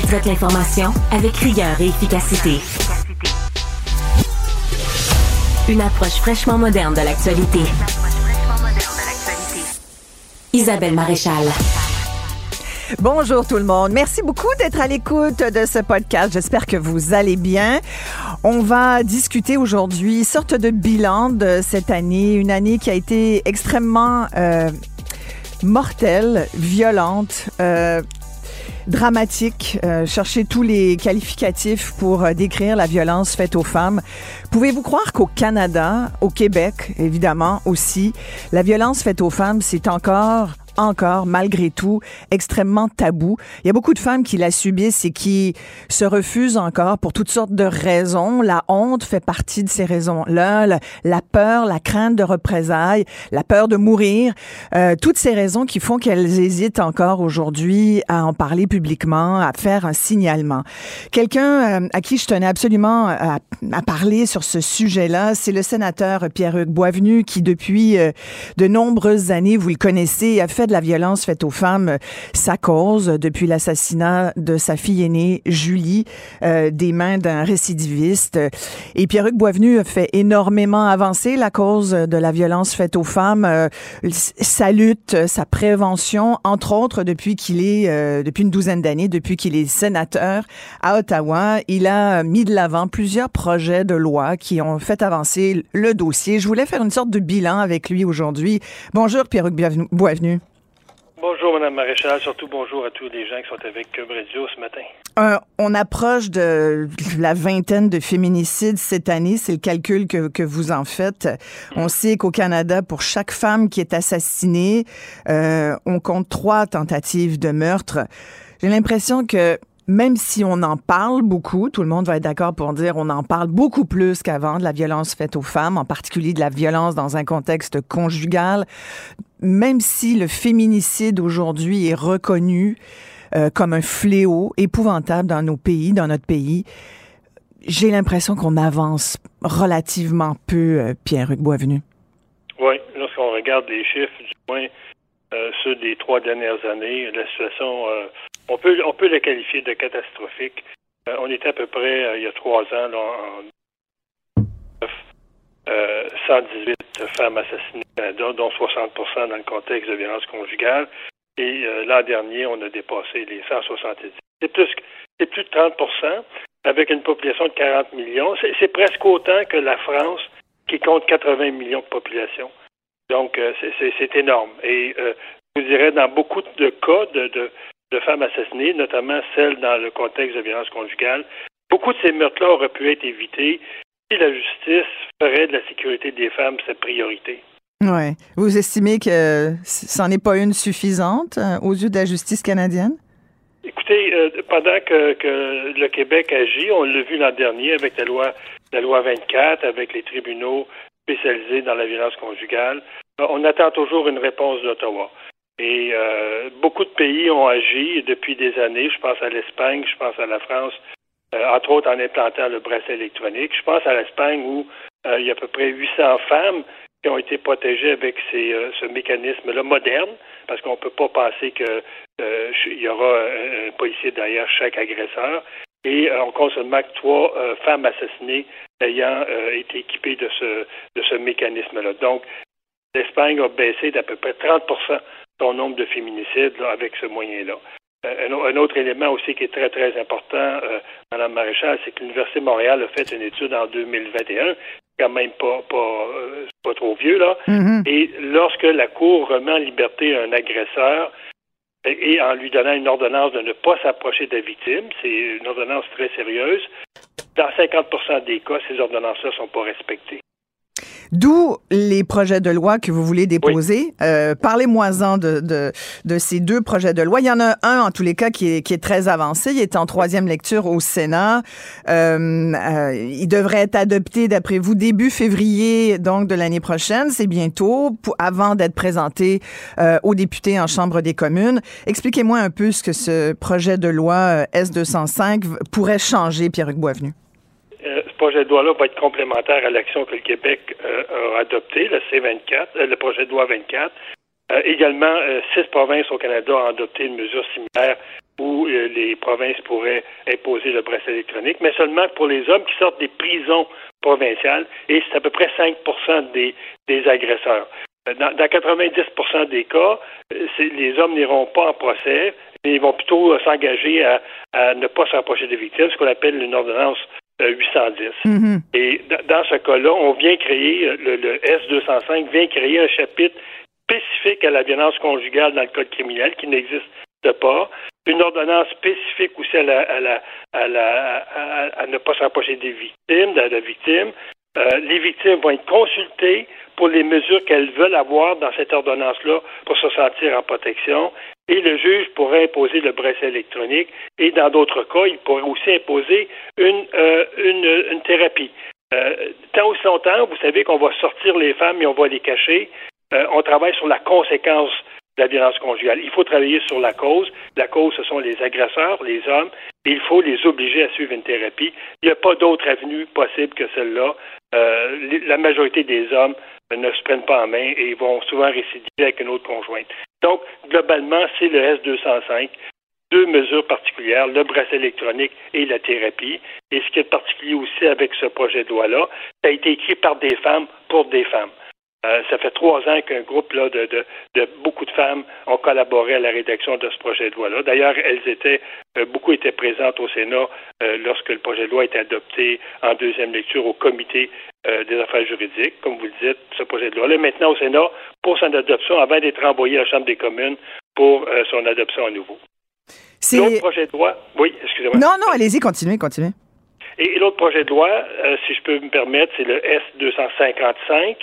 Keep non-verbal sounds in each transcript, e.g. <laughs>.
Traite l'information avec rigueur et efficacité. Une approche fraîchement moderne de l'actualité. Isabelle Maréchal. Bonjour tout le monde. Merci beaucoup d'être à l'écoute de ce podcast. J'espère que vous allez bien. On va discuter aujourd'hui sorte de bilan de cette année, une année qui a été extrêmement euh, mortelle, violente. Euh, dramatique, euh, chercher tous les qualificatifs pour euh, décrire la violence faite aux femmes. Pouvez-vous croire qu'au Canada, au Québec, évidemment aussi, la violence faite aux femmes, c'est encore encore, malgré tout, extrêmement tabou. Il y a beaucoup de femmes qui la subissent et qui se refusent encore pour toutes sortes de raisons. La honte fait partie de ces raisons-là, la, peur, la crainte de représailles, la peur de mourir, euh, toutes ces raisons qui font qu'elles hésitent encore aujourd'hui à en parler publiquement, à faire un signalement. Quelqu'un euh, à qui je tenais absolument à, à parler sur ce sujet-là, c'est le sénateur Pierre-Hugues Boisvenu qui, depuis euh, de nombreuses années, vous le connaissez, a fait de la violence faite aux femmes sa cause depuis l'assassinat de sa fille aînée Julie euh, des mains d'un récidiviste. Et Pierre-Hugues Boisvenu fait énormément avancer la cause de la violence faite aux femmes, euh, sa lutte, sa prévention, entre autres depuis qu'il est euh, depuis une douzaine d'années, depuis qu'il est sénateur à Ottawa, il a mis de l'avant plusieurs projets de loi qui ont fait avancer le dossier. Je voulais faire une sorte de bilan avec lui aujourd'hui. Bonjour Pierre-Hugues Boisvenu. Bonjour, Mme Maréchal. Surtout bonjour à tous les gens qui sont avec Cube Radio ce matin. Euh, on approche de la vingtaine de féminicides cette année. C'est le calcul que, que, vous en faites. On sait qu'au Canada, pour chaque femme qui est assassinée, euh, on compte trois tentatives de meurtre. J'ai l'impression que même si on en parle beaucoup, tout le monde va être d'accord pour dire on en parle beaucoup plus qu'avant de la violence faite aux femmes, en particulier de la violence dans un contexte conjugal, même si le féminicide aujourd'hui est reconnu euh, comme un fléau épouvantable dans nos pays, dans notre pays, j'ai l'impression qu'on avance relativement peu, euh, Pierre-Hugues Boisvenu. Oui, lorsqu'on regarde les chiffres, du moins euh, ceux des trois dernières années, la situation on peut, on peut le qualifier de catastrophique. Euh, on était à peu près, euh, il y a trois ans, là, en euh, 118 femmes assassinées au Canada, dont 60% dans le contexte de violence conjugale. Et euh, l'an dernier, on a dépassé les 170. C'est plus, c'est plus de 30% avec une population de 40 millions. C'est presque autant que la France, qui compte 80 millions de population. Donc, c'est énorme. Et je vous dirais, dans beaucoup de cas de, de, de femmes assassinées, notamment celles dans le contexte de violence conjugale. Beaucoup de ces meurtres-là auraient pu être évités si la justice ferait de la sécurité des femmes sa priorité. Oui. Vous estimez que c'en est pas une suffisante euh, aux yeux de la justice canadienne? Écoutez, euh, pendant que, que, le Québec agit, on l'a vu l'an dernier avec la loi, la loi 24, avec les tribunaux spécialisés dans la violence conjugale, euh, on attend toujours une réponse d'Ottawa. Et euh, beaucoup de pays ont agi depuis des années. Je pense à l'Espagne, je pense à la France, euh, entre autres en implantant le bracelet électronique. Je pense à l'Espagne où euh, il y a à peu près 800 femmes qui ont été protégées avec ces, ce mécanisme-là moderne, parce qu'on ne peut pas penser que euh, il y aura un, policier derrière chaque agresseur. Et on compte seulement trois femmes assassinées ayant été équipées de ce, de ce mécanisme-là. Donc, l'Espagne a baissé d'à peu près 30 son nombre de féminicides là, avec ce moyen-là. un, autre élément aussi qui est très, très important, euh, Madame Maréchal, c'est que l'Université de Montréal a fait une étude en 2021 quand même pas pas, pas trop vieux là. Mm-hmm. Et lorsque la Cour remet en liberté un agresseur et en lui donnant une ordonnance de ne pas s'approcher de la victime, c'est une ordonnance très sérieuse. Dans 50% des cas, ces ordonnances-là sont pas respectées. D'où les projets de loi que vous voulez déposer. Euh, Parlez-moi-en de, de, de, ces deux projets de loi. Il y en a un, en tous les cas, qui est, qui est très avancé. Il est en troisième lecture au Sénat. Euh, euh, il devrait être adopté, d'après vous, début février donc de l'année prochaine. C'est bientôt, pour, avant d'être présenté euh, aux députés en Chambre des communes. Expliquez-moi un peu ce que ce projet de loi euh, S-205 pourrait changer, Pierre-Hugues Boisvenu projet de loi-là va être complémentaire à l'action que le Québec euh, a adoptée, le C-24, euh, le projet de loi 24. Euh, également, six provinces au Canada ont adopté une mesure similaire où les provinces pourraient imposer le bracelet électronique, mais seulement pour les hommes qui sortent des prisons provinciales, et c'est à peu près 5 des, des agresseurs. Dans, dans 90% des cas, les hommes n'iront pas en procès, mais ils vont plutôt s'engager à, à, ne pas s'approcher des victimes, ce qu'on appelle une ordonnance 810. Mm-hmm. Et dans ce cas-là, on vient créer, euh, le, S205 vient créer un chapitre spécifique à la violence conjugale dans le code criminel qui n'existe pas. Une ordonnance spécifique aussi à, la, à, la, à, la, à, ne pas s'approcher des victimes, de la victime. Euh, les victimes vont être consultées pour les mesures qu'elles veulent avoir dans cette ordonnance-là pour se sentir en protection. Et le juge pourrait imposer le bracelet électronique. Et dans d'autres cas, il pourrait aussi imposer une, euh, une, thérapie. Euh, tant aussi longtemps, vous savez qu'on va sortir les femmes et on va les cacher. Euh, on travaille sur la conséquence de la violence conjugale. Il faut travailler sur la cause. La cause, ce sont les agresseurs, les hommes, et il faut les obliger à suivre une thérapie. Il n'y a pas d'autre avenue possible que celle-là. Euh, la majorité des hommes ne se prennent pas en main et vont souvent récidiver avec une autre conjointe. Donc, globalement, c'est le S205, deux mesures particulières, le bracelet électronique et la thérapie. Et ce qui est particulier aussi avec ce projet de loi-là, ça a été écrit par des femmes pour des femmes. Euh, ça fait trois ans qu'un groupe là, de, de, de, beaucoup de femmes ont collaboré à la rédaction de ce projet de loi-là. D'ailleurs, elles étaient euh, beaucoup étaient présentes au Sénat euh, lorsque le projet de loi a été adopté en deuxième lecture au comité des affaires juridiques, comme vous le dites, ce projet de loi-là. Maintenant au Sénat pour son adoption avant d'être envoyé à la Chambre des communes pour son adoption à nouveau. L'autre projet de loi, oui, excusez-moi. Non, non, allez-y, continuez, continuez. Et, l'autre projet de loi, si je peux me permettre, c'est le S255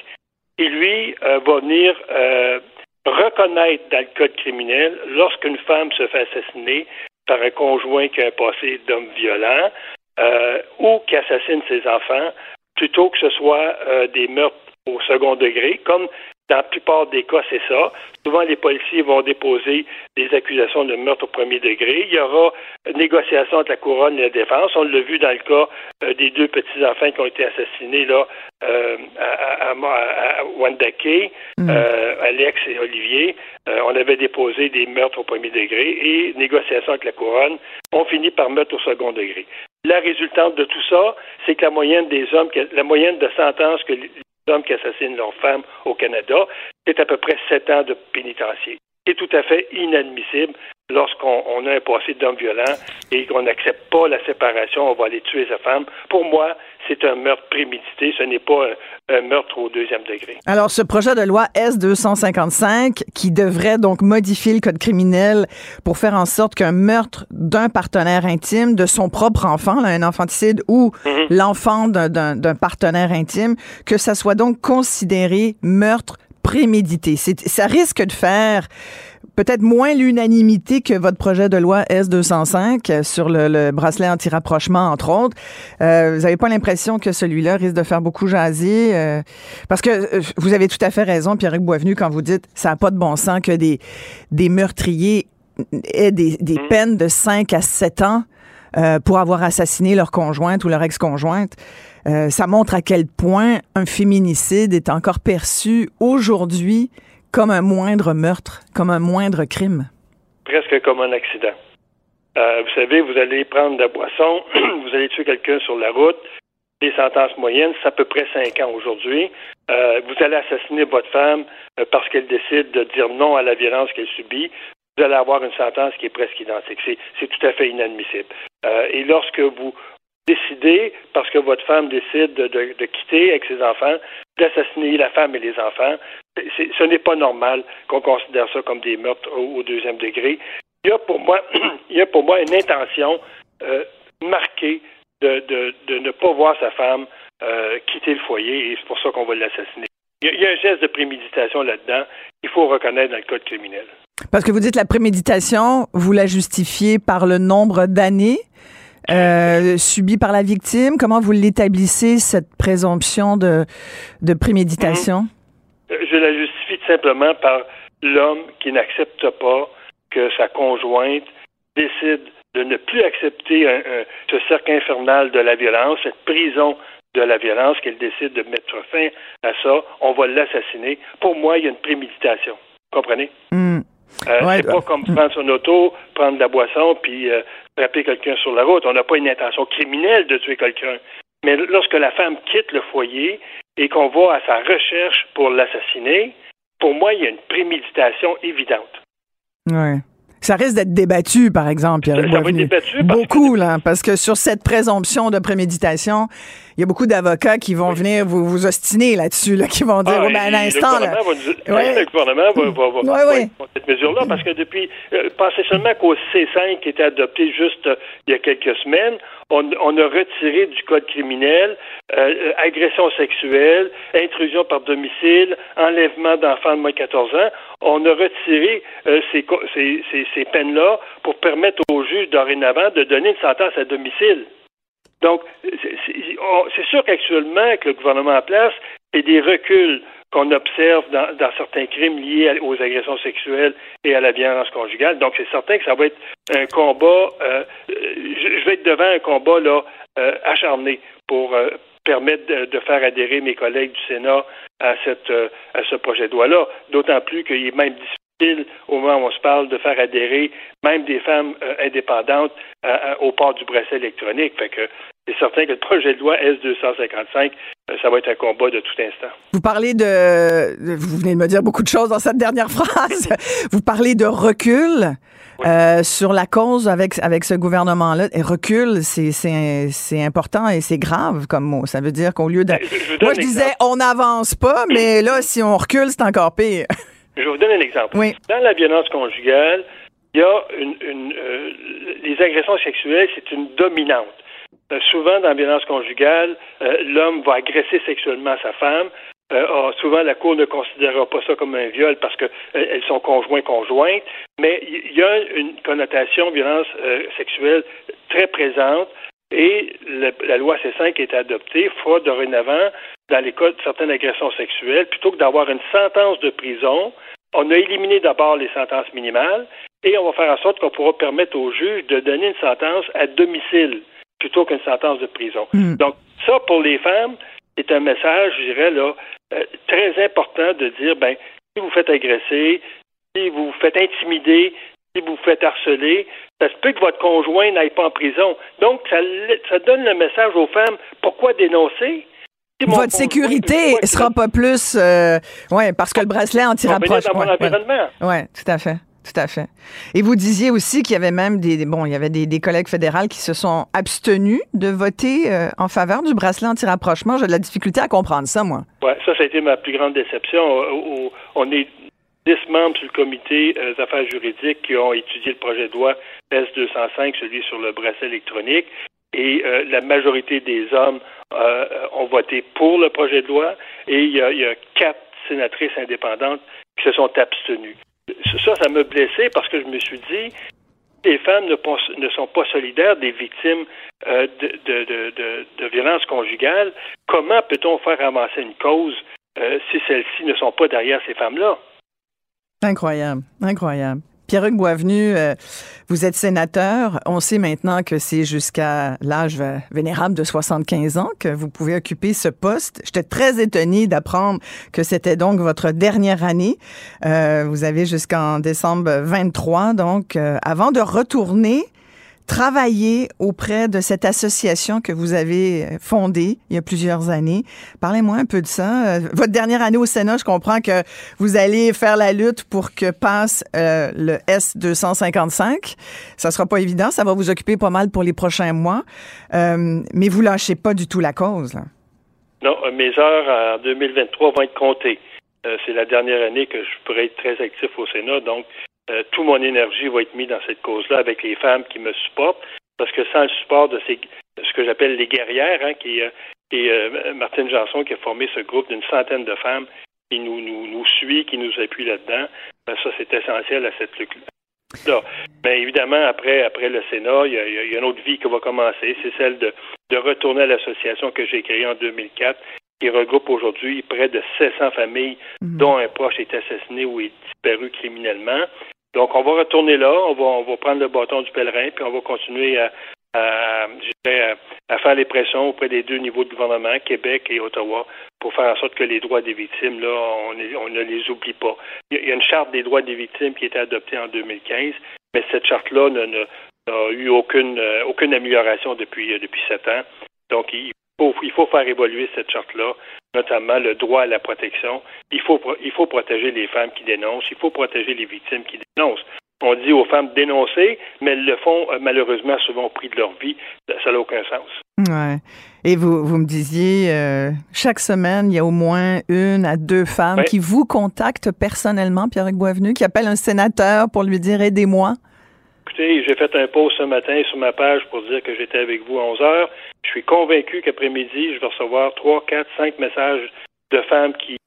qui, lui, euh, va venir euh, reconnaître dans le code criminel lorsqu'une femme se fait assassiner par un conjoint qui a un passé d'homme violent euh, ou qui assassine ses enfants, plutôt que ce soit des meurtres au second degré, comme dans la plupart des cas, c'est ça. Souvent, les policiers vont déposer des accusations de meurtre au premier degré. Il y aura négociation entre la couronne et la défense. On l'a vu dans le cas euh, des deux petits-enfants qui ont été assassinés là, euh, à, à, Wandake, mm. euh, Alex et Olivier. on avait déposé des meurtres au premier degré et négociation avec la couronne. On finit par meurtre au second degré. La résultante de tout ça, c'est que la moyenne des hommes, la moyenne de sentences que hommes qui assassinent leurs femmes au Canada, c'est à peu près sept ans de pénitencier. C'est tout à fait inadmissible lorsqu'on a un passé d'homme violent et qu'on n'accepte pas la séparation, on va aller tuer sa femme. Pour moi, c'est un meurtre prémédité, ce n'est pas un, meurtre au deuxième degré. Alors, ce projet de loi S-255, qui devrait donc modifier le code criminel pour faire en sorte qu'un meurtre d'un partenaire intime, de son propre enfant, un infanticide ou mhm. l'enfant d'un partenaire intime, que ça soit donc considéré meurtre prémédité. Ça risque de faire peut-être moins l'unanimité que votre projet de loi S205 sur le, bracelet anti-rapprochement, entre autres. Euh, vous n'avez pas l'impression que celui-là risque de faire beaucoup jaser? Euh, parce que euh, vous avez tout à fait raison, Pierre-Hugues Boisvenu, quand vous dites ça n'a pas de bon sens que des, des meurtriers aient des, des mmh. peines de 5 à 7 ans pour avoir assassiné leur conjointe ou leur ex-conjointe. ça montre à quel point un féminicide est encore perçu aujourd'hui comme un moindre meurtre, comme un moindre crime. Presque comme un accident. Euh, vous savez, vous allez prendre de la boisson, <clears throat> vous allez tuer quelqu'un sur la route. Les sentences moyennes, c'est à peu près cinq ans aujourd'hui. Euh, vous allez assassiner votre femme euh, parce qu'elle décide de dire non à la violence qu'elle subit. Vous allez avoir une sentence qui est presque identique. C'est tout à fait inadmissible. Et lorsque vous décidez, parce que votre femme décide de, de, quitter avec ses enfants, d'assassiner la femme et les enfants, ce n'est pas normal qu'on considère ça comme des meurtres au, deuxième degré. Il y a pour moi, <clears throat> il y a pour moi une intention euh, marquée de, ne pas voir sa femme euh, quitter le foyer et c'est pour ça qu'on va l'assassiner. Il y, a un geste de préméditation là-dedans. Il faut reconnaître dans le code criminel. Parce que vous dites la préméditation, vous la justifiez par le nombre d'années euh, subies par la victime. Comment vous l'établissez, cette présomption de, de préméditation? Mhm. Je la justifie tout simplement par l'homme qui n'accepte pas que sa conjointe décide de ne plus accepter ce cercle infernal de la violence, cette prison de la violence, qu'elle décide de mettre fin à ça, on va l'assassiner. Pour moi, il y a une préméditation. Vous comprenez? Hmm. Euh, c'est pas comme prendre son auto, prendre de la boisson, puis euh, frapper quelqu'un sur la route. On n'a pas une intention criminelle de tuer quelqu'un. Mais lorsque la femme quitte le foyer et qu'on va à sa recherche pour l'assassiner, pour moi, il y a une préméditation évidente. Ouais. Ça risque d'être débattu, par exemple, Pierre. Ça, va être débattu Beaucoup, là, parce que sur cette présomption de préméditation, il y a beaucoup d'avocats qui vont venir vous, vous ostiner là-dessus, là, qui vont dire, ah, oh, ben, à l'instant, là. Le gouvernement va, va, va, ouais, cette mesure-là, parce que depuis, euh, pensez seulement qu'au C5 qui était adopté juste euh, il y a quelques semaines, on, on a retiré du code criminel euh, agression sexuelle, intrusion par domicile, enlèvement d'enfants de moins de 14 ans. On a retiré ces, ces, ces, ces peines-là pour permettre aux juges dorénavant de donner une sentence à domicile. Donc, c'est sûr qu'actuellement, avec le gouvernement en place, c'est des reculs qu'on observe dans, certains crimes liés aux agressions sexuelles et à la violence conjugale. Donc, c'est certain que ça va être un combat, euh, je vais être devant un combat là euh, acharné pour euh, permettre de, faire adhérer mes collègues du Sénat à, cette, à ce projet de loi-là. D'autant plus qu'il est même difficile, au moment où on se parle, de faire adhérer même des femmes indépendantes au port du bracelet électronique. Que c'est certain que le projet de loi S-255, euh, ça va être un combat de tout instant. Vous parlez de, vous venez de me dire beaucoup de choses dans cette dernière <laughs> phrase. vous parlez de recul. Euh, sur la cause avec avec ce gouvernement-là. Et recul, c'est important et c'est grave comme mot. Ça veut dire qu'au lieu de, ben, moi je disais on n'avance pas, mais <clears throat> là si on recule, c'est encore pire. Je vais vous donner un exemple. Oui. Dans la violence conjugale, il y a une, une euh, les agressions sexuelles, c'est une dominante. Euh, souvent, dans la violence conjugale, euh, l'homme va agresser sexuellement sa femme. Euh, souvent, la Cour ne considérera pas ça comme un viol parce qu'elles sont conjoints conjointes, mais il y a une connotation violence sexuelle très présente et la loi C5 qui est adoptée fera dorénavant, dans les cas de certaines agressions sexuelles, plutôt que d'avoir une sentence de prison, on a éliminé d'abord les sentences minimales et on va faire en sorte qu'on pourra permettre au juge de donner une sentence à domicile plutôt qu'une sentence de prison. Hmm. Donc, ça, pour les femmes, est un message, je dirais, là, euh, très important de dire, ben, si vous faites agresser, si vous vous faites intimider, si vous vous faites harceler, ça se peut que votre conjoint n'aille pas en prison. Donc, ça, ça donne le message aux femmes, pourquoi dénoncer? votre sécurité ne sera pas plus, euh, ouais, parce que le bracelet anti-rapprochement. Oui, ouais, tout à fait. Tout à fait. Et vous disiez aussi qu'il y avait même des, bon, il y avait des, collègues fédérales qui se sont abstenus de voter euh, en faveur du bracelet anti-rapprochement. J'ai de la difficulté à comprendre ça, moi. Oui, ça, ça a été ma plus grande déception. On est dix membres sur le comité euh, des affaires juridiques qui ont étudié le projet de loi S-205, celui sur le bracelet électronique. Et euh, la majorité des hommes ont voté pour le projet de loi. Et il y a, il y a quatre sénatrices indépendantes qui se sont abstenues ça, ça m'a blessé parce que je me suis dit, les femmes ne, sont pas solidaires des victimes euh, de, de, de, violences conjugales. Comment peut-on faire avancer une cause euh, si celles-ci ne sont pas derrière ces femmes-là? Incroyable, incroyable. Pierre-Hugues Boisvenu, euh, vous êtes sénateur. On sait maintenant que c'est jusqu'à l'âge vénérable de 75 ans que vous pouvez occuper ce poste. J'étais très étonnée d'apprendre que c'était donc votre dernière année. Euh, vous avez jusqu'en décembre 23, donc euh, avant de retourner travailler auprès de cette association que vous avez euh, fondée il y a plusieurs années. Parlez-moi un peu de ça. Euh, votre dernière année au Sénat, je comprends que vous allez faire la lutte pour que passe euh, le S255. Ça sera pas évident, ça va vous occuper pas mal pour les prochains mois, mais vous lâchez pas du tout la cause. Là. Non, mes heures en 2023 vont être comptées. C'est la dernière année que je pourrais être très actif au Sénat, donc euh, tout mon énergie va être mise dans cette cause-là avec les femmes qui me supportent, parce que sans le support de ces, ce que j'appelle les guerrières, hein, qui, et euh, euh, Martine Janson qui a formé ce groupe d'une centaine de femmes qui nous, nous, nous suit, qui nous appuie là-dedans, ben, ça c'est essentiel à cette lutte-là. Mais évidemment, après, après le Sénat, il y, a, une autre vie qui va commencer, c'est celle de, de retourner à l'association que j'ai créée en 2004 qui regroupe aujourd'hui près de 700 familles mhm. dont un proche est assassiné ou est disparu criminellement. Donc, on va retourner là, on va, on va prendre le bâton du pèlerin, puis on va continuer à, à, faire les pressions auprès des deux niveaux de gouvernement, Québec et Ottawa, pour faire en sorte que les droits des victimes, là, on, on ne les oublie pas. Il y a une charte des droits des victimes qui a été adoptée en 2015, mais cette charte-là n'a eu aucune, euh, aucune amélioration depuis, depuis sept ans. Donc, il faut, il faut faire évoluer cette charte-là, notamment le droit à la protection. Il faut, il faut protéger les femmes qui dénoncent, il faut protéger les victimes qui dénoncent. On dit aux femmes de dénoncer, mais elles le font euh, malheureusement souvent au prix de leur vie. Ça n'a aucun sens. Ouais. Et vous, vous me disiez, euh, chaque semaine, il y a au moins une à deux femmes qui vous contactent personnellement, Pierre-Hugues Boisvenu, qui appellent un sénateur pour lui dire aidez-moi. J'ai fait un post ce matin sur ma page pour dire que j'étais avec vous à 11 heures. Je suis convaincu qu'après-midi, je vais recevoir trois, quatre, cinq messages de femmes qui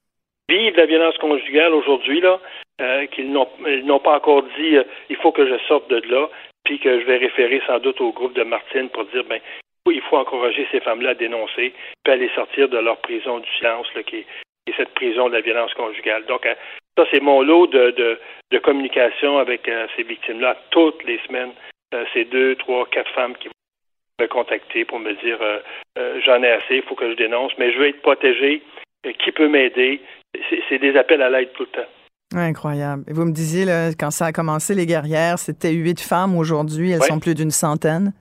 vivent la violence conjugale aujourd'hui, là, euh, qu'ils n'ont pas encore dit euh, il faut que je sorte de là, puis que je vais référer sans doute au groupe de Martine pour dire ben il faut encourager ces femmes-là à dénoncer, puis à les sortir de leur prison du silence, là, qui, est, cette prison de la violence conjugale. Donc, euh, ça, c'est mon lot de, de, de communication avec ces victimes-là toutes les semaines. ces deux, trois, quatre femmes qui me contacter pour me dire euh, euh, j'en ai assez, il faut que je dénonce, mais je veux être protégé. Euh, qui peut m'aider? C'est des appels à l'aide tout le temps. Incroyable. Et vous me disiez, là, quand ça a commencé, les guerrières, c'était huit femmes. Aujourd'hui, elles sont plus d'une centaine.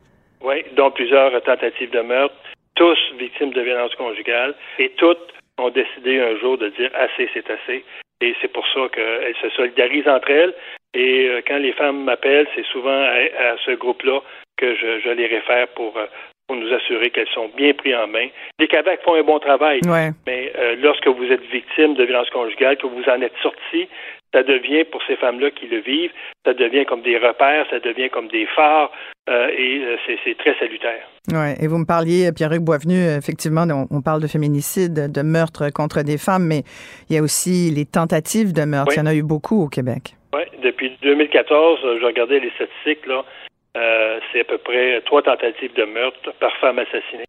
Oui, dont plusieurs tentatives de meurtre, tous victimes de violences conjugales, et toutes ont décidé un jour de dire assez, c'est assez. Et c'est pour ça qu'elles se solidarisent entre elles. Et quand les femmes m'appellent, c'est souvent à ce groupe-là que je, les réfère pour, euh, pour nous assurer qu'elles sont bien prises en main. Les CAVAC font un bon travail, mais euh, lorsque vous êtes victime de violence conjugale, que vous en êtes sorti, ça devient, pour ces femmes-là qui le vivent, ça devient comme des repères, ça devient comme des phares, euh, et c'est très salutaire. Oui, et vous me parliez, Pierre-Hugues Boisvenu, effectivement, on, parle de féminicide, de meurtre contre des femmes, mais il y a aussi les tentatives de meurtre. Il y en a eu beaucoup au Québec. Oui, depuis 2014, je regardais les statistiques, là, euh, c'est à peu près trois tentatives de meurtre par femme assassinée.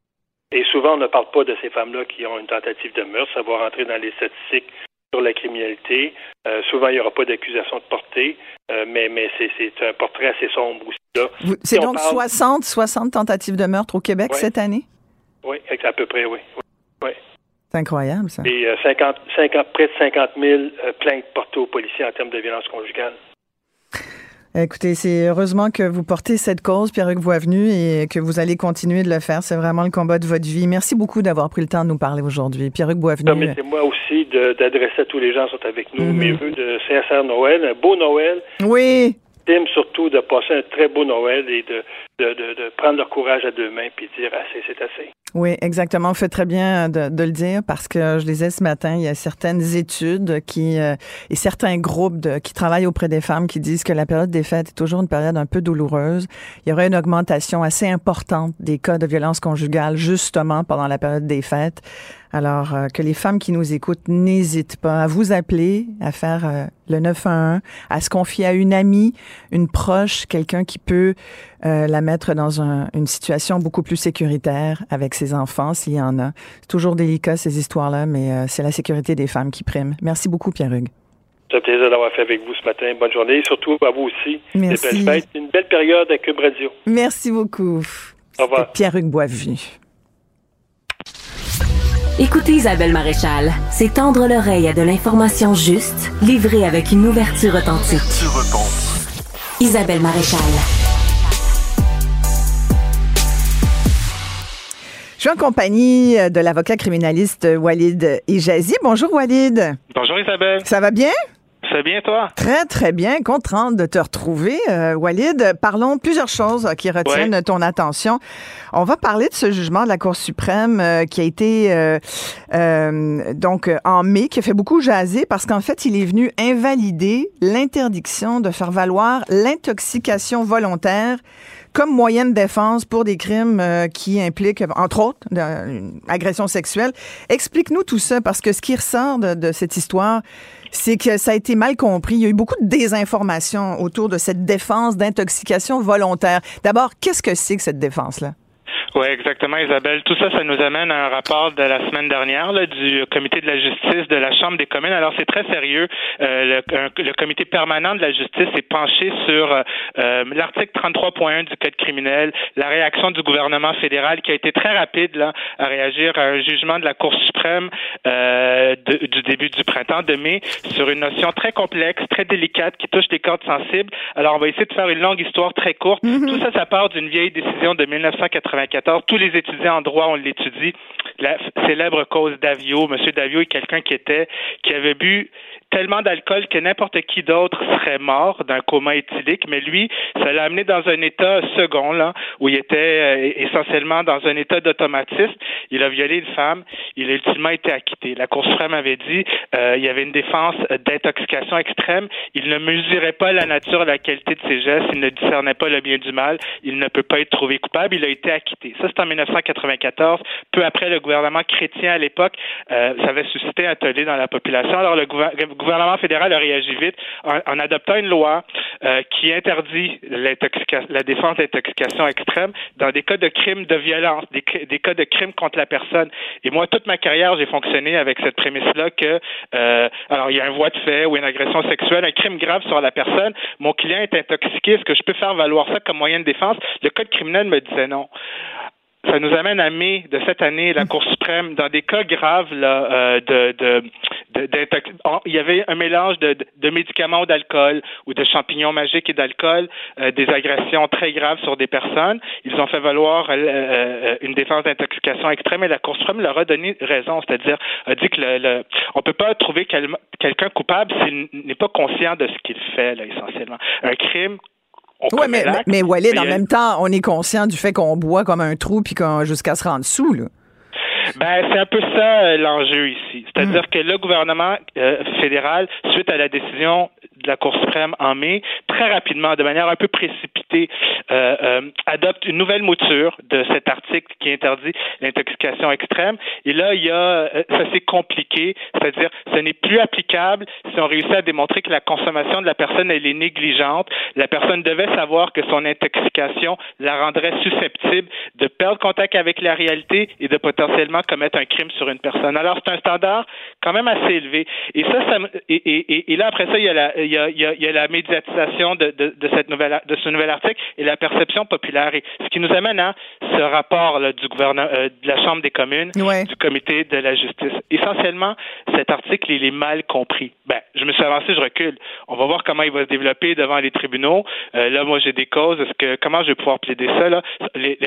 Et souvent, on ne parle pas de ces femmes-là qui ont une tentative de meurtre. Ça va rentrer dans les statistiques sur la criminalité. Euh, souvent, il n'y aura pas d'accusation de portée, euh, mais, mais c'est un portrait assez sombre aussi. C'est donc 60, 60 tentatives de meurtre au Québec cette année? Oui, à peu près, oui. oui. C'est incroyable, ça. Et 50, 50, près de 50 000 plaintes portées aux policiers en termes de violence conjugale. Écoutez, c'est heureusement que vous portez cette cause, Pierre-Hugues Voivenu, et que vous allez continuer de le faire. C'est vraiment le combat de votre vie. Merci beaucoup d'avoir pris le temps de nous parler aujourd'hui. Pierre-Hugues Boisvenu. Permettez-moi aussi d'adresser à tous les gens qui sont avec nous mm-hmm. mes vœux de sincère Noël, un beau Noël. Oui. J'aime surtout de passer un très beau Noël et de, de, de, prendre leur courage à deux mains puis dire assez, c'est assez. Oui, exactement. Vous faites très bien de, de, le dire parce que je disais ce matin, il y a certaines études qui euh, et certains groupes qui travaillent auprès des femmes qui disent que la période des fêtes est toujours une période un peu douloureuse. Il y aurait une augmentation assez importante des cas de violence conjugale justement pendant la période des fêtes. Alors, euh, que les femmes qui nous écoutent n'hésitent pas à vous appeler, à faire euh, le 911, à se confier à une amie, une proche, quelqu'un qui peut euh, la mettre dans une situation beaucoup plus sécuritaire avec ses enfants, s'il y en a. C'est toujours délicat, ces histoires-là, mais c'est la sécurité des femmes qui prime. Merci beaucoup, Pierre-Hugues. C'est un plaisir d'avoir fait avec vous ce matin. Bonne journée. Et surtout à vous aussi. Merci. Une belle période à Cube Radio. Merci beaucoup. Au revoir. Pierre-Hugues Boisvenu. Écoutez Isabelle Maréchal, c'est tendre l'oreille à de l'information juste, livrée avec une ouverture authentique. Isabelle Maréchal. Je suis en compagnie euh, de l'avocat criminaliste Walid Ijazi. Bonjour Walid. Bonjour Isabelle. Ça va bien? Ça va bien, toi? Très, très bien. Contente de te retrouver, euh, Walid. Parlons plusieurs choses qui retiennent ton attention. On va parler de ce jugement de la Cour suprême euh, qui a été euh, donc en mai, qui a fait beaucoup jaser parce qu'en fait, il est venu invalider l'interdiction de faire valoir l'intoxication volontaire comme moyen de défense pour des crimes qui impliquent, entre autres, une agression sexuelle. Explique-nous tout ça, parce que ce qui ressort de, de cette histoire, c'est que ça a été mal compris. Il y a eu beaucoup de désinformation autour de cette défense d'intoxication volontaire. D'abord, qu'est-ce que c'est que cette défense-là? Oui, exactement, Isabelle. Tout ça, ça nous amène à un rapport de la semaine dernière là, du comité de la justice de la Chambre des communes. Alors, c'est très sérieux. Euh, le, le, comité permanent de la justice est penché sur euh, l'article 33.1 du Code criminel, la réaction du gouvernement fédéral qui a été très rapide là, à réagir à un jugement de la Cour suprême euh, de, du début du printemps de mai sur une notion très complexe, très délicate qui touche les cordes sensibles. Alors, on va essayer de faire une longue histoire très courte. Mm-hmm. Tout ça, ça part d'une vieille décision de 1994 tous les étudiants en droit, on l'étudie. La célèbre cause d'Avio. Monsieur Davio est quelqu'un qui était, qui avait bu tellement d'alcool que n'importe qui d'autre serait mort d'un coma éthylique, mais lui, ça l'a amené dans un état second, là, où il était euh, essentiellement dans un état d'automatisme. Il a violé une femme, il a ultimement été acquitté. La Cour suprême avait dit euh, il y avait une défense d'intoxication extrême. Il ne mesurait pas la nature la qualité de ses gestes, il ne discernait pas le bien du mal, il ne peut pas être trouvé coupable, il a été acquitté. Ça, c'est en 1994. Peu après, le gouvernement chrétien à l'époque, euh, ça avait suscité un tollé dans la population. Alors, le gouvernement gouvernement fédéral a réagi vite en, adoptant une loi euh, qui interdit la défense d'intoxication extrême dans des cas de crimes de violence, des, cas de crimes contre la personne. Et moi, toute ma carrière, j'ai fonctionné avec cette prémisse-là que, euh, alors, il y a un voie de fait ou une agression sexuelle, un crime grave sur la personne, mon client est intoxiqué, est-ce que je peux faire valoir ça comme moyen de défense? Le code criminel me disait non ça nous amène à mai de cette année, la Cour suprême, dans des cas graves là, euh, de, de, il y avait un mélange de, de médicaments ou d'alcool ou de champignons magiques et d'alcool, euh, des agressions très graves sur des personnes. Ils ont fait valoir euh, euh, une défense d'intoxication extrême et la Cour suprême leur a donné raison, c'est-à-dire a dit que le, le on peut pas trouver quelqu'un coupable s'il n'est pas conscient de ce qu'il fait là, essentiellement. Un crime oui, mais, mais, Walid, en même temps, on est conscient du fait qu'on boit comme un trou puis qu'on jusqu'à se rendre sous, là. Ben, c'est un peu ça euh, l'enjeu ici. C'est-à-dire mm. que le gouvernement euh, fédéral, suite à la décision de la Cour suprême en mai, très rapidement, de manière un peu précipitée, euh, euh, adopte une nouvelle mouture de cet article qui interdit l'intoxication extrême. Et là, il y a, euh, ça c'est compliqué, c'est-à-dire, ce n'est plus applicable si on réussit à démontrer que la consommation de la personne elle est négligente. La personne devait savoir que son intoxication la rendrait susceptible de perdre contact avec la réalité et de potentiellement commettre un crime sur une personne. Alors, c'est un standard quand même assez élevé. Et ça, ça et, et, et là après ça, il y a la, il y a, il y a, la médiatisation de, de, de, cette nouvelle, de ce nouvel article et la perception populaire. Et ce qui nous amène à ce rapport là, du gouvernement, euh, de la Chambre des communes, du comité de la justice. Essentiellement, cet article, il est mal compris. Ben, je me suis avancé, je recule. On va voir comment il va se développer devant les tribunaux. Euh, là, moi, j'ai des causes. Est-ce que comment je vais pouvoir plaider ça là?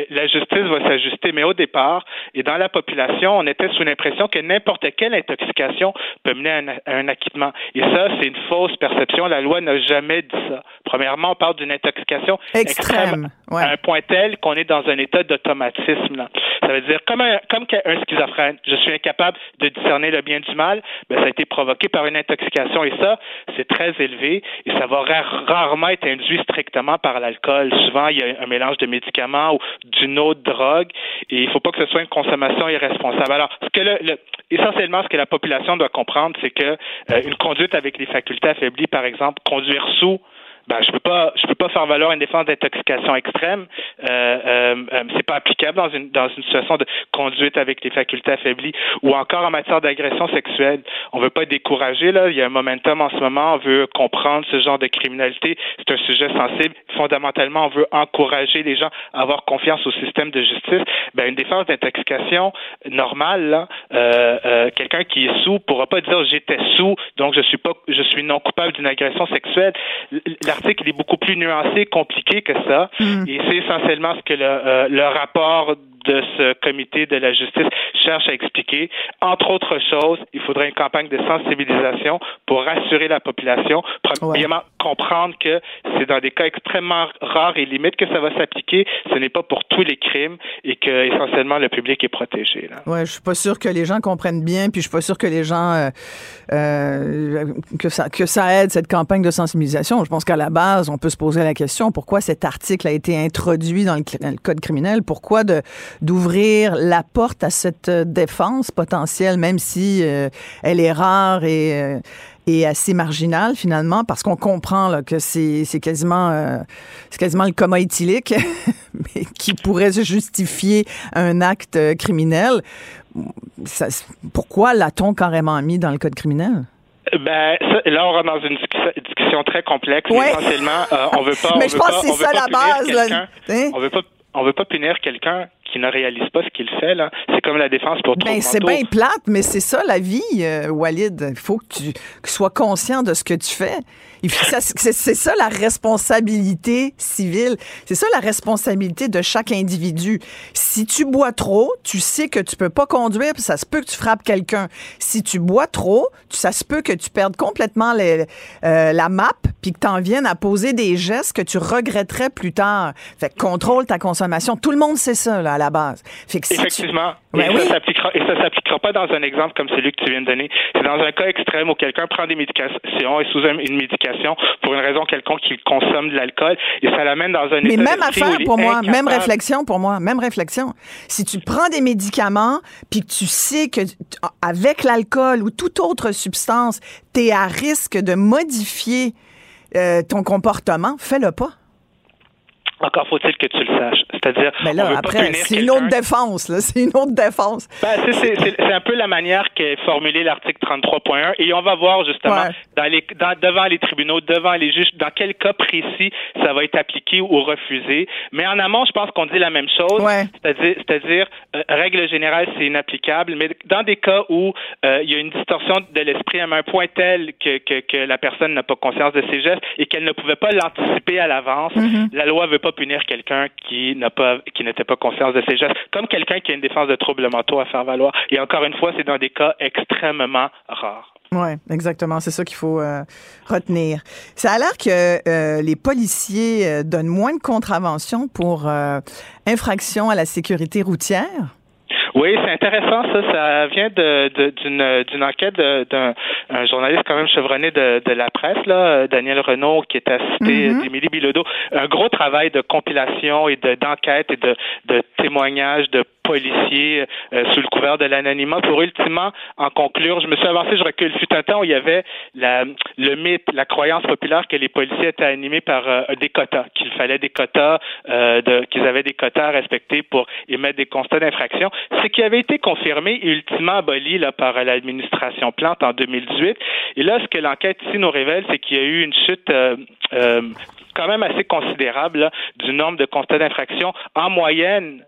La justice va s'ajuster, mais au départ et dans la population, on était sous l'impression que n'importe quelle intoxication peut mener à un, à un acquittement. Et ça, c'est une fausse perception la loi n'a jamais dit ça. Premièrement, on parle d'une intoxication extrême, à un point tel qu'on est dans un état d'automatisme. Ça veut dire, comme un, comme un schizophrène, je suis incapable de discerner le bien du mal, ben, ça a été provoqué par une intoxication. Et ça, c'est très élevé et ça va rarement être induit strictement par l'alcool. Souvent, il y a un mélange de médicaments ou d'une autre drogue et il ne faut pas que ce soit une consommation irresponsable. Alors, ce que le, essentiellement, ce que la population doit comprendre, c'est que euh, une conduite avec les facultés affaiblies, par exemple, conduire sous ben, je peux pas, je peux pas faire valoir une défense d'intoxication extrême. Euh, euh, euh, c'est pas applicable dans une dans une situation de conduite avec les facultés affaiblies ou encore en matière d'agression sexuelle. On veut pas décourager là. Il y a un momentum en ce moment. On veut comprendre ce genre de criminalité. C'est un sujet sensible. Fondamentalement, on veut encourager les gens à avoir confiance au système de justice. Ben, une défense d'intoxication normale, là, euh, euh, quelqu'un qui est sous pourra pas dire j'étais sous, donc je suis pas, je suis non coupable d'une agression sexuelle. L'article est beaucoup plus nuancé, compliqué que ça. Mm. Et c'est essentiellement ce que le, euh, le rapport de ce comité de la justice cherche à expliquer. Entre autres choses, il faudrait une campagne de sensibilisation pour rassurer la population, premièrement comprendre que c'est dans des cas extrêmement rares et limites que ça va s'appliquer. Ce n'est pas pour tous les crimes et que essentiellement le public est protégé. Là. Ouais, je suis pas sûr que les gens comprennent bien, puis je suis pas sûr que les gens euh, euh, que ça que ça aide cette campagne de sensibilisation. Je pense qu'à la base, on peut se poser la question pourquoi cet article a été introduit dans le, code criminel, pourquoi d'ouvrir la porte à cette défense potentielle, même si euh, elle est rare et et assez marginal finalement? Parce qu'on comprend que c'est, quasiment euh, c'est quasiment le coma éthylique <laughs> mais qui pourrait justifier un acte euh, criminel. Pourquoi l'a-t-on carrément mis dans le code criminel? Ben, là, on rentre dans une discussion très complexe. Essentiellement, euh, on veut pas. <laughs> Mais je pense que c'est ça la base. Là. Hein? On veut pas on veut pas punir quelqu'un qui ne réalise pas ce qu'il fait. Là. C'est comme la défense pour ben, C'est bien plate, mais c'est ça la vie, euh, Walid. Il faut que tu sois conscient de ce que tu fais. C'est ça la responsabilité civile. C'est ça la responsabilité de chaque individu. Si tu bois trop, tu sais que tu peux pas conduire, puis ça se peut que tu frappes quelqu'un. Si tu bois trop, ça se peut que tu perdes complètement les, euh, la map, puis que tu en viennes à poser des gestes que tu regretterais plus tard. Fait que contrôle ta consommation. Tout le monde sait ça là, à la base. Fait que Effectivement. Ben et, ça et ça s'appliquera pas dans un exemple comme celui que tu viens de donner. C'est dans un cas extrême où quelqu'un prend des médications et sous une médication pour une raison quelconque qu'il consomme de l'alcool et ça l'amène dans un Mais même affaire pour moi, même réflexion pour moi, même réflexion. Si tu prends des médicaments puis que tu sais que avec l'alcool ou toute autre substance, tu es à risque de modifier euh, ton comportement, fais-le pas. Encore faut-il que tu le saches. C'est-à-dire, mais là, après, c'est une autre défense. Là. C'est une autre défense. Ben, c'est, un peu la manière qu'est formulé l'article 33.1. Et on va voir justement dans les, dans, devant les tribunaux, devant les juges, dans quel cas précis ça va être appliqué ou refusé. Mais en amont, je pense qu'on dit la même chose. C'est-à-dire, c'est-à-dire euh, règle générale, c'est inapplicable. Mais dans des cas où euh, il y a une distorsion de l'esprit à un point tel que, que, que la personne n'a pas conscience de ses gestes et qu'elle ne pouvait pas l'anticiper à l'avance, mm-hmm. la loi veut pas punir quelqu'un qui n'a pas qui n'était pas conscient de ses gestes, comme quelqu'un qui a une défense de troubles mentaux à faire valoir. Et encore une fois, c'est dans des cas extrêmement rares. Oui, exactement. C'est ça qu'il faut euh, retenir. Ça a l'air que euh, les policiers euh, donnent moins de contraventions pour infraction à la sécurité routière. Oui, c'est intéressant ça. Ça vient de, d'une, d'une enquête d'un un journaliste quand même chevronné de, de la presse, là, Daniel Renault, qui est assisté mm-hmm. d'Émilie Bilodeau. Un gros travail de compilation et de, d'enquête et de, de témoignages de policiers euh, sous le couvert de l'anonymat pour ultimement en conclure. Je me suis avancé, je recule. Fut un temps où il y avait la, le mythe, la croyance populaire que les policiers étaient animés par euh, des quotas, qu'il fallait des quotas, euh, de, qu'ils avaient des quotas à respecter pour émettre des constats d'infraction. Ce qui avait été confirmé et ultimement aboli là, par l'administration Plante en 2018. Et là, ce que l'enquête ici nous révèle, c'est qu'il y a eu une chute quand même assez considérable du nombre de constats d'infraction en moyenne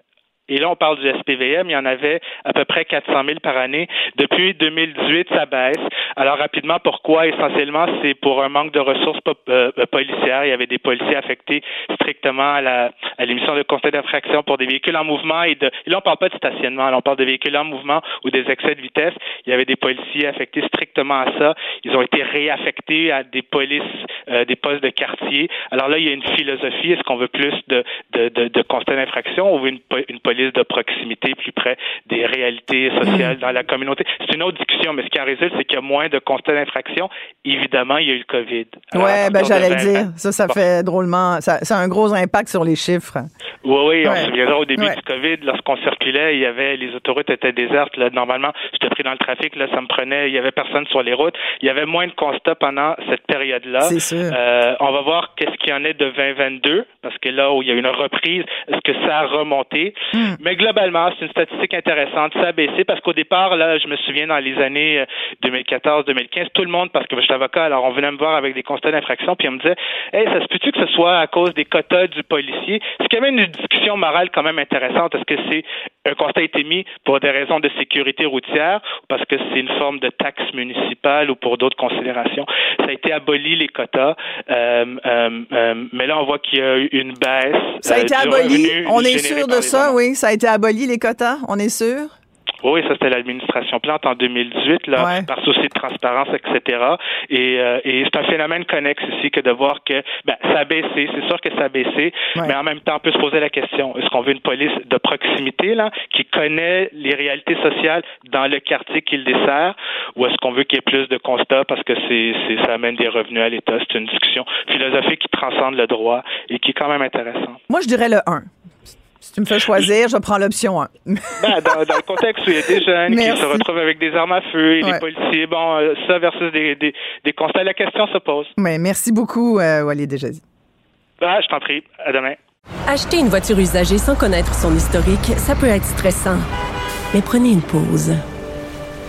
et là, on parle du SPVM, il y en avait à peu près 400 000 par année. Depuis 2018, ça baisse. Alors rapidement, pourquoi? Essentiellement, c'est pour un manque de ressources euh, policières. Il y avait des policiers affectés strictement à la à l'émission de constat d'infraction pour des véhicules en mouvement et de. Et là, on parle pas de stationnement, là, on parle de véhicules en mouvement ou des excès de vitesse. Il y avait des policiers affectés strictement à ça. Ils ont été réaffectés à des polices, euh, des postes de quartier. Alors là, il y a une philosophie. Est-ce qu'on veut plus de de, de, de d'infraction ou une, une police de proximité plus près des réalités sociales mm. dans la communauté. C'est une autre discussion, mais ce qui en résulte, c'est qu'il y a moins de constats d'infraction. Évidemment, il y a eu le COVID. Oui, ben j'allais le dire. Ça, ça fait drôlement. Ça, ça, a un gros impact sur les chiffres. Oui, oui, on se souviendra au début du COVID, lorsqu'on circulait, il y avait les autoroutes étaient désertes. Là, normalement, j'étais pris dans le trafic, là, ça me prenait, il y avait personne sur les routes. Il y avait moins de constats pendant cette période-là. C'est sûr. Euh, on va voir qu'est-ce qu'il y en est de 2022, parce que là où il y a une reprise, est-ce que ça a remonté? Hmm. Mais globalement, c'est une statistique intéressante. Ça a baissé parce qu'au départ, là, je me souviens dans les années 2014-2015, euh, tout le monde, parce que je suis avocat, alors on venait me voir avec des constats d'infraction, puis on me disait, hey, ça se peut-tu que ce soit à cause des quotas du policier? C'est quand même une discussion morale quand même intéressante. Est-ce que c'est un constat a été mis pour des raisons de sécurité routière, parce que c'est une forme de taxe municipale ou pour d'autres considérations? Ça a été aboli les quotas, euh, euh, euh, mais là on voit qu'il y a eu une baisse. Ça a été du aboli. revenu On est sûr de ça, oui. Ça a été aboli, les quotas. On est sûr? Oui, ça c'était l'administration Plante en 2018, là, Ouais. par souci de transparence, etc. Et, euh, et c'est un phénomène connexe ici que de voir que ben, ça a baissé. C'est sûr que ça a baissé, Ouais. mais en même temps, on peut se poser la question est-ce qu'on veut une police de proximité là, qui connaît les réalités sociales dans le quartier qu'il dessert, ou est-ce qu'on veut qu'il y ait plus de constats parce que c'est, c'est ça amène des revenus à l'État? C'est une discussion philosophique qui transcende le droit et qui est quand même intéressante. Moi, je dirais le 1. Si tu me fais choisir, je prends l'option 1. Ben, dans, dans le contexte où il y a des jeunes Merci. qui se retrouvent avec des armes à feu et Ouais. les policiers, bon, euh, ça versus des, des, des constats, la question se pose. Mais merci beaucoup, euh, Walid. Ah, je t'en prie. À demain. Acheter une voiture usagée sans connaître son historique, ça peut être stressant. Mais prenez une pause.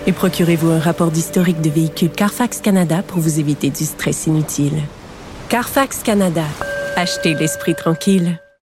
Et procurez-vous un rapport d'historique de véhicule Carfax Canada pour vous éviter du stress inutile. Carfax Canada. Achetez l'esprit tranquille.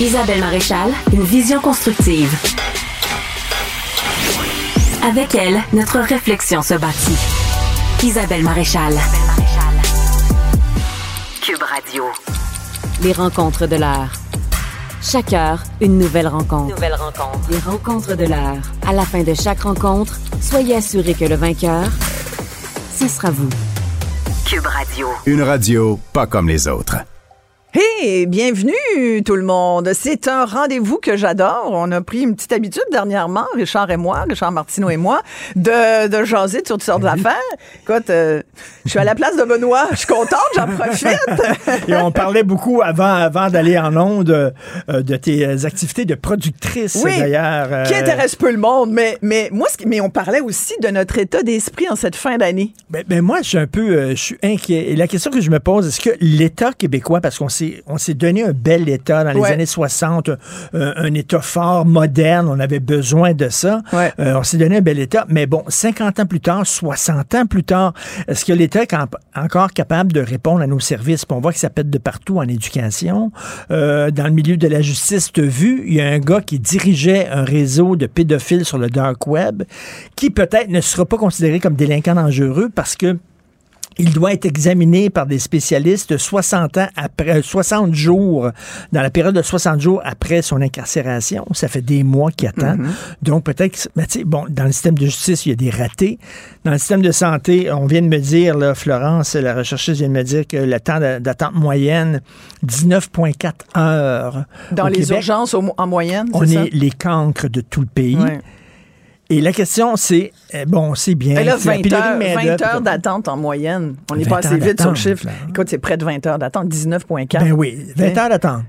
Isabelle Maréchal, une vision constructive. Avec elle, notre réflexion se bâtit. Isabelle Maréchal. Cube Radio. Les rencontres de l'heure. Chaque heure, une nouvelle rencontre. Nouvelle rencontre. Les rencontres de l'heure. À la fin de chaque rencontre, soyez assurés que le vainqueur, ce sera vous. Cube Radio. Une radio pas comme les autres. Hey, bienvenue tout le monde. C'est un rendez-vous que j'adore. On a pris une petite habitude dernièrement, Richard et moi, Richard Martineau et moi, de, de jaser sur toutes sortes d'affaires. Écoute, euh, je suis à la place de Benoît. Je suis contente, j'en profite. <laughs> Et on parlait beaucoup avant, avant d'aller en onde euh, de tes activités de productrice, Oui, d'ailleurs. euh, qui intéresse peu le monde, mais, mais moi, mais on parlait aussi de notre état d'esprit en cette fin d'année. Ben, ben moi, je suis un peu euh, je suis inquiet. Et la question que je me pose, est-ce que l'État québécois, parce qu'on s'est on s'est donné un bel État dans les Ouais. années 60, euh, un État fort, moderne, on avait besoin de ça. Ouais. Euh, on s'est donné un bel État. Mais bon, 50 ans plus tard, 60 ans plus tard, est-ce que l'État est encore capable de répondre à nos services? Puis on voit que ça pète de partout en éducation. Euh, dans le milieu de la justice, tu as vu, il y a un gars qui dirigeait un réseau de pédophiles sur le dark web qui peut-être ne sera pas considéré comme délinquant dangereux parce que il doit être examiné par des spécialistes 60 ans après, euh, 60 jours, dans la période de 60 jours après son incarcération. Ça fait des mois qu'il attend. Donc, peut-être sais, bon, dans le système de justice, il y a des ratés. Dans le système de santé, on vient de me dire, là, Florence, la recherchiste vient de me dire que le temps d'a- d'attente moyenne, 19,4 heures. Dans Au les Québec, urgences au- en moyenne, On ça? est les cancres de tout le pays. Ouais. Et la question, c'est, euh, bon, c'est bien. Mais là, c'est la 20 pénurie de heures, main-d'œuvre. 20 heures d'attente en moyenne. On est 20 passé vite sur le chiffre. là. Écoute, c'est près de 20 heures d'attente, 19,4. Ben oui, 20 heures d'attente.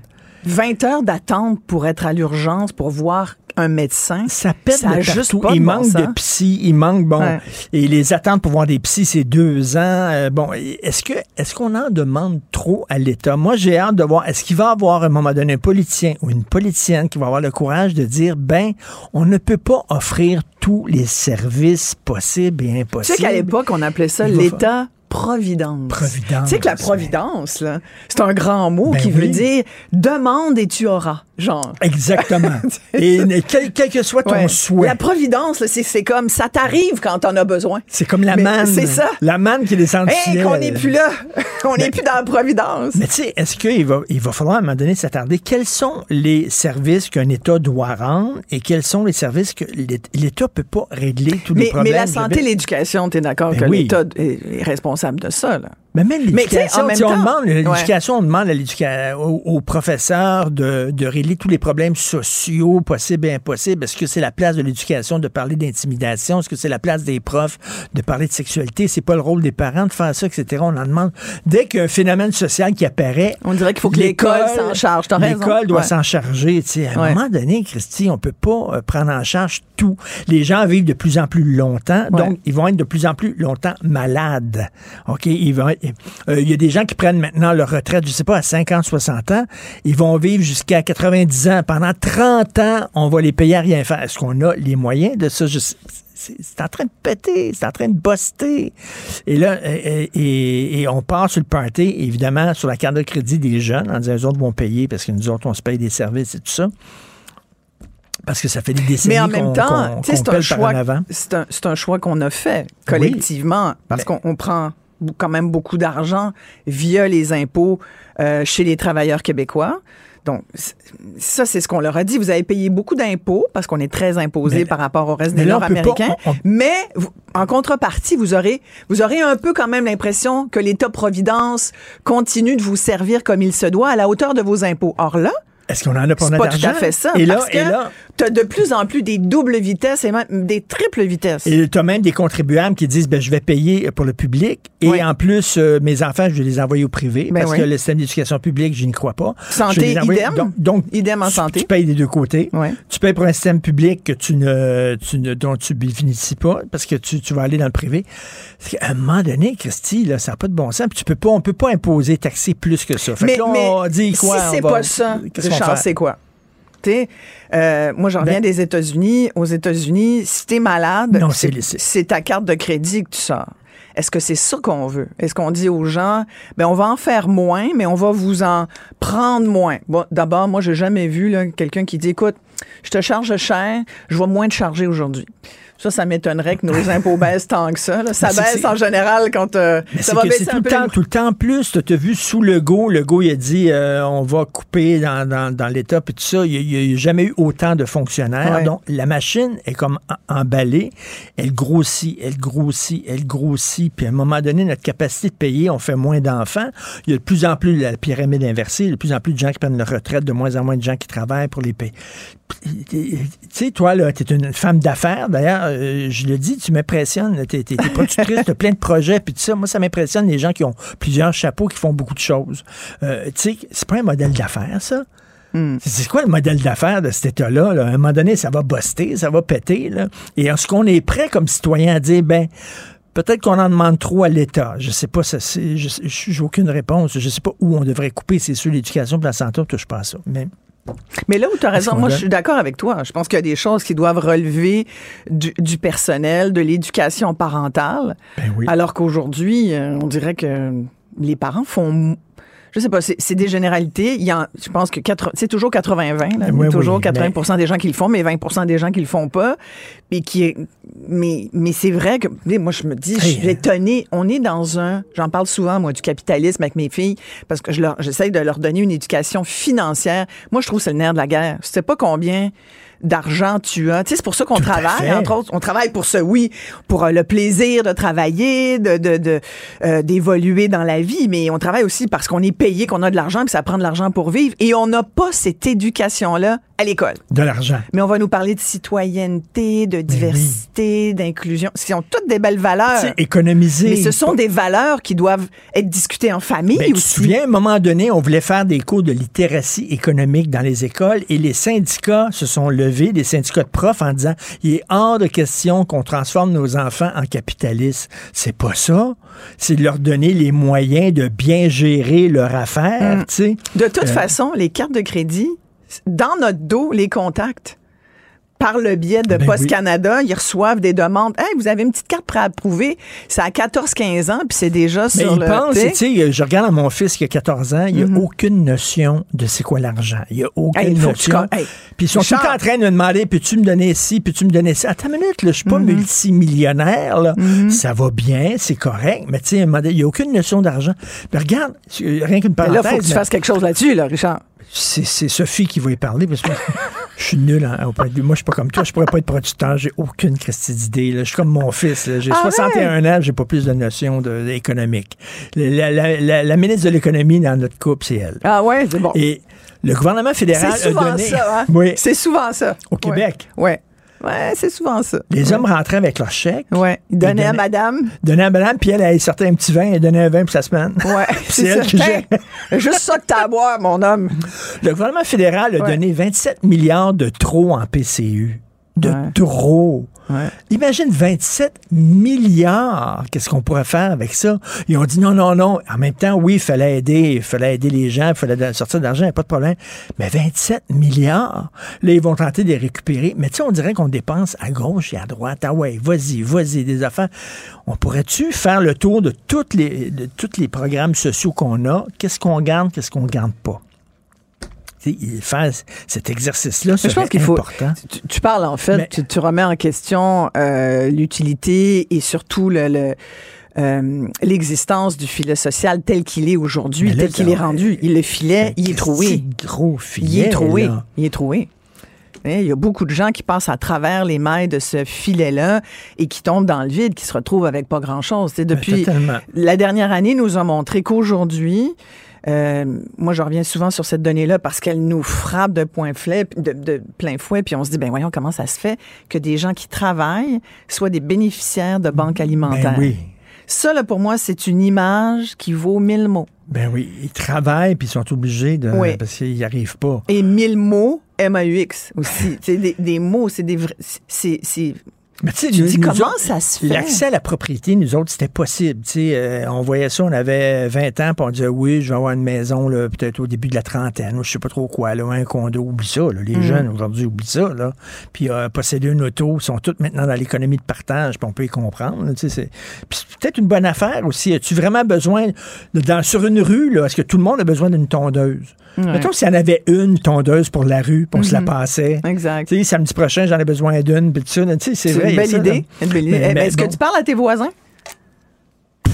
20 heures d'attente pour être à l'urgence, pour voir un médecin. Ça pète Ça de juste pas il manque de psy, il manque bon Ouais. et les attentes pour voir des psys c'est deux ans. Euh, bon, est-ce que est-ce qu'on en demande trop à l'État? Moi, j'ai hâte de voir est-ce qu'il va y avoir à un moment donné un politicien ou une politicienne qui va avoir le courage de dire ben on ne peut pas offrir tous les services possibles et Tu impossibles. sais qu'à l'époque, on appelait ça l'État providence. Providence, Tu sais que la providence, là, c'est un grand mot Ben qui veut dire demande et tu auras. Genre. Exactement. <laughs> et quel, quel que soit ton Ouais. souhait. La providence, c'est, comme ça t'arrive quand t'en as besoin. C'est comme la Mais manne. c'est ça. La manne qui descend du Hey, ciel. qu'on n'est plus là. <laughs> on n'est plus dans la providence. Mais tu sais, est-ce qu'il va, il va falloir à un moment donné s'attarder? Quels sont les services qu'un État doit rendre et quels sont les services que l'État- l'État peut pas régler tous les Mais, mais problèmes? la santé, l'éducation, t'es d'accord Ben que oui. l'État est est responsable de ça, là? Mais même l'éducation, on demande, Ouais. l'éducation, on demande à aux, aux professeurs de, de régler tous les problèmes sociaux possibles et impossibles. Est-ce que c'est la place de l'éducation de parler d'intimidation? Est-ce que c'est la place des profs de parler de sexualité? C'est pas le rôle des parents de faire ça, etc. On en demande. Dès qu'un phénomène social qui apparaît, On dirait qu'il faut que l'école s'en charge. L'école doit Ouais. s'en charger. tu sais. À un Ouais. moment donné, Christy, on peut pas euh, prendre en charge tout. Les gens vivent de plus en plus longtemps, Ouais. donc ils vont être de plus en plus longtemps malades. OK? Ils vont être- Il y a des gens qui prennent maintenant leur retraite, je sais pas, à 50, 60 ans. Ils vont vivre jusqu'à 90 ans. Pendant 30 ans, on va les payer à rien faire. Est-ce qu'on a les moyens de ça? Je c'est en train de péter, c'est en train de buster. Et là, et, et- et on part sur le party, évidemment, sur la carte de crédit des jeunes, en disant, les autres vont payer parce que nous autres, on se paye des services et tout ça. Parce que ça fait des décennies Mais en qu'on même temps, qu'on- tu sais, qu'on c'est un un, choix qu'on a fait collectivement parce qu'on on prend quand même beaucoup d'argent via les impôts euh, chez les travailleurs québécois. Donc, ça, c'est ce qu'on leur a dit. Vous avez payé beaucoup d'impôts parce qu'on est très imposé par rapport au reste des Nord-Américains. pas- on- Mais vous- en contrepartie, vous aurez, vous aurez un peu quand même l'impression que l'État-providence continue de vous servir comme il se doit à la hauteur de vos impôts. Or là, Est-ce qu'on en a notre pas tout à fait ça. Et là, parce que et là, tu as de plus en plus des doubles vitesses et même des triples vitesses. Et tu as même des contribuables qui disent ben, je vais payer pour le public et Oui. en plus, euh, mes enfants, je vais les envoyer au privé Ben parce oui. que le système d'éducation publique, je n'y crois pas. Santé, idem. Donc, donc, Idem en tu- santé. Tu payes des deux côtés. Tu payes pour un système public que tu ne, tu ne, dont tu bénéficies pas parce que tu, tu vas aller dans le privé. Qu'à un moment donné, Christy, là, ça n'a pas de bon sens. Puis tu peux pas, on peut pas imposer, taxer plus que ça. Fait mais que là, mais on dit quoi? si c'est va- pas ça, c'est quoi? Sais, euh, moi, j'en reviens Ben- des États-Unis. Aux États-Unis, si t'es malade, Non, c'est c'est- c'est- c'est ta carte de crédit que tu sors. Est-ce que c'est ça qu'on veut? Est-ce qu'on dit aux gens, ben on va en faire moins, mais on va vous en prendre moins? Bon, d'abord, moi, j'ai jamais vu là, quelqu'un qui dit, écoute, je te charge cher, je vais moins te charger aujourd'hui. Ça, ça m'étonnerait que nos impôts baissent tant que ça. là. Ça Ben, baisse en général quand euh, ça va baisser un tout le temps, tout le temps plus. Tu as vu sous le go, le go, il a dit euh, on va couper dans, dans, dans l'État puis tout ça. Il n'y a, jamais eu autant de fonctionnaires. Ouais. Donc, la machine est comme emballée. Elle grossit, elle grossit, elle grossit. Puis à un moment donné, notre capacité de payer, on fait moins d'enfants. Il y a de plus en plus la pyramide inversée, il y a de plus en plus de gens qui prennent leur retraite, de moins en moins de gens qui travaillent pour les payer. Tu sais, toi, là, tu es une femme d'affaires. D'ailleurs, euh, je le dis, tu m'impressionnes. Tu es, productrice, tu as plein de projets, puis tout ça. Moi, ça m'impressionne les gens qui ont plusieurs chapeaux, qui font beaucoup de choses. Euh, tu sais, c'est pas un modèle d'affaires, ça. Hmm. C'est- quoi le modèle d'affaires de cet État-là? là? À un moment donné, ça va buster, ça va péter. Là. Et est-ce qu'on est prêt comme citoyen à dire, ben, peut-être qu'on en demande trop à l'État? Je sais pas, ça, je j'ai aucune réponse. Je sais pas où on devrait couper. C'est sûr, l'éducation la santé, on touche pas à ça. Mais Mais là où tu as raison, moi je suis d'accord avec toi. Je pense qu'il y a des choses qui doivent relever du, du personnel, de l'éducation parentale. Ben oui. Alors qu'aujourd'hui, euh, on dirait que les parents font. Je sais pas, c'est c'est des généralités. Il y en, je pense que c'est toujours 80-20. là. Il y a Oui, oui, toujours mais- 80% des gens qui le font, mais 20% des gens qui le font pas. Et qui mais, mais c'est vrai que, moi, je me dis, je suis étonnée. On est dans un, j'en parle souvent, moi, du capitalisme avec mes filles, parce que je leur, j'essaye de leur donner une éducation financière. Moi, je trouve que c'est le nerf de la guerre. Je sais pas combien d'argent tu as. Tu sais, c'est pour ça qu'on travaille, entre autres. On travaille pour ce, oui, pour euh, le plaisir de travailler, de, de, de, euh, d'évoluer dans la vie, mais on travaille aussi parce qu'on est payé, qu'on a de l'argent, puis ça prend de l'argent pour vivre. Et on n'a pas cette éducation-là à l'école. de l'argent. Mais on va nous parler de citoyenneté, de diversité, d'inclusion. Ce sont toutes des belles valeurs. Économiser. Mais ce sont des valeurs qui doivent être discutées en famille Ben, tu te aussi. souviens, à un moment donné, on voulait faire des cours de littératie économique dans les écoles et les syndicats se sont levés, les syndicats de profs, en disant il est hors de question qu'on transforme nos enfants en capitalistes. C'est pas ça. C'est de leur donner les moyens de bien gérer leur affaire, sais. De toute Euh, façon, les cartes de crédit, dans notre dos, les contacts, par le biais de Ben Post oui. Canada, ils reçoivent des demandes. Hey, vous avez une petite carte préapprouvée. C'est à 14-15 ans, puis c'est déjà Mais sur il le. pense, tu sais. tu sais, je regarde à mon fils qui a 14 ans, il n'y a aucune notion de c'est quoi l'argent. Il n'y a aucune Mm-hmm. Hey, tu notion. hey, Puis ils sont tout le temps Richard. en train de me demander, peux-tu me donner ci, peux-tu me donner ça? Attends une minute, là, je suis pas Mm-hmm. multimillionnaire, là. Ça va bien, c'est correct, mais tu sais, il n'y a aucune notion d'argent. Puis regarde, rien qu'une Mais parenthèse. là, il faut que tu mais- fasses quelque chose là-dessus, là, Richard. C'est Sophie qui va y parler parce que <laughs> je suis nul. en- au point de vue- Moi, je suis pas comme toi. Je pourrais pas être producteur. J'ai aucune christie d'idée. Je suis comme mon fils. J'ai Arrête! 61 ans. J'ai pas plus de notions de, économiques. La, la- la- la ministre de l'économie dans notre couple, c'est elle. Ah ouais, c'est bon. Et le gouvernement fédéral C'est souvent a donné... ça, hein? Oui. C'est souvent ça. Au Québec. Ouais. Ouais, c'est souvent ça. Les hommes rentraient avec leur chèque, Ouais. Il donnait à donnaient- madame. donnaient à madame, puis elle, elle sortait un petit vin et donnait un vin pour sa semaine. Ouais. <laughs> c'est elle qui <laughs> Juste ça que t'as à boire, mon homme. Le gouvernement fédéral a Ouais. donné 27 milliards de trop en PCU. De Ouais. trop. Imagine 27 milliards. Qu'est-ce qu'on pourrait faire avec ça? Ils ont dit non, non, non. En même temps, oui, il fallait aider, il fallait aider les gens, il fallait sortir de l'argent, pas de problème. Mais 27 milliards, là, ils vont tenter de les récupérer. Mais tu sais, on dirait qu'on dépense à gauche et à droite. Ah ouais, vas-y, vas-y, des affaires. On pourrait-tu faire le tour de toutes les, tous les programmes sociaux qu'on a? Qu'est-ce qu'on garde, qu'est-ce qu'on garde pas? Faire cet exercice-là, je c'est pense qu'il faut- important. Tu, tu parles en fait, Mais- tu, tu remets en question euh, l'utilité et surtout le, le, euh, l'existence du filet social tel qu'il est aujourd'hui, tel qu'il est rendu. Il le filet, il est troué. Gros filet. Il est troué. là. Il est troué. Hein, Il y a beaucoup de gens qui passent à travers les mailles de ce filet-là et qui tombent dans le vide, qui se retrouvent avec pas grand-chose. Sais, Depuis la dernière année nous a montré qu'aujourd'hui, euh, moi je reviens souvent sur cette donnée-là parce qu'elle nous frappe de, point fouet, de, de plein fouet, puis on se dit, ben voyons comment ça se fait que des gens qui travaillent soient des bénéficiaires de banques alimentaires? Ben oui. Ça, là, pour moi, c'est une image qui vaut mille mots. Ben oui, ils travaillent puis ils sont obligés de Oui. parce qu'ils n'y arrivent pas. Et mille mots, M-A-U-X aussi. <laughs> c'est des, des mots, c'est des vrais. C'est. Mais tu sais, Tu nous- dis nous comment autres, ça se fait? L'accès à la propriété, nous autres, c'était possible. Tu sais, euh, on voyait ça, on avait 20 ans, puis on disait oui, je vais avoir une maison là, peut-être au début de la trentaine, ou je sais pas trop quoi, là, un condo, oublie ça. là. Les Mm. jeunes aujourd'hui oublient ça. Là. Puis euh, posséder une auto, ils sont tous maintenant dans l'économie de partage, puis on peut y comprendre. là, tu sais, c'est- Puis c'est peut-être une bonne affaire aussi. As-tu vraiment besoin, dans, sur une rue, là, est-ce que tout le monde a besoin d'une tondeuse? Mettons s'il y en avait une tondeuse pour la rue, puis on se la passait. Exact. Samedi prochain, j'en ai besoin d'une, puis c'est vrai. une belle idée. Est-ce que tu parles à tes voisins? <laughs>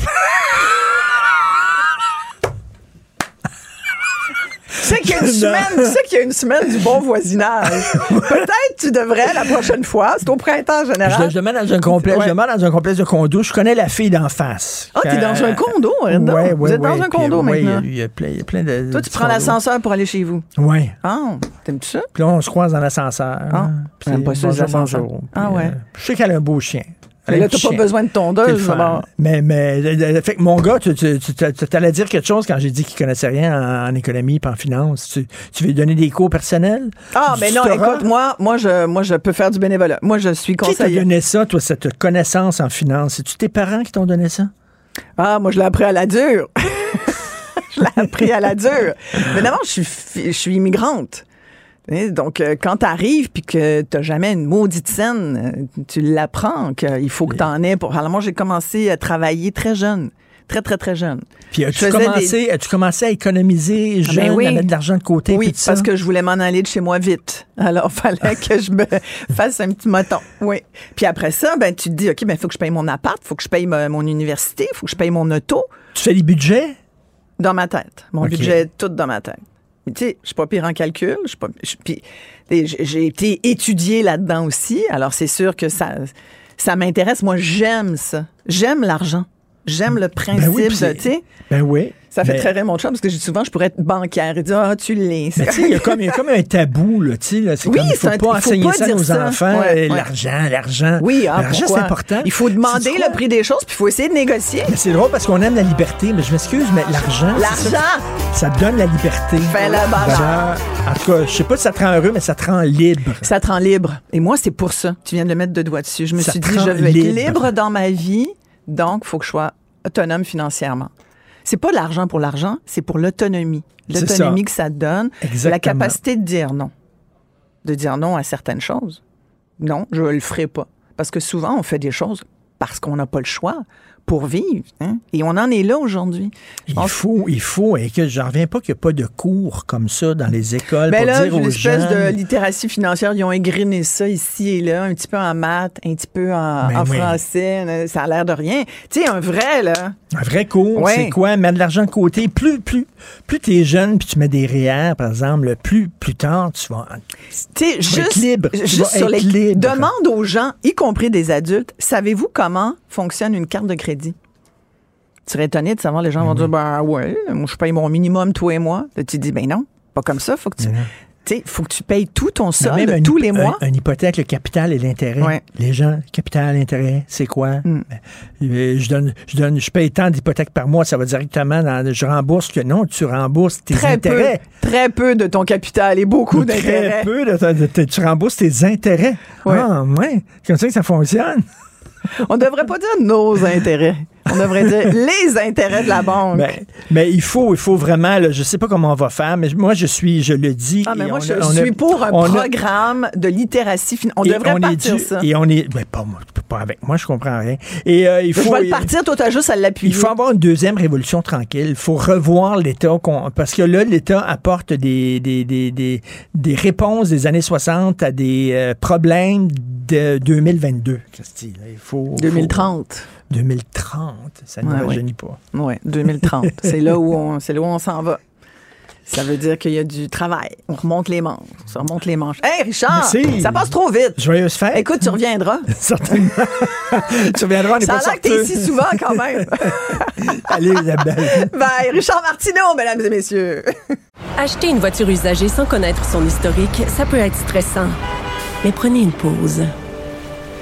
sais qu'il y a une <laughs> semaine, tu sais qu'il y a une semaine du bon voisinage. <laughs> Peut-être tu devrais la prochaine fois. C'est au printemps en Je, général. je demande dans un complexe, Ouais. je demande dans un complexe de condo. Je connais la fille d'en face. Ah, t'es dans un condo, hein, donc? Ouais, Vous êtes dans un condo ouais, maintenant? Il y, a plein, il y a plein de. Toi, tu prends l'ascenseur pour aller chez vous? Oui. Ah, t'aimes-tu ça? Puis là, on se croise dans l'ascenseur. Ah, Puis j'aime pas ça, bonjour, bonjour. Ah, Puis, ouais. euh, je sais qu'elle a un beau chien. Mais là, t'as pas besoin de tondeuse. d'abord. Mais, mais, fait que mon gars, tu, tu, tu, tu- t'allais dire quelque chose quand j'ai dit qu'il connaissait rien en, en économie et en finance. Tu, tu veux donner des cours personnels? Ah, mais non, écoute, moi, moi, je, moi, je peux faire du bénévolat. Moi, je suis Qui t'a donné ça, toi, cette connaissance en finance? C'est-tu tes parents qui t'ont donné ça? Ah, moi, je l'ai appris à la dure. <laughs> je l'ai appris à la dure. Mais d'abord, je suis, je suis immigrante. Et Donc, euh, quand t'arrives puis que t'as jamais une maudite scène, euh, tu l'apprends qu'il faut que t'en aies pour. Alors, moi, j'ai commencé à travailler très jeune. Très, très, très jeune. Puis as-tu commencé, as-tu commencé à économiser Ah, ben oui. à mettre de l'argent de côté? Oui, parce que je voulais m'en aller de chez moi vite. Alors, <laughs> fallait que je me fasse un petit moton. Oui. Puis après ça, ben, tu te dis, OK, ben, faut que je paye mon appart, faut que je paye ma- mon université, faut que je paye mon auto. Tu fais des budgets? Dans ma tête. Mon OK. budget est tout dans ma tête. Tu sais, je suis pas pire en calcul. Je suis pas, j'ai été étudiée là-dedans aussi. Alors, c'est sûr que ça, ça m'intéresse. Moi, j'aime ça. J'aime l'argent. J'aime le principe Ben oui, de, tu sais, Ben oui. Ça fait Mais- très rire mon chum parce que j'ai souvent, je pourrais être bancaire et dire, ah, tu l'es. Mais tu sais, il y a comme, il y a comme un tabou, là, tu sais. C'est Oui, comme, il faut un- pas il faut enseigner pas ça ça. enfants. Ouais, ouais. L'argent, l'argent. Oui, ah, L'argent, c'est important. Il faut demander le prix des choses, puis il faut essayer de négocier. Mais c'est drôle parce qu'on aime la liberté, mais je m'excuse, mais l'argent. ça, L'argent! Ça donne la liberté. Fais la barre. En tout cas, je sais pas si ça te rend heureux, mais ça te rend libre. Ça te rend libre. Et moi, c'est pour ça. Tu viens de le mettre deux doigts dessus. Je me Ça suis dit, je veux être libre dans ma vie, donc il faut que je sois autonome financièrement. C'est pas l'argent pour l'argent, c'est pour l'autonomie. L'autonomie que ça donne. Exactement. La capacité de dire non. De dire non à certaines choses. Non, je le ferai pas. Parce que souvent, on fait des choses parce qu'on n'a pas le choix pour vivre. Hein? Et on en est là aujourd'hui. Il faut, il faut, et que j'en reviens pas qu'il n'y a pas de cours comme ça dans les écoles Mais pour là, dire aux une espèce jeunes. de littératie financière, ils ont égriné ça ici et là, un petit peu en maths, un petit peu en, Ben en oui. français. Ça a l'air de rien. Tu sais, un vrai, là. Un vrai cours, Ouais. c'est quoi? Mettre de l'argent de côté. Plus, plus, plus tu es jeune, puis tu mets des REER, par exemple, plus, plus tard, tu vas. Tu sais, juste, être libre. Tu juste vas sur être les. libre. Demande aux gens, y compris des adultes, savez-vous comment fonctionne une carte de crédit? Tu serais étonné de savoir, les gens vont Mhm. dire, ben ouais, moi, je paye mon minimum, toi et moi. Là, tu dis, ben non, pas comme ça. Faut que tu. Sais, faut que tu payes tout ton solde même tous les mois. Un, un hypothèque, le capital et l'intérêt. Ouais. Les gens, capital, intérêt, c'est quoi? Mm. Ben, euh, je donne, je donne, je paye tant d'hypothèques par mois, ça va directement dans, je rembourse que non, tu rembourses tes Très peu, intérêts. très peu de ton capital et beaucoup Très d'intérêts. peu, de, de- de- tu rembourses tes intérêts. Ouais. Ah, ouais. C'est comme ça que ça fonctionne. On devrait pas dire nos intérêts. On devrait dire les intérêts de la banque. Mais, mais il faut, il faut vraiment, là, je sais pas comment on va faire, mais moi, je suis, je le dis. ah, mais moi, on je, je a- suis pour un a- programme de littératie. On devrait on est partir dû- ça. Et on est, ben, pas pas avec moi, je comprends rien. Et euh, il je faut. vais le partir, toi, t'as juste à l'appuyer. Il faut avoir une deuxième révolution tranquille. Il faut revoir l'État. Parce que là, l'État apporte des, des, des, des, des réponses des années 60 à des euh, problèmes de 2022. Christy, là, il faut, 2030. faut- 2030. Ça ne Ouais, me ouais. rajeunit pas. Oui, 2030. <laughs> c'est là où on, c'est là où on s'en va. Ça veut dire qu'il y a du travail. On remonte les manches. On remonte les manches. Hey, Richard! Merci. Ça passe trop vite. Joyeuse fête. Écoute, tu reviendras. <laughs> Certainement. tu reviendras, on n'est Ça pas a l'air que t'es ici souvent quand même. <laughs> Allez, Isabelle. Bye. Richard Martineau, mesdames et messieurs. Acheter une voiture usagée sans connaître son historique, ça peut être stressant. Mais prenez une pause.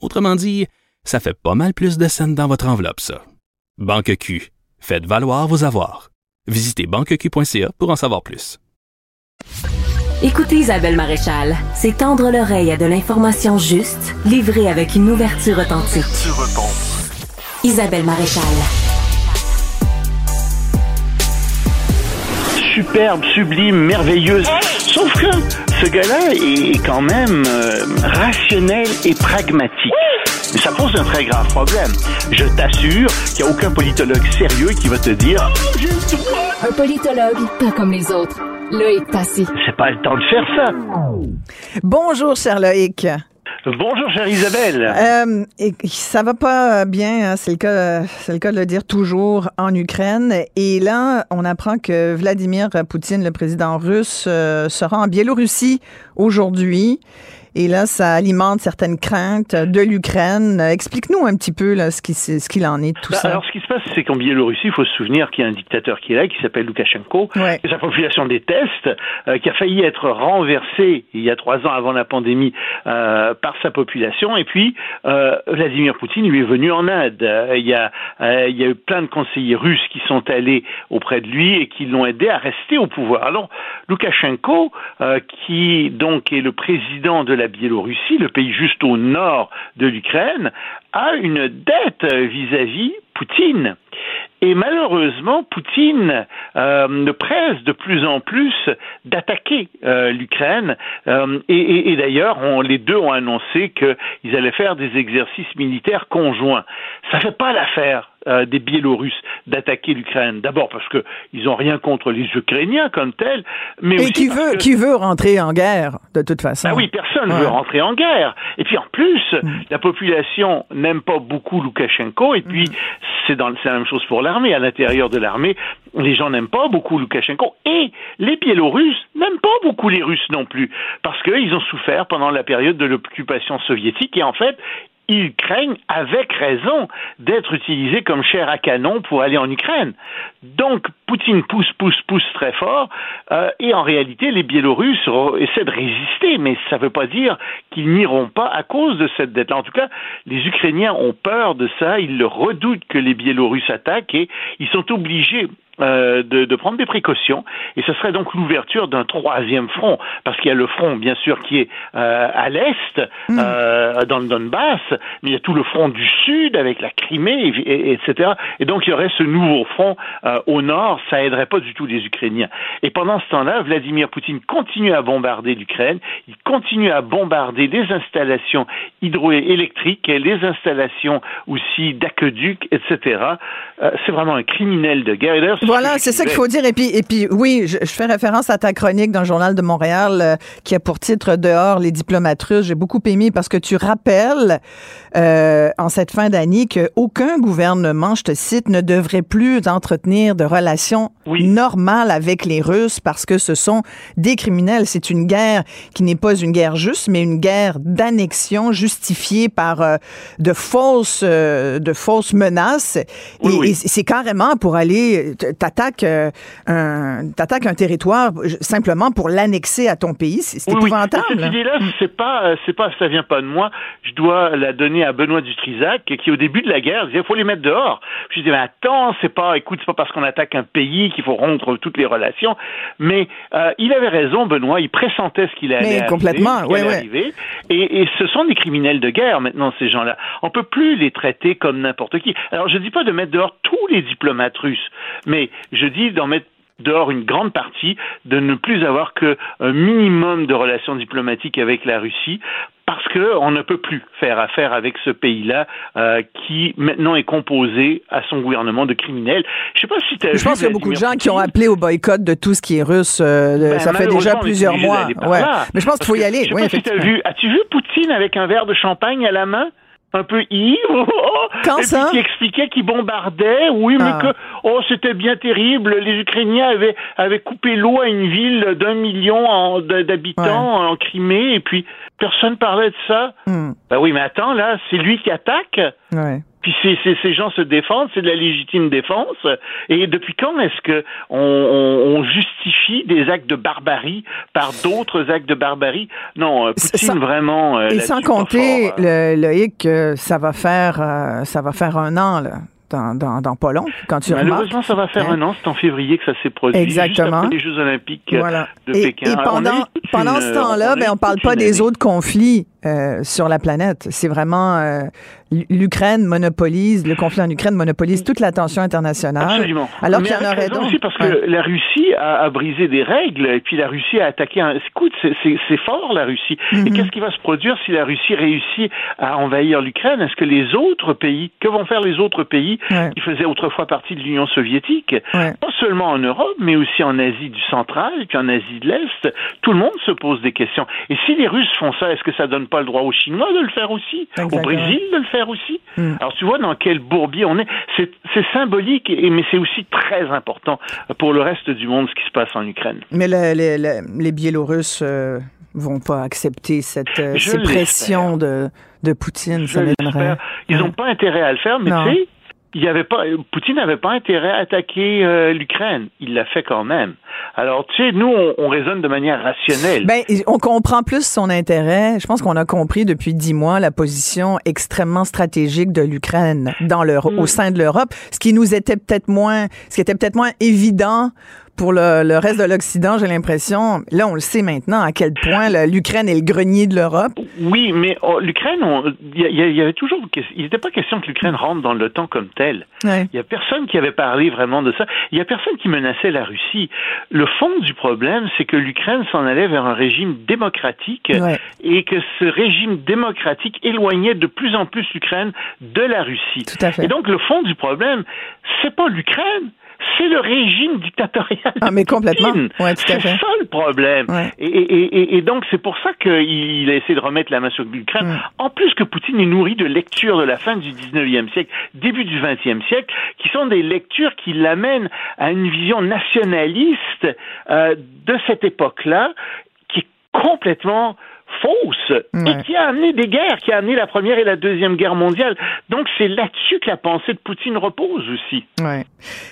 Autrement dit, ça fait pas mal plus de scènes dans votre enveloppe, ça. Banque Q. Faites valoir vos avoirs. Visitez banqueq.ca pour en savoir plus. Écoutez Isabelle Maréchal, c'est tendre l'oreille à de l'information juste, livrée avec une ouverture authentique. Isabelle Maréchal. Superbe, sublime, merveilleuse. Sauf que ce gars-là est quand même euh, rationnel et pragmatique. Mais ça pose un très grave problème. Je t'assure qu'il n'y a aucun politologue sérieux qui va te dire. Un politologue, pas comme les autres. Loïc Passy. C'est pas le temps de faire ça. Bonjour, cher Loïc. Bonjour, chère Isabelle. Euh, ça va pas bien, hein, c'est le cas, c'est le cas de le dire toujours en Ukraine. Et là, on apprend que Vladimir Poutine, le président russe, euh, sera en Biélorussie aujourd'hui. Et là, ça alimente certaines craintes de l'Ukraine. Explique-nous un petit peu là, ce qui ce qu'il en est de tout Bah, ça. alors, ce qui se passe, c'est qu'en Biélorussie, il faut se souvenir qu'il y a un dictateur qui est là, qui s'appelle Loukachenko, Ouais. que sa population déteste, euh, qui a failli être renversé il y a trois ans avant la pandémie euh, par sa population. Et puis, euh, Vladimir Poutine lui est venu en aide. Il, y a, il y a eu plein de conseillers russes qui sont allés auprès de lui et qui l'ont aidé à rester au pouvoir. Alors, Loukachenko, qui donc est le président de la Biélorussie, le pays juste au nord de l'Ukraine, a une dette euh, vis-à-vis Poutine. Et malheureusement, Poutine euh, ne presse de plus en plus d'attaquer euh, l'Ukraine. Euh, et et- et d'ailleurs, les deux ont annoncé qu'ils allaient faire des exercices militaires conjoints. Ça fait pas l'affaire euh, des Biélorusses d'attaquer l'Ukraine. D'abord parce que ils n'ont rien contre les Ukrainiens comme tels, mais Et aussi qui veut, que- qui veut rentrer en guerre, de toute façon. ah oui, personne ne Ouais. veut rentrer en guerre. Et puis en plus, Mm. la population n'aime pas beaucoup Loukachenko. Et puis Mm. C'est dans la même chose pour l'armée. À l'intérieur de l'armée, les gens n'aiment pas beaucoup Loukachenko. Et les Biélorusses n'aiment pas beaucoup les Russes non plus, parce qu'ils ont souffert pendant la période de l'occupation soviétique. Et en fait, ils craignent, avec raison, d'être utilisés comme chair à canon pour aller en Ukraine. Donc, Poutine pousse, pousse, pousse très fort, euh, et en réalité, les Biélorusses essaient de résister, mais ça ne veut pas dire qu'ils n'iront pas à cause de cette dette-là. En tout cas, les Ukrainiens ont peur de ça, ils redoutent que les Biélorusses attaquent, et ils sont obligés euh, de, de, prendre des précautions. Et ce serait donc l'ouverture d'un troisième front parce qu'il y a le front bien sûr qui est euh, à l'est mm. euh, dans le Donbass mais il y a tout le front du sud avec la Crimée et, etc et donc il y aurait ce nouveau front euh, au nord. Ça aiderait pas du tout les Ukrainiens. Et pendant ce temps-là Vladimir Poutine continue à bombarder l'Ukraine. Il continue à bombarder des installations hydroélectriques les installations aussi d'aqueducs etc euh, c'est vraiment un criminel de guerre voilà, c'est ça qu'il faut dire. Et puis, et puis oui, je, fais référence à ta chronique dans le Journal de Montréal euh, qui a pour titre Dehors les diplomates russes. J'ai beaucoup aimé parce que tu rappelles euh, en cette fin d'année qu'aucun gouvernement, je te cite, ne devrait plus entretenir de relations normales avec les Russes parce que ce sont des criminels. C'est une guerre qui n'est pas une guerre juste, mais une guerre d'annexion justifiée par euh, de fausses, de fausses menaces. et c'est carrément pour aller t'attaques euh, un, un territoire simplement pour l'annexer à ton pays. C'est épouvantable. Cette idée-là, c'est pas, euh, c'est pas, ça vient pas de moi. Je dois la donner à Benoît Dutrisac, qui au début de la guerre disait, il faut les mettre dehors. Je dis, mais attends, c'est pas, écoute, c'est pas parce qu'on attaque un pays qu'il faut rompre toutes les relations. Mais euh, il avait raison, Benoît. Il pressentait ce qu'il allait, complètement, arriver. Et, et ce sont des criminels de guerre maintenant, ces gens-là. On peut plus les traiter comme n'importe qui. Alors, je dis pas de mettre dehors tous les diplomates russes, mais je dis d'en mettre dehors une grande partie, de ne plus avoir qu'un minimum de relations diplomatiques avec la Russie, parce qu'on ne peut plus faire affaire avec ce pays-là euh, qui maintenant est composé à son gouvernement de criminels. Je sais pas si Je pense qu'il y a beaucoup de gens qui ont appelé au boycott de tout ce qui est russe. Euh, ben, ça fait déjà plusieurs mois. Mais je pense qu'il faut y aller. Pas si as vu, as-tu vu Poutine avec un verre de champagne à la main? Un peu ivre, <laughs> Quand et qui expliquait qu'il bombardait, oui, mais ah. que oh c'était bien terrible, les Ukrainiens avaient avaient coupé l'eau à une ville d'un million d'habitants en Crimée, et puis personne parlait de ça. Hmm. Ben oui, mais attends là, c'est lui qui attaque. Ouais. Puis ces gens se défendent, c'est de la légitime défense. Et depuis quand est-ce que on, justifie des actes de barbarie par d'autres actes de barbarie? Non, euh, Poutine vraiment. Euh, et sans compter, hein. le, Loïc, ça va faire euh, ça va faire un an là dans, dans, dans pas long, quand tu Malheureusement, ça va faire hein? un an. C'est en février que ça s'est produit. Exactement. Juste les Jeux Olympiques de Pékin. Et pendant, pendant ce temps-là, ben, on parle pas des autres conflits euh, sur la planète. C'est vraiment euh, l'Ukraine monopolise, le conflit en Ukraine monopolise toute l'attention internationale. Absolument. Alors qu'il y en aurait d'autres. aussi parce que la Russie a, brisé des règles et puis la Russie a attaqué un. Écoute, c'est fort la Russie. Et mm-hmm. qu'est-ce qui va se produire si la Russie réussit à envahir l'Ukraine? Est-ce que les autres pays, que vont faire les autres pays qui faisaient autrefois partie de l'Union soviétique, pas seulement en Europe, mais aussi en Asie du central, puis en Asie de l'Est, tout le monde se pose des questions. Et si les Russes font ça, est-ce que ça donne pas le droit aux Chinois de le faire aussi, au Brésil de le faire aussi. Hmm. Alors tu vois dans quel bourbier on est. C'est symbolique, et, mais c'est aussi très important pour le reste du monde ce qui se passe en Ukraine. Mais les Biélorusses euh, vont pas accepter cette euh, pression de, de Poutine. ça Ils n'ont pas intérêt à le faire, mais tu sais, il avait pas, Poutine n'avait pas intérêt à attaquer euh, l'Ukraine. Il l'a fait quand même. Alors, tu sais, nous, on, raisonne de manière rationnelle. Ben, on comprend plus son intérêt. Je pense qu'on a compris depuis dix mois la position extrêmement stratégique de l'Ukraine dans le, au hmm. sein de l'Europe, ce qui nous était peut-être moins, ce qui était peut-être moins évident pour le, reste de l'Occident, j'ai l'impression, là, on le sait maintenant, à quel point l'Ukraine est le grenier de l'Europe. Oui, mais oh, l'Ukraine, il y, avait toujours, il n'était pas question que l'Ukraine rentre dans l'OTAN comme telle. Il y a personne qui avait parlé vraiment de ça. Il y a personne qui menaçait la Russie. Le fond du problème, c'est que l'Ukraine s'en allait vers un régime démocratique et que ce régime démocratique éloignait de plus en plus l'Ukraine de la Russie. Tout à fait. Et donc, le fond du problème, c'est pas l'Ukraine, c'est le régime dictatorial. Ah, mais complètement. Ouais, c'est ça le problème. Et, et, et, donc, c'est pour ça qu'il a essayé de remettre la main sur l'Ukraine. En plus que Poutine est nourri de lectures de la fin du 19e siècle, début du 20e siècle, qui sont des lectures qui l'amènent à une vision nationaliste euh, de cette époque-là, qui est complètement fausse et qui a amené des guerres, qui a amené la première et la deuxième guerre mondiale. Donc c'est là-dessus que la pensée de Poutine repose aussi. Ouais.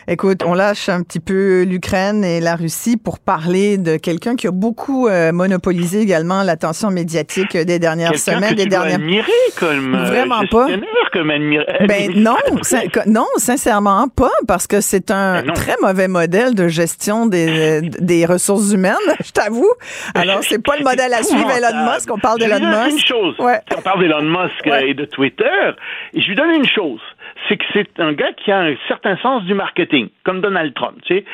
Écoute, on lâche un petit peu l'Ukraine et la Russie pour parler de quelqu'un qui a beaucoup euh, monopolisé également l'attention médiatique des dernières semaines, que des tu dernières. Admirer comme euh, Vraiment pas. Comme admira... Ben non, sin- non, sincèrement pas, parce que c'est un Ben très mauvais modèle de gestion des, des ressources humaines, <laughs> je t'avoue. Alors, c'est pas le modèle à suivre Elon Musk, on parle d'Elon Musk. une chose. Ouais. On parle d'Elon Musk Ouais. et de Twitter. Et je lui donne une chose. C'est que c'est un gars qui a un certain sens du marketing, comme Donald Trump. Tu sais,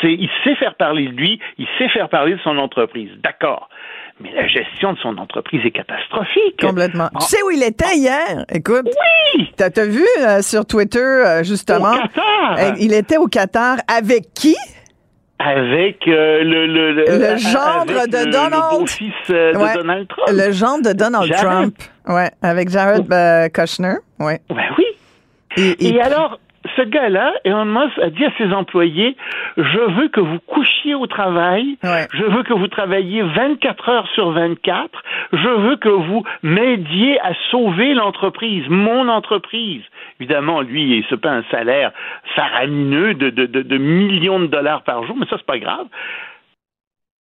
c'est, il sait faire parler de lui, il sait faire parler de son entreprise. D'accord. Mais la gestion de son entreprise est catastrophique. Complètement. Ah. Tu sais où il était hier? Écoute. Oui! T'as, t'as vu euh, sur Twitter, euh, justement? Au Qatar. euh, il était au Qatar avec qui? Avec euh, le, le, le, gendre de le- Donald. Le beau-fils euh, de Ouais. Donald Trump. Le genre de Donald Jared. Trump. Ouais, avec Jared euh, Kushner. Ouais. Ben oui. Et, Et alors, ce gars-là, Elon Musk a dit à ses employés, je veux que vous couchiez au travail, Ouais. je veux que vous travailliez 24 heures sur 24, je veux que vous m'aidiez à sauver l'entreprise, mon entreprise. Évidemment, lui, il se paie un salaire faramineux de, de, de, de millions de dollars par jour, mais ça, c'est pas grave.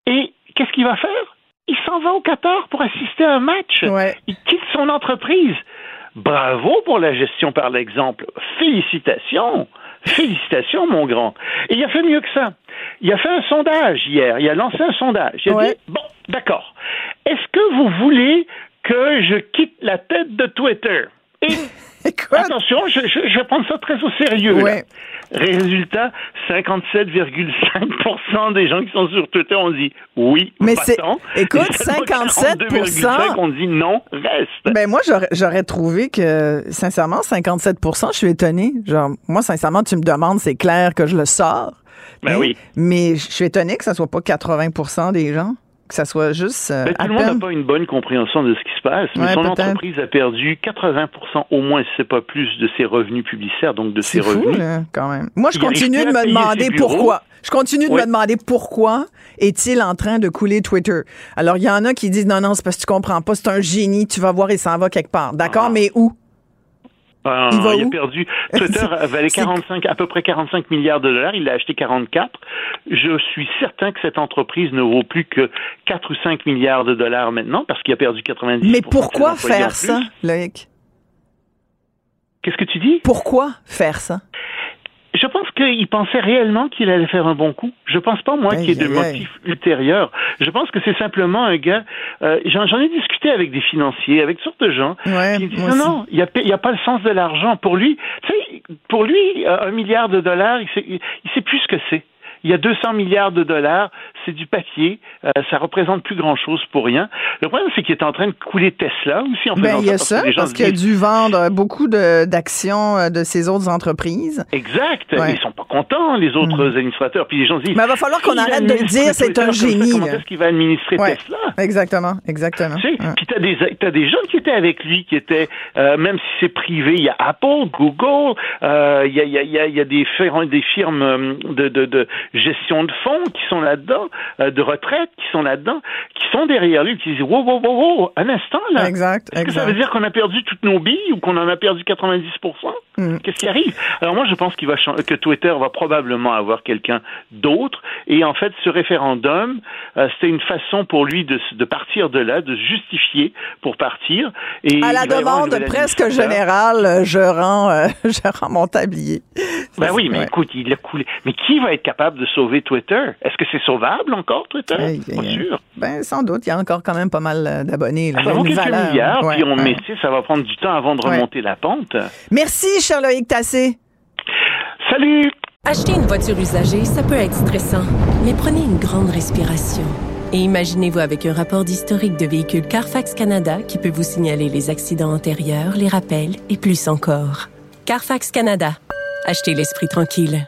Et qu'est-ce qu'il va faire? Il s'en va au Qatar pour assister à un match. Ouais. Il quitte son entreprise. Bravo pour la gestion par l'exemple. Félicitations. Félicitations, mon grand. Et il a fait mieux que ça. Il a fait un sondage hier. Il a lancé un sondage. Il a Ouais. dit, bon, d'accord. Est-ce que vous voulez que je quitte la tête de Twitter? Et <laughs> Écoute. attention, je, je- je vais prendre ça très au sérieux. Ouais. Résultat, 57,5% des gens qui sont sur Twitter ont dit oui, Mais c'est- écoute, Et seulement 57%, 42,5 ont dit non, reste. Ben moi j'aurais, trouvé que sincèrement 57% je suis étonnée. Genre moi sincèrement tu me demandes c'est clair que je le sors. Ben Hein? oui. Mais je suis étonnée que ça soit pas 80% des gens, que ça soit juste euh, Ben, tout le monde n'a pas une bonne compréhension de ce qui se passe, mais Ouais, son entreprise a perdu 80% au moins, si c'est pas plus, de ses revenus publicitaires, donc de ses fou revenus. là, quand même. Moi je continue de me demander pourquoi. Je continue de Ouais. me demander pourquoi est-il en train de couler Twitter. Alors il y en a qui disent non non c'est parce que tu comprends pas, c'est un génie, tu vas voir il s'en va quelque part. D'accord, Ah. mais où? Ah, Il va a perdu. Twitter <laughs> valait C'est- 45, à peu près 45 milliards de dollars. Il l'a acheté 44. Je suis certain que cette entreprise ne vaut plus que 4 ou 5 milliards de dollars maintenant parce qu'il a perdu 90 Mais pourquoi faire ça, Loïc? Qu'est-ce que tu dis? Pourquoi faire ça? Je pense qu'il pensait réellement qu'il allait faire un bon coup. Je pense pas, moi, Aïe, qu'il y ait de aïe, aïe. motifs ultérieurs. Je pense que c'est simplement un gars... euh, J'en ai discuté avec des financiers, avec toutes sortes de gens. Ouais, qui me disent, non, non, il n'y a, il y a pas le sens de l'argent. Pour lui, tu sais, pour lui, euh, un milliard de dollars, il sait, il sait plus ce que c'est. Il y a 200 milliards de dollars, c'est du papier, euh, ça représente plus grand-chose pour rien. Le problème, c'est qu'il est en train de couler Tesla aussi en faisant Ben, il y a ça. ça, que gens parce qu'il a dû vendre beaucoup de- d'actions euh, de ces autres entreprises. Exact. Ouais. Ils sont pas contents, les autres administrateurs. Puis les gens se disent. Mais il va falloir qu'on arrête de dire, c'est un génie, Comment est-ce qu'il va administrer Ouais. Tesla? Exactement, exactement. Tu sais, Ouais. puis t'as des t'as des jeunes qui étaient avec lui, qui étaient euh, même si c'est privé, il y a Apple, Google, euh, il y a il y a il y a, y a des firmes des firmes euh, de, de de gestion de fonds qui sont là-dedans, euh, de retraite qui sont là-dedans, qui sont derrière lui, qui disent wow wow wow wow, un instant là. Exact, Est-ce que ça veut dire qu'on a perdu toutes nos billes ou qu'on en a perdu 90 Mm. Qu'est-ce qui arrive? Alors moi, je pense qu'il va que Twitter va probablement avoir quelqu'un d'autre. Et en fait, ce référendum, euh, c'était une façon pour lui de, de partir de là, de se justifier pour partir. Et À la demande presque générale, je rends, euh, <laughs> je rends mon tablier. Ben oui, mais Ouais. écoute, il a coulé. Mais qui va être capable de sauver Twitter? Est-ce que c'est sauvable encore Twitter? Aïe, Pas aïe, aïe. sûr. Ben, sans doute, il y a encore quand même pas mal euh, d'abonnés. là. Ça vaut quelques valeur. milliards, Ouais, puis on ouais. met, ça va prendre du temps avant de Ouais. remonter la pente. Merci, cher Loïc Tassé. Salut Acheter une voiture usagée, ça peut être stressant, mais prenez une grande respiration. Et imaginez-vous avec un rapport d'historique de véhicule Carfax Canada qui peut vous signaler les accidents antérieurs, les rappels et plus encore. Carfax Canada. Achetez l'esprit tranquille.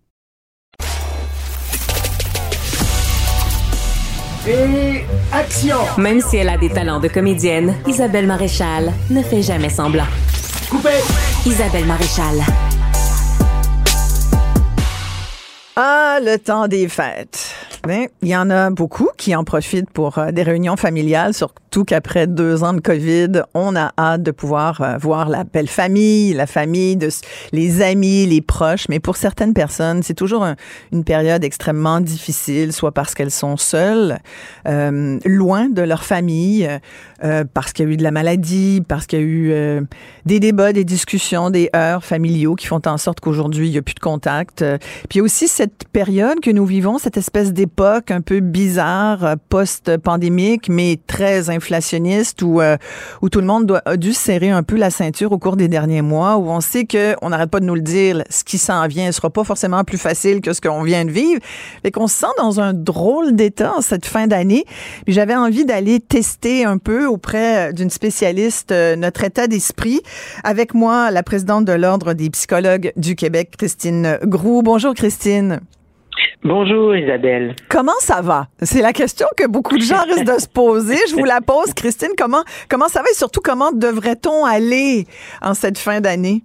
Et action! Même si elle a des talents de comédienne, Isabelle Maréchal ne fait jamais semblant. Coupé! Isabelle Maréchal. Ah, le temps des fêtes. Ben, il y en a beaucoup qui en profitent pour euh, des réunions familiales, surtout qu'après deux ans de COVID, on a hâte de pouvoir euh, voir la belle famille, la famille, de, les amis, les proches. Mais pour certaines personnes, c'est toujours un- une période extrêmement difficile, soit parce qu'elles sont seules, euh, loin de leur famille, euh, parce qu'il y a eu de la maladie, parce qu'il y a eu des débats, des discussions, des heures familiaux qui font en sorte qu'aujourd'hui, il n'y a plus de contact. Puis aussi cette période que nous vivons, cette espèce d'époque un peu bizarre, euh, post-pandémique, mais très inflationniste, où, euh, où tout le monde doit, a dû serrer un peu la ceinture au cours des derniers mois, où on sait qu'on n'arrête pas de nous le dire, ce qui s'en vient ne sera pas forcément plus facile que ce qu'on vient de vivre. Fait qu'on se sent dans un drôle d'état en cette fin d'année. J'avais envie d'aller tester un peu auprès d'une spécialiste euh, notre état d'esprit. Avec moi, la présidente de l'Ordre des psychologues du Québec, Christine Groux. Bonjour, Christine. Bonjour Isabelle. Comment ça va? C'est la question que beaucoup de gens <laughs> risquent de se poser. Je vous la pose, Christine. Comment, comment ça va et surtout comment devrait-on aller en cette fin d'année?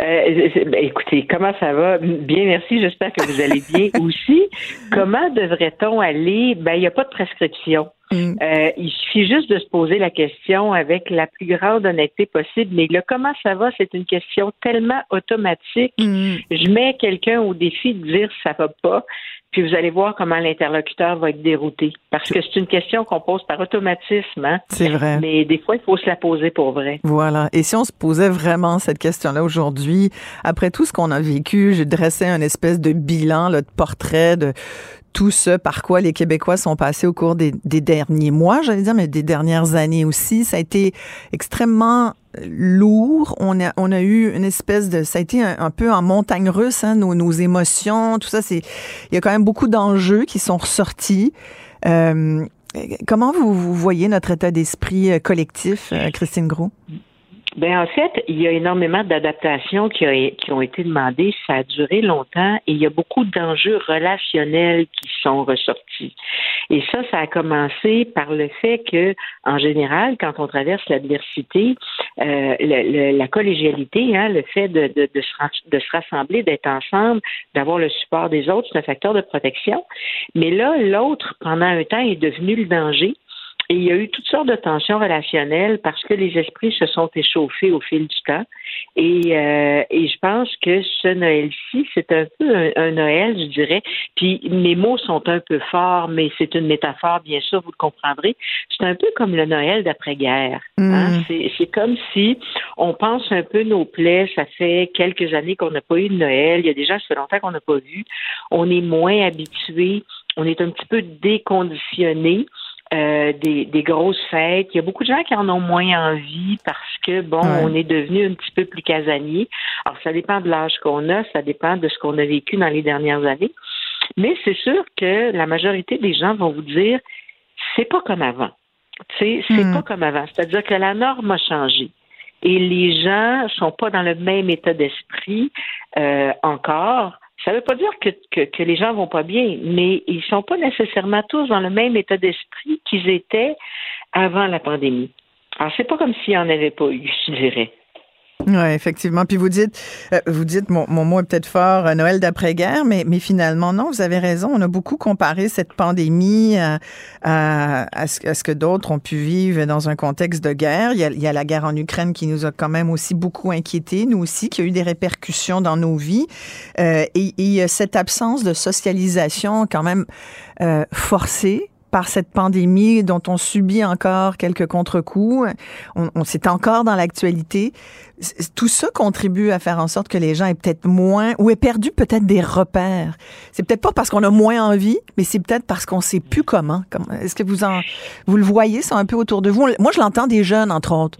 Euh, ben, écoutez, comment ça va? Bien, merci. J'espère que vous allez bien <laughs> aussi. Comment devrait-on aller? Ben, il n'y a pas de prescription. Mm. Euh, il suffit juste de se poser la question avec la plus grande honnêteté possible. Mais le comment ça va, c'est une question tellement automatique. Mm. Je mets quelqu'un au défi de dire ça va pas, puis vous allez voir comment l'interlocuteur va être dérouté. Parce que c'est une question qu'on pose par automatisme, hein? C'est vrai. Mais des fois, il faut se la poser pour vrai. Voilà. Et si on se posait vraiment cette question-là aujourd'hui, après tout ce qu'on a vécu, j'ai dressé un espèce de bilan, là, de portrait de tout ce par quoi les Québécois sont passés au cours des, des derniers mois, j'allais dire, mais des dernières années aussi. Ça a été extrêmement lourd. On a, on a eu une espèce de, ça a été un, un peu en montagne russe, hein, nos, nos émotions, tout ça. C'est, il y a quand même beaucoup d'enjeux qui sont ressortis. Euh, comment vous, vous voyez notre état d'esprit euh, collectif, euh, Christine Gros? Ben en fait, il y a énormément d'adaptations qui, ont été demandées. Ça a duré longtemps et il y a beaucoup d'enjeux relationnels qui sont ressortis. Et ça, ça a commencé par le fait que, en général, quand on traverse l'adversité, euh, la collégialité, hein, le fait de se rassembler, d'être ensemble, d'avoir le support des autres, c'est un facteur de protection. Mais là, l'autre, pendant un temps, est devenu le danger. Et il y a eu toutes sortes de tensions relationnelles parce que les esprits se sont échauffés au fil du temps. Et, euh, et je pense que ce Noël-ci, c'est un peu un, un Noël, je dirais. Puis mes mots sont un peu forts, mais c'est une métaphore, bien sûr, vous le comprendrez. C'est un peu comme le Noël d'après-guerre. hein. Mm. C'est, comme si on pense un peu nos plaies. Ça fait quelques années qu'on n'a pas eu de Noël. Il y a gens, ça fait longtemps qu'on n'a pas vu. On est moins habitué. On est un petit peu déconditionné euh, des, des grosses fêtes. Il y a beaucoup de gens qui en ont moins envie parce que, bon, Ouais. on est devenu un petit peu plus casanier. Alors, ça dépend de l'âge qu'on a, ça dépend de ce qu'on a vécu dans les dernières années. Mais c'est sûr que la majorité des gens vont vous dire, c'est pas comme avant. Tu sais, c'est Hmm. pas comme avant. C'est-à-dire que la norme a changé. Et les gens sont pas dans le même état d'esprit euh, encore. Ça ne veut pas dire que, que, les gens vont pas bien, mais ils sont pas nécessairement tous dans le même état d'esprit qu'ils étaient avant la pandémie. Alors, c'est pas comme s'il n'y en avait pas eu, je dirais. Oui, effectivement. Puis vous dites, euh, vous dites, mon, mon mot est peut-être fort, euh, Noël d'après-guerre, mais, mais finalement, non, vous avez raison. On a beaucoup comparé cette pandémie à, à, à ce, à ce que d'autres ont pu vivre dans un contexte de guerre. Il y, a, il y a la guerre en Ukraine qui nous a quand même aussi beaucoup inquiétés, nous aussi, qui a eu des répercussions dans nos vies. Euh, et, et a cette absence de socialisation quand même euh, forcée par cette pandémie dont on subit encore quelques contre-coups. On, on c'est encore dans l'actualité. Tout ça contribue à faire en sorte que les gens aient peut-être moins ou aient perdu peut-être des repères. C'est peut-être pas parce qu'on a moins envie, mais c'est peut-être parce qu'on sait plus comment. Est-ce que vous en vous le voyez ça un peu autour de vous? Moi, je l'entends des jeunes entre autres.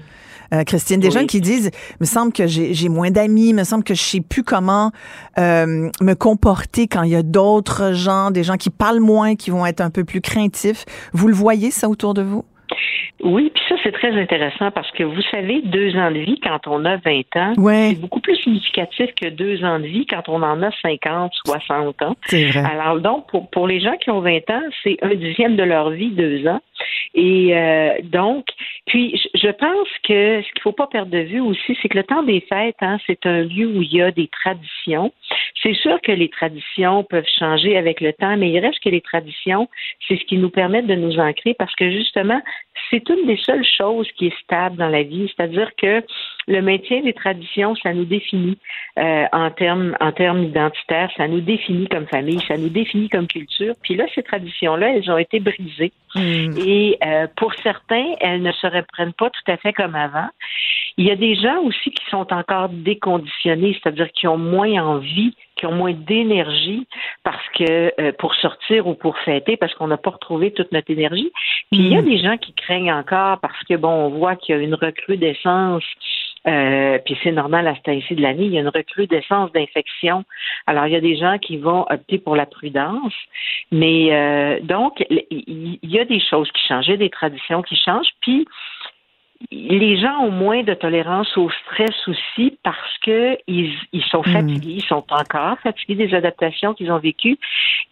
Euh, Christine, des Oui. jeunes qui disent, me semble que j'ai j'ai moins d'amis, me semble que je sais plus comment euh, me comporter quand il y a d'autres gens, des gens qui parlent moins, qui vont être un peu plus craintifs. Vous le voyez ça autour de vous? Oui, puis ça, c'est très intéressant parce que vous savez, deux ans de vie quand on a 20 ans, c'est beaucoup plus significatif que deux ans de vie quand on en a 50, 60 ans. C'est vrai. Alors donc, pour, pour les gens qui ont 20 ans, c'est un dixième de leur vie, deux ans. Et euh, donc, puis je pense que ce qu'il faut pas perdre de vue aussi, c'est que le temps des fêtes, hein, c'est un lieu où il y a des traditions. C'est sûr que les traditions peuvent changer avec le temps, mais il reste que les traditions, c'est ce qui nous permet de nous ancrer parce que justement, c'est une des seules choses qui est stable dans la vie. C'est-à-dire que le maintien des traditions, ça nous définit euh, en termes en termes identitaires, ça nous définit comme famille, ça nous définit comme culture. Puis là, ces traditions-là, elles ont été brisées. Hmm. Et euh, pour certains, elles ne se reprennent pas tout à fait comme avant. Il y a des gens aussi qui sont encore déconditionnés, c'est-à-dire qui ont moins envie, qui ont moins d'énergie parce que euh, pour sortir ou pour fêter, parce qu'on n'a pas retrouvé toute notre énergie. Puis il y a des gens qui craignent encore parce que bon, on voit qu'il y a une recrudescence euh, puis c'est normal à ce temps-ci de l'année, il y a une recrudescence d'infections. Alors, il y a des gens qui vont opter pour la prudence, mais euh, donc, il y a des choses qui changent, il y a des traditions qui changent, puis les gens ont moins de tolérance au stress aussi parce que ils, ils sont Hmm. fatigués, ils sont encore fatigués des adaptations qu'ils ont vécues.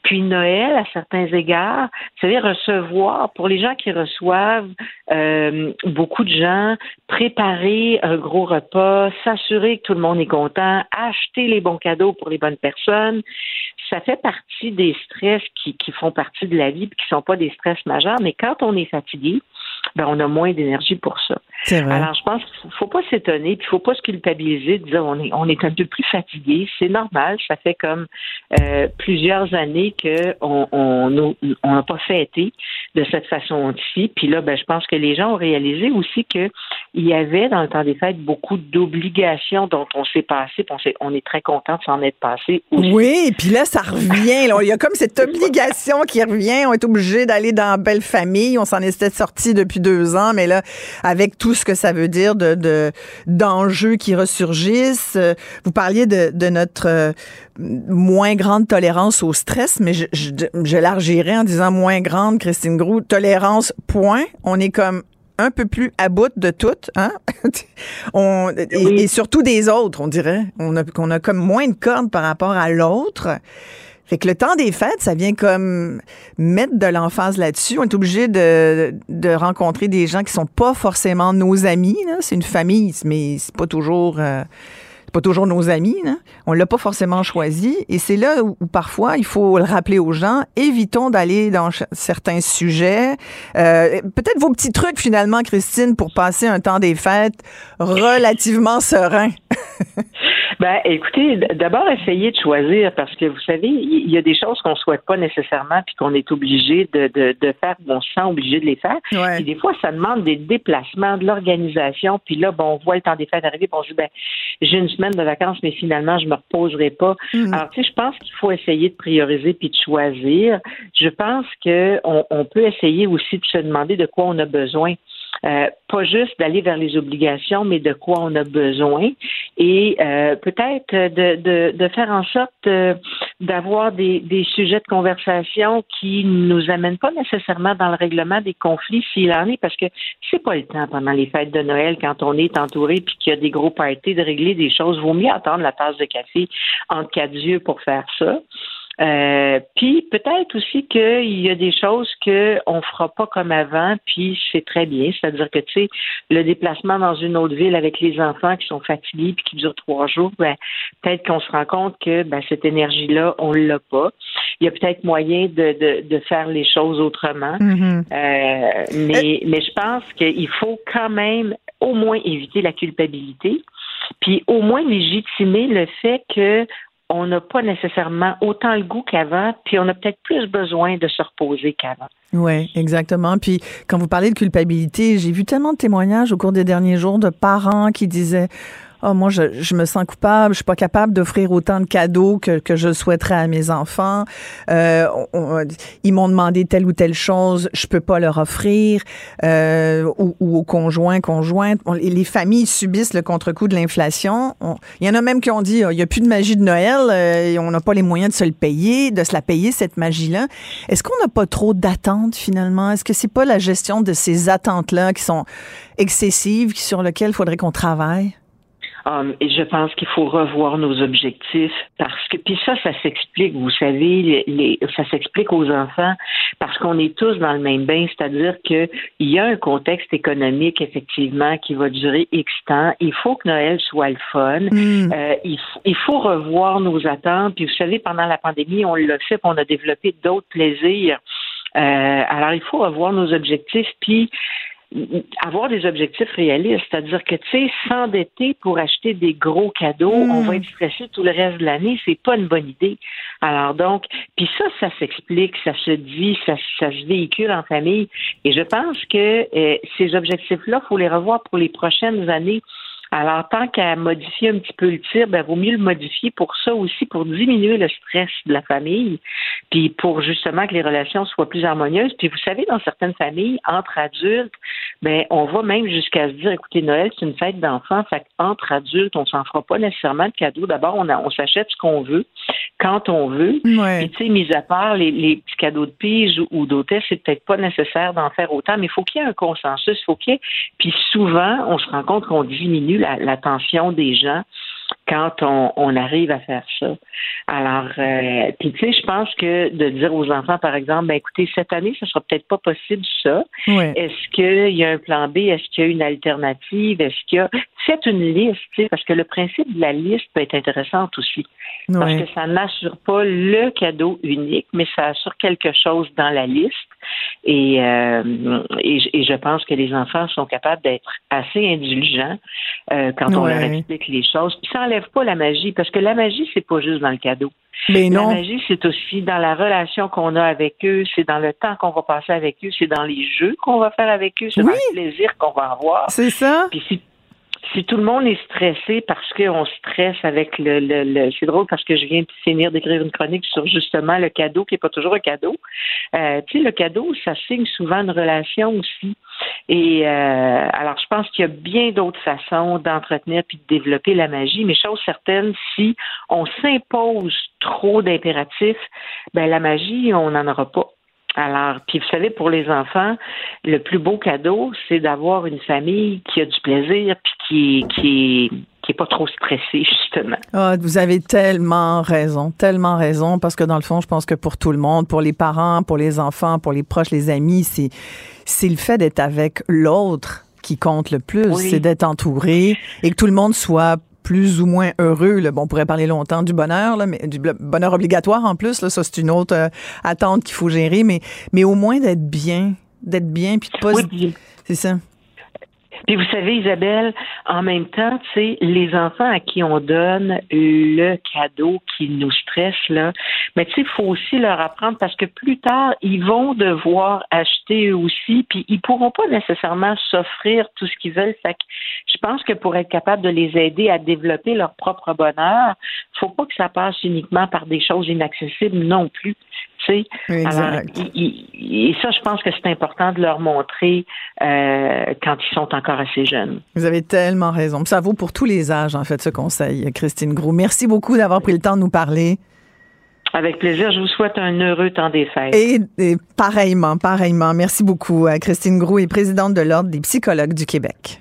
Puis Noël, à certains égards, vous savez, recevoir, pour les gens qui reçoivent euh, beaucoup de gens, préparer un gros repas, s'assurer que tout le monde est content, acheter les bons cadeaux pour les bonnes personnes, ça fait partie des stress qui, qui font partie de la vie et qui sont pas des stress majeurs. Mais quand on est fatigué, ben on a moins d'énergie pour ça. Vrai. Alors, je pense qu'il faut, faut pas s'étonner, puis il faut pas se culpabiliser de dire on est, on est un peu plus fatigué. C'est normal. Ça fait comme euh, plusieurs années que on on n'a pas fêté de cette façon-ci. Puis là, ben, je pense que les gens ont réalisé aussi que il y avait dans le temps des fêtes beaucoup d'obligations dont on s'est passé. On, s'est- on est très content de s'en être passé aussi. Oui, puis là, ça revient. là. Il y a comme cette <laughs> obligation qui revient. On est obligé d'aller dans Belle Famille. On s'en était sorti depuis deux ans, mais là, avec tout ce que ça veut dire de de- d'enjeux qui ressurgissent, euh, vous parliez de, de notre euh, moins grande tolérance au stress, mais je, je, en disant moins grande, Christine Groux, tolérance, point. On est comme un peu plus à bout de tout, hein? <laughs> on, et, Oui. et surtout des autres, on dirait. On a, qu'on a comme moins de cordes par rapport à l'autre. Fait que le temps des fêtes, ça vient comme mettre de l'emphase là-dessus. On est obligé de, de rencontrer des gens qui sont pas forcément nos amis. C'est une famille, mais c'est pas toujours euh, pas toujours nos amis. Là. On l'a pas forcément choisi. Et c'est là où, où parfois il faut le rappeler aux gens. Évitons d'aller dans certains sujets. Euh, Peut-être vos petits trucs finalement, Christine, pour passer un temps des fêtes relativement serein. <laughs> Ben, écoutez, d'abord, essayez de choisir parce que vous savez, il y a des choses qu'on souhaite pas nécessairement puis qu'on est obligé de, de, de faire, on se sent obligé de les faire. Ouais. Puis des fois, ça demande des déplacements, de l'organisation. Puis là, bon, on voit le temps des fêtes arriver, puis on se dit, ben, j'ai une semaine de vacances, mais finalement, je me reposerai pas. Mhm. Alors, tu sais, je pense qu'il faut essayer de prioriser puis de choisir. Je pense que on, on peut essayer aussi de se demander de quoi on a besoin. Euh, pas juste d'aller vers les obligations, mais de quoi on a besoin et euh, peut-être de, de, de faire en sorte euh, d'avoir des, des sujets de conversation qui nous amènent pas nécessairement dans le règlement des conflits s'il en est, parce que c'est pas le temps pendant les fêtes de Noël quand on est entouré puis qu'il y a des gros parties de régler des choses. Vaut mieux attendre la tasse de café entre quatre yeux pour faire ça. Euh, puis peut-être aussi qu'il y a des choses que on fera pas comme avant, puis c'est très bien. C'est-à-dire que tu sais, le déplacement dans une autre ville avec les enfants qui sont fatigués puis qui durent trois jours, ben peut-être qu'on se rend compte que ben, cette énergie-là, on l'a pas. Il y a peut-être moyen de, de, de faire les choses autrement. Mhm. Euh, mais, mais je pense qu'il faut quand même au moins éviter la culpabilité, puis au moins légitimer le fait que on n'a pas nécessairement autant le goût qu'avant, puis on a peut-être plus besoin de se reposer qu'avant. Oui, exactement. Puis quand vous parlez de culpabilité, j'ai vu tellement de témoignages au cours des derniers jours de parents qui disaient oh, moi, je, je, me sens coupable, je suis pas capable d'offrir autant de cadeaux que, que je souhaiterais à mes enfants. Euh, ils m'ont demandé telle ou telle chose, je peux pas leur offrir, euh, ou, ou aux conjoints, conjointes. les familles subissent le contre-coup de l'inflation. Il y en a même qui ont dit, oh, il y a plus de magie de Noël, euh, on n'a pas les moyens de se le payer, de se la payer, cette magie-là. Est-ce qu'on n'a pas trop d'attentes, finalement? Est-ce que c'est pas la gestion de ces attentes-là qui sont excessives, sur lesquelles il faudrait qu'on travaille? Um, et je pense qu'il faut revoir nos objectifs parce que puis ça, ça s'explique, vous savez, les, ça s'explique aux enfants parce qu'on est tous dans le même bain, c'est-à-dire que il y a un contexte économique effectivement qui va durer X temps. Il faut que Noël soit le fun. Hmm. Euh, il, il, faut revoir nos attentes. Puis vous savez, pendant la pandémie, on l'a fait, on a développé d'autres plaisirs. Euh, alors il faut revoir nos objectifs. Puis avoir des objectifs réalistes, c'est-à-dire que tu sais s'endetter pour acheter des gros cadeaux, on va hmm. être stressé tout le reste de l'année, c'est pas une bonne idée. Alors donc, puis ça, ça s'explique, ça se dit, ça, ça, se véhicule en famille, et je pense que euh, ces objectifs-là, faut les revoir pour les prochaines années. Alors, tant qu'à modifier un petit peu le tir, ben, vaut mieux le modifier pour ça aussi, pour diminuer le stress de la famille, puis pour justement que les relations soient plus harmonieuses. Puis vous savez, dans certaines familles, entre adultes, ben, on va même jusqu'à se dire, écoutez, Noël, c'est une fête d'enfants, fait entre adultes, on s'en fera pas nécessairement de cadeaux. D'abord, on, on s'achète ce qu'on veut, quand on veut. Puis, tu sais, mis à part les, les, petits cadeaux de pige ou, d'hôtesse, c'est peut-être pas nécessaire d'en faire autant, mais il faut qu'il y ait un consensus, il faut qu'il y ait... Puis souvent, on se rend compte qu'on diminue l'attention des gens quand on, arrive à faire ça. Alors, euh, puis tu sais, je pense que de dire aux enfants, par exemple, ben écoutez, cette année, ce sera peut-être pas possible ça. Est-ce qu'il y a un plan B? Est-ce qu'il y a une alternative? Est-ce qu'il y a c'est une liste, tu sais, parce que le principe de la liste peut être intéressant aussi. Parce que ça n'assure pas le cadeau unique, mais ça assure quelque chose dans la liste. Et, euh, et, je pense que les enfants sont capables d'être assez indulgents euh, quand on leur explique les choses. Ça n'enlève pas la magie, parce que la magie, c'est pas juste dans le cadeau. Mais non. La magie, c'est aussi dans la relation qu'on a avec eux, c'est dans le temps qu'on va passer avec eux, c'est dans les jeux qu'on va faire avec eux, c'est dans le plaisir qu'on va avoir. C'est ça. Puis si si tout le monde est stressé parce qu'on stresse avec le, le, c'est drôle parce que je viens de finir d'écrire une chronique sur justement le cadeau qui n'est pas toujours un cadeau. Euh, tu sais, le cadeau, ça signe souvent une relation aussi. Et euh, alors, je pense qu'il y a bien d'autres façons d'entretenir puis de développer la magie, mais chose certaine, si on s'impose trop d'impératifs, ben la magie, on n'en aura pas. Alors, puis vous savez, pour les enfants, le plus beau cadeau, c'est d'avoir une famille qui a du plaisir, puis qui, qui, qui est pas trop stressée, justement. Ah, vous avez tellement raison, tellement raison, parce que dans le fond, je pense que pour tout le monde, pour les parents, pour les enfants, pour les proches, les amis, c'est, c'est le fait d'être avec l'autre qui compte le plus, c'est d'être entouré et que tout le monde soit plus ou moins heureux. Bon, on pourrait parler longtemps du bonheur, là, mais du bonheur obligatoire en plus. Là, ça, c'est une autre euh, attente qu'il faut gérer, mais, mais au moins d'être bien, d'être bien, puis de pas... C'est ça. Puis vous savez, Isabelle, en même temps, tu sais, les enfants à qui on donne le cadeau qui nous stresse, là, mais tu sais, il faut aussi leur apprendre parce que plus tard, ils vont devoir acheter eux aussi, puis ils pourront pas nécessairement s'offrir tout ce qu'ils veulent. Fait que je pense que pour être capable de les aider à développer leur propre bonheur, faut pas que ça passe uniquement par des choses inaccessibles non plus. Tu sais. Alors, et ça, je pense que c'est important de leur montrer euh, quand ils sont encore assez jeunes. Vous avez tellement raison. Ça vaut pour tous les âges, en fait, ce conseil, Christine Grou. Merci beaucoup d'avoir pris le temps de nous parler. Avec plaisir. Je vous souhaite un heureux temps des fêtes. Et, et pareillement, pareillement. Merci beaucoup. Christine Grou est présidente de l'Ordre des psychologues du Québec.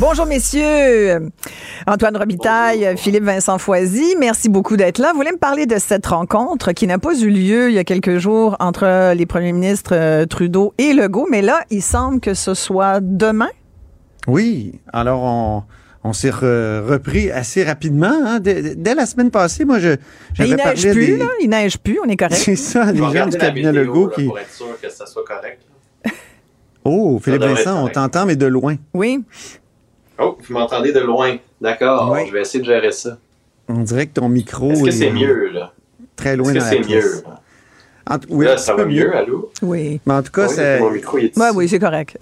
Bonjour messieurs. Antoine Robitaille, Philippe Vincent Foisy, merci beaucoup d'être là. Vous voulez me parler de cette rencontre qui n'a pas eu lieu il y a quelques jours entre les premiers ministres euh, Trudeau et Legault, mais là, il semble que ce soit demain? Oui. Alors, on, on s'est re- repris assez rapidement. hein. Dès, dès la semaine passée, moi, je Mais j'avais il neige parlé plus, des... là. Il neige plus, on est correct. C'est ça, les gens du cabinet Legault qui... Pour être sûr que ça soit correct. Oh, Philippe Vincent, on t'entend, mais de loin. Oui. Oh, vous m'entendez de loin. D'accord, Oui. je vais essayer de gérer ça. On dirait que ton micro Est-ce que est c'est mieux, là? très loin Est-ce que c'est pièce. mieux? En oui, Là, ça peu va mieux, allô? Oui. Mais en tout cas, Oui, c'est... mon micro, il est Ouais, oui, c'est correct.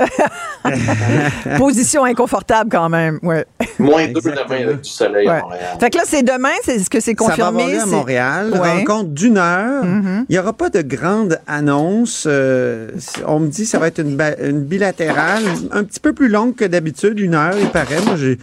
<laughs> Position inconfortable quand même. Ouais. Moins deux demain avec du soleil Ouais. à Montréal. Fait que là, c'est demain, c'est ce que c'est Ça va confirmé. avoir lieu à Montréal. Ouais. Mm-hmm. Rencontre d'une heure. Il n'y aura pas de grande annonce. Euh, on me dit que ça va être une, une bilatérale, un petit peu plus longue que d'habitude, une heure, il paraît. Moi, j'ai-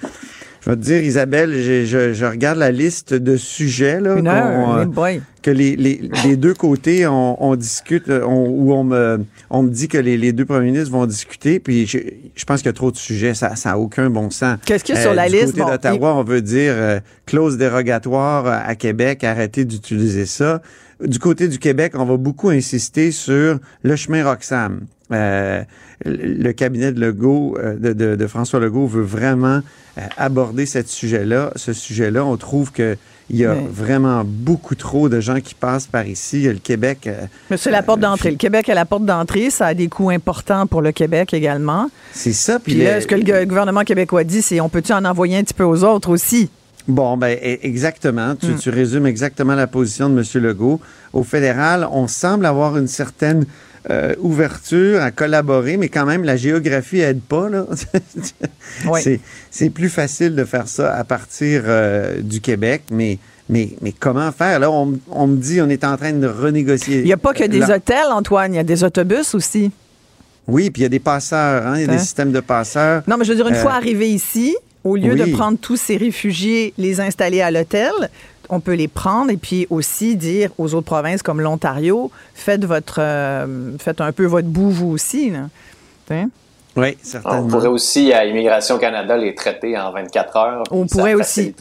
je vais te dire, Isabelle, je, je regarde la liste de sujets là, Une qu'on, heure, euh, que les, les, les deux côtés, on, on discute, euh, on, où on me, on me dit que les, les deux premiers ministres vont discuter, puis je, je pense qu'il y a trop de sujets, ça n'a aucun bon sens. Qu'est-ce qu'il y a sur la du liste? côté Bon, d'Ottawa, on veut dire euh, clause dérogatoire euh, à Québec, arrêtez d'utiliser ça. Du côté du Québec, on va beaucoup insister sur le chemin Roxham. Euh, le cabinet de Legault, euh, de, de, de François Legault veut vraiment euh, aborder ce sujet-là. Ce sujet-là, on trouve que il y a Mais- vraiment beaucoup trop de gens qui passent par ici. Le Québec, euh, Mais c'est la porte d'entrée. Le Québec est la porte d'entrée. Ça a des coûts importants pour le Québec également. c'est ça. Puis Puis là, ce que le gouvernement québécois dit, c'est on peut-tu en envoyer un petit peu aux autres aussi? Bon, ben e- exactement. Tu, Mm. tu résumes exactement la position de M. Legault. Au fédéral, on semble avoir une certaine euh, ouverture à collaborer, mais quand même, la géographie aide pas. Là. <laughs> C'est- C'est plus facile de faire ça à partir euh, du Québec, mais, mais, mais comment faire? Là, on, on me dit on est en train de renégocier. Il n'y a pas que des Là- hôtels, Antoine. Il y a des autobus aussi. Oui, puis il y a des passeurs. hein, Il y a Hein? des systèmes de passeurs. Non, mais je veux dire, une Euh, fois arrivés ici, au lieu oui. de prendre tous ces réfugiés, les installer à l'hôtel, on peut les prendre et puis aussi dire aux autres provinces comme l'Ontario, faites votre, euh, faites un peu votre bout vous aussi. Oui, On certainement. pourrait aussi, à Immigration Canada, les traiter en 24 heures. On pourrait ça aussi.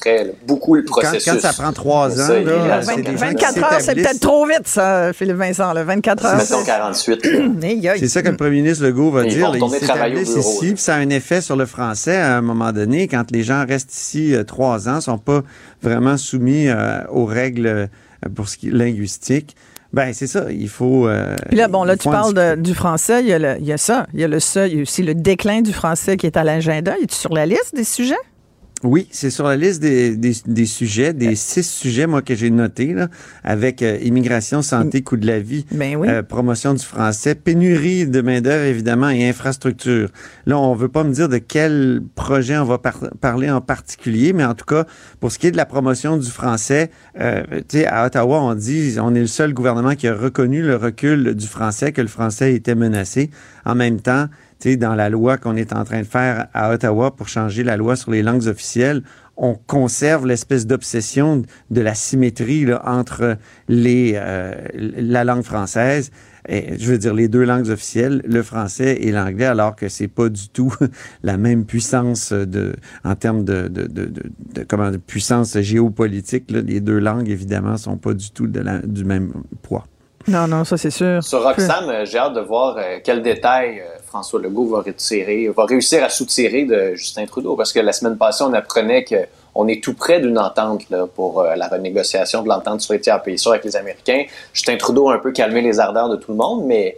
beaucoup le Quand, processus. quand ça prend trois ans, ça, là, Immigration c'est des gens qui 24 heures, c'est peut-être trop vite, ça, Philippe Vincent. Là. 24 heures. Mettons c'est- 48. <clears throat> Aïe, aïe. C'est ça que le premier ministre Legault va Ils dire. Ils s'établissent ici, puis ça a un effet sur le français à un moment donné. Quand les gens restent ici euh, trois ans, sont pas vraiment soumis euh, aux règles euh, pour ce qui est linguistique. Ben c'est ça. Il faut. euh, Puis là, bon, là, tu parles de- du français. Il y, a le- il y a ça. Il y a le ça. Il y a aussi le déclin du français qui est à l'agenda. Es-tu sur la liste des sujets? Oui, c'est sur la liste des, des, des sujets, des six sujets, moi, que j'ai notés, là, avec euh, immigration, santé, coût de la vie, Ben oui. euh, promotion du français, pénurie de main-d'œuvre, évidemment, et infrastructure. Là, on veut pas me dire de quel projet on va par- parler en particulier, mais en tout cas, pour ce qui est de la promotion du français, euh, tu sais, à Ottawa, on dit, on est le seul gouvernement qui a reconnu le recul du français, que le français était menacé. En même temps, sais, dans la loi qu'on est en train de faire à Ottawa pour changer la loi sur les langues officielles, on conserve l'espèce d'obsession de la symétrie là, entre les, euh, la langue française, je veux dire les deux langues officielles, le français et l'anglais, alors que c'est pas du tout <laughs> la même puissance de, en termes de, de, de, de, comment, puissance géopolitique. Là, les deux langues, évidemment, sont pas du tout de la, du même poids. Non, non, ça, c'est sûr. Sur Roxham, euh, j'ai hâte de voir euh, quels détails euh, François Legault va retirer, va réussir à soutirer de Justin Trudeau, parce que la semaine passée, on apprenait qu'on est tout près d'une entente là, pour la renégociation de l'entente sur les tiers pays sûrs avec les Américains. Justin Trudeau a un peu calmé les ardeurs de tout le monde, mais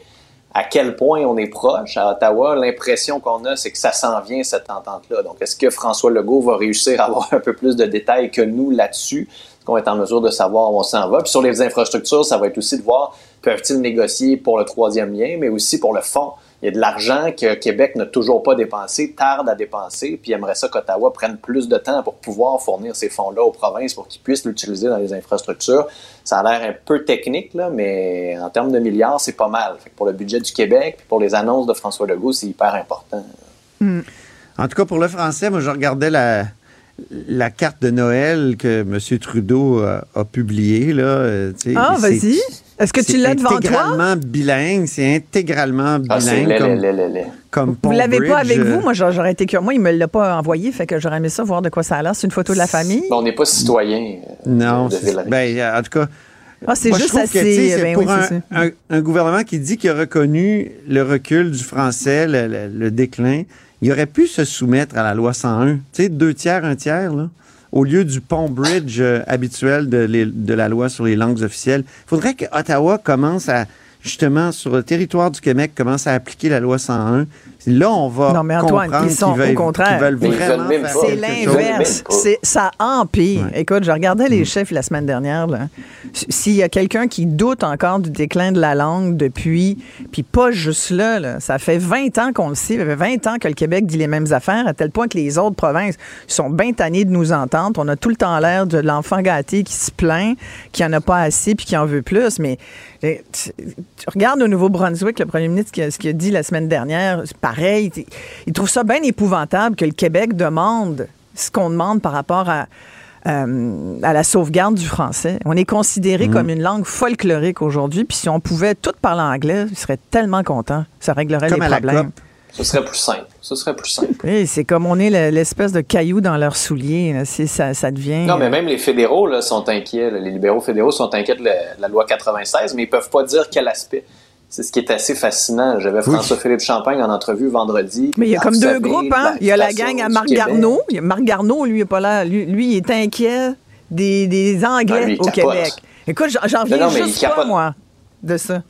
à quel point on est proche à Ottawa, l'impression qu'on a, c'est que ça s'en vient, cette entente-là. Donc, est-ce que François Legault va réussir à avoir <laughs> un peu plus de détails que nous là-dessus? Qu'on être en mesure de savoir où on s'en va? Puis sur les infrastructures, ça va être aussi de voir, peuvent-ils négocier pour le troisième lien, mais aussi pour le fond. Il y a de l'argent que Québec n'a toujours pas dépensé, tarde à dépenser, puis aimerait ça qu'Ottawa prenne plus de temps pour pouvoir fournir ces fonds-là aux provinces pour qu'ils puissent l'utiliser dans les infrastructures. Ça a l'air un peu technique, là, mais en termes de milliards, c'est pas mal. Fait que pour le budget du Québec, puis pour les annonces de François Legault, c'est hyper important. En tout cas, pour le français, moi, je regardais la, la carte de Noël que M. Trudeau a, a publiée. Là, euh, tu sais, Ah, c'est- vas-y. Est-ce que tu c'est l'as devant toi? intégralement bilingue, c'est intégralement Ah, c'est bilingue comme, comme Vous l'avez pas avec euh, vous? Moi, j'aurais été curieux. Moi, il me l'a pas envoyé, fait que j'aurais aimé ça, voir de quoi ça a l'air. C'est une photo de la famille? Bon, on n'est pas citoyen euh, Non, c'est- ben, euh, en tout cas. Ah, c'est juste assez- c'est ben pour oui, un, c'est ça. un- un gouvernement qui dit qu'il a reconnu le recul du français, le, le- le déclin, il aurait pu se soumettre à la loi 101. Tu sais, deux tiers, un tiers, là, au lieu du pont bridge euh, habituel de, de la loi sur les langues officielles. Il faudrait que Ottawa commence à, justement, sur le territoire du Québec, commence à appliquer la loi 101. Là, on va Non, mais Antoine, comprendre ils sont veulent, au contraire. C'est l'inverse. Ça empire. Ouais. Écoute, je regardais les chiffres la semaine dernière. S'il y a quelqu'un qui doute encore du déclin de la langue depuis, puis pas juste là, là, ça fait 20 ans qu'on le sait, ça fait 20 ans que le Québec dit les mêmes affaires, à tel point que les autres provinces sont bien tannées de nous entendre. On a tout le temps l'air de l'enfant gâté qui se plaint, qui en a pas assez, puis qui en veut plus. Mais eh, tu, tu regardes au Nouveau-Brunswick, le premier ministre, ce qu'il a- dit la semaine dernière, pareil. t- Il trouve ça bien épouvantable que le Québec demande ce qu'on demande par rapport à, euh, à la sauvegarde du français. On est considéré Mhm. comme une langue folklorique aujourd'hui, puis si on pouvait tout parler anglais, il serait tellement content. Ça réglerait Comme les problèmes. Ce serait plus simple. Ce serait plus simple. Oui, c'est comme on est le- l'espèce de caillou dans leurs souliers. C'est- Ça, ça devient. Non, mais même les fédéraux là, sont inquiets. Les libéraux fédéraux sont inquiets de la, de la loi 96, mais ils peuvent pas dire quel aspect. C'est ce qui est assez fascinant. J'avais François-Philippe Champagne en entrevue vendredi. Mais il y a comme deux groupes, hein? Il y a la gang à Marc. Garneau. Il y a Marc Garneau, lui, il est pas là. Lui, lui, il est inquiet des, des Anglais Ah, lui, il au capote. Québec. Écoute, j'en- j'en reviens Non, non, mais juste pas, moi, de ça.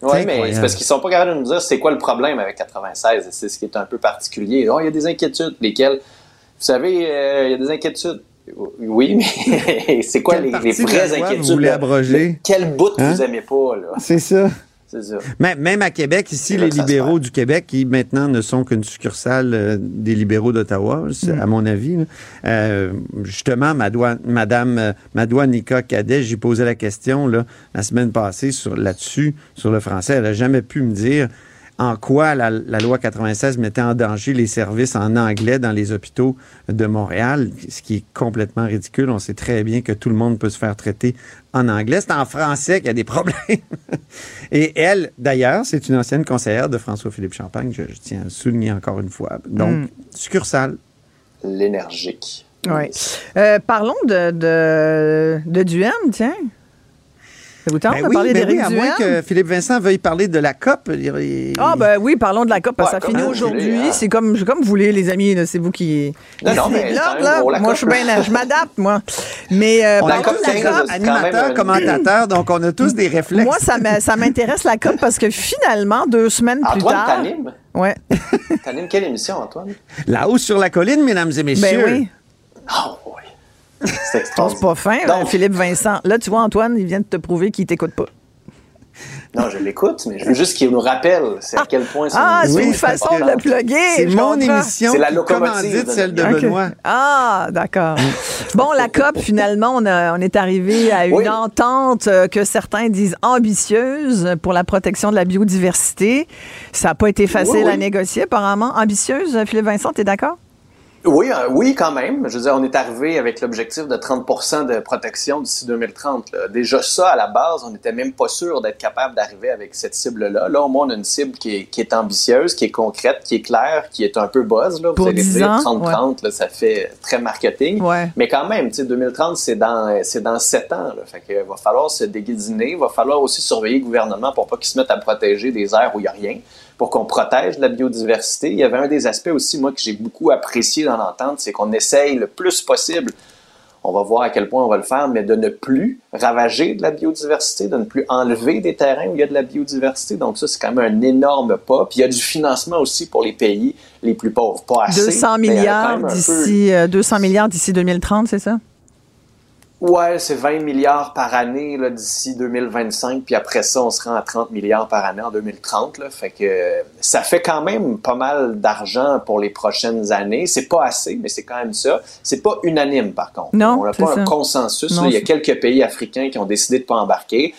Oui, mais c'est parce qu'ils sont pas capables de nous dire c'est quoi le problème avec 96. C'est ce qui est un peu particulier. Oh, il y a des inquiétudes. Lesquelles? Vous savez, euh, il y a des inquiétudes. Oui, <laughs> mais c'est quoi Quelle les, les vraies loi vous inquiétudes? voulez abroger? Quel bout Hein? vous aimez pas, là? C'est ça. C'est ça. Même, même à Québec, ici, les libéraux du Québec, qui maintenant ne sont qu'une succursale euh, des libéraux d'Ottawa, Mm. à mon avis. Euh, justement, Madame euh, Nika Cadet, j'ai posé la question là, la semaine passée sur là-dessus, sur le français. Elle n'a jamais pu me dire en quoi la, la loi 96 mettait en danger les services en anglais dans les hôpitaux de Montréal, ce qui est complètement ridicule. On sait très bien que tout le monde peut se faire traiter en anglais. C'est en français qu'il y a des problèmes. <laughs> Et elle, d'ailleurs, c'est une ancienne conseillère de François-Philippe Champagne, je, je tiens à le souligner encore une fois. Donc, Mm. succursale. L'énergique. Oui. Euh, parlons de, de, de Duhem, tiens. Ça vous tente Ben de oui, parler ben d'Éric oui, à Duhem? moins que Philippe Vincent veuille parler de la COP. Il- Ah, ben oui, parlons de la COP, parce que Ouais, ça comme finit aujourd'hui. hein. C'est comme, comme vous voulez, les amis, là, c'est vous qui. Non, non, mais C'est c'est là, là, gros, la moi, COP. je suis bien, je m'adapte, moi. Mais euh, on La a de la COP. animateurs, un- commentateurs, <laughs> donc on a tous des réflexes. Moi, ça m'intéresse la COP parce que finalement, deux semaines plus Antoine, tard. t'animes? Ouais. T'animes quelle émission, Antoine? Là-haut sur la colline, mesdames et messieurs. Ben oui. Ah, oui. C'est Oh, C'est extraordinaire. pas fin, Donc- Philippe Vincent. Là, tu vois, Antoine, il vient de te prouver qu'il t'écoute pas. Non, je l'écoute, mais je veux juste qu'il nous rappelle c'est à quel point c'est Ah, c'est une façon de le plugger. C'est mon comprends. émission C'est la locomotive commandite de celle de. Benoît. Ah, d'accord. Bon, la COP, <laughs> finalement, on, a- on est arrivé à une Oui. entente euh, que certains disent ambitieuse pour la protection de la biodiversité. Ça n'a pas été facile Oui, oui. à négocier, apparemment. Ambitieuse, Philippe Vincent, t'es d'accord? Oui, euh, oui, quand même. Je veux dire, on est arrivé avec l'objectif de 30% de protection d'ici 2030. là. Déjà ça, à la base, on n'était même pas sûr d'être capable d'arriver avec cette cible-là. Là, au moins, on a une cible qui est, qui est ambitieuse, qui est concrète, qui est claire, qui est un peu buzz. Là. Vous Pour allez 10 dire ans, 30-30, là, ça fait très marketing. Ouais. Mais quand même, tu sais, 2030, c'est dans, c'est dans 7 ans. Là. Fait que, va falloir se déguisiner. Il va falloir aussi surveiller le gouvernement pour pas qu'il se mette à protéger des aires où il n'y a rien, pour qu'on protège la biodiversité. Il y avait un des aspects aussi, moi, que j'ai beaucoup apprécié dans l'entente, c'est qu'on essaye le plus possible on va voir à quel point on va le faire, mais de ne plus ravager de la biodiversité, de ne plus enlever des terrains où il y a de la biodiversité. Donc ça, c'est quand même un énorme pas. Puis il y a du financement aussi pour les pays les plus pauvres. Pas assez. 200 mais il y en a quand milliards d'ici euh, 200 milliards d'ici 2030, c'est ça? Ouais, c'est 20 milliards par année là, d'ici 2025, puis après ça, on se rend à 30 milliards par année en 2030. Là, fait que euh, ça fait quand même pas mal d'argent pour les prochaines années. C'est pas assez, mais c'est quand même ça. C'est pas unanime, par contre. Non, on n'a pas ça. un consensus. Non, là. Il y a quelques pays africains qui ont décidé de pas embarquer.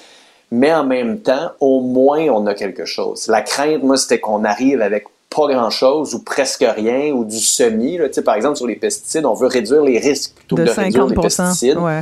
Mais en même temps, au moins, on a quelque chose. La crainte, moi, c'était qu'on arrive avec pas grand-chose ou presque rien ou du semi. Là. Tu sais, Par exemple, sur les pesticides, on veut réduire les risques plutôt De que de réduire 50 les pesticides. ouais.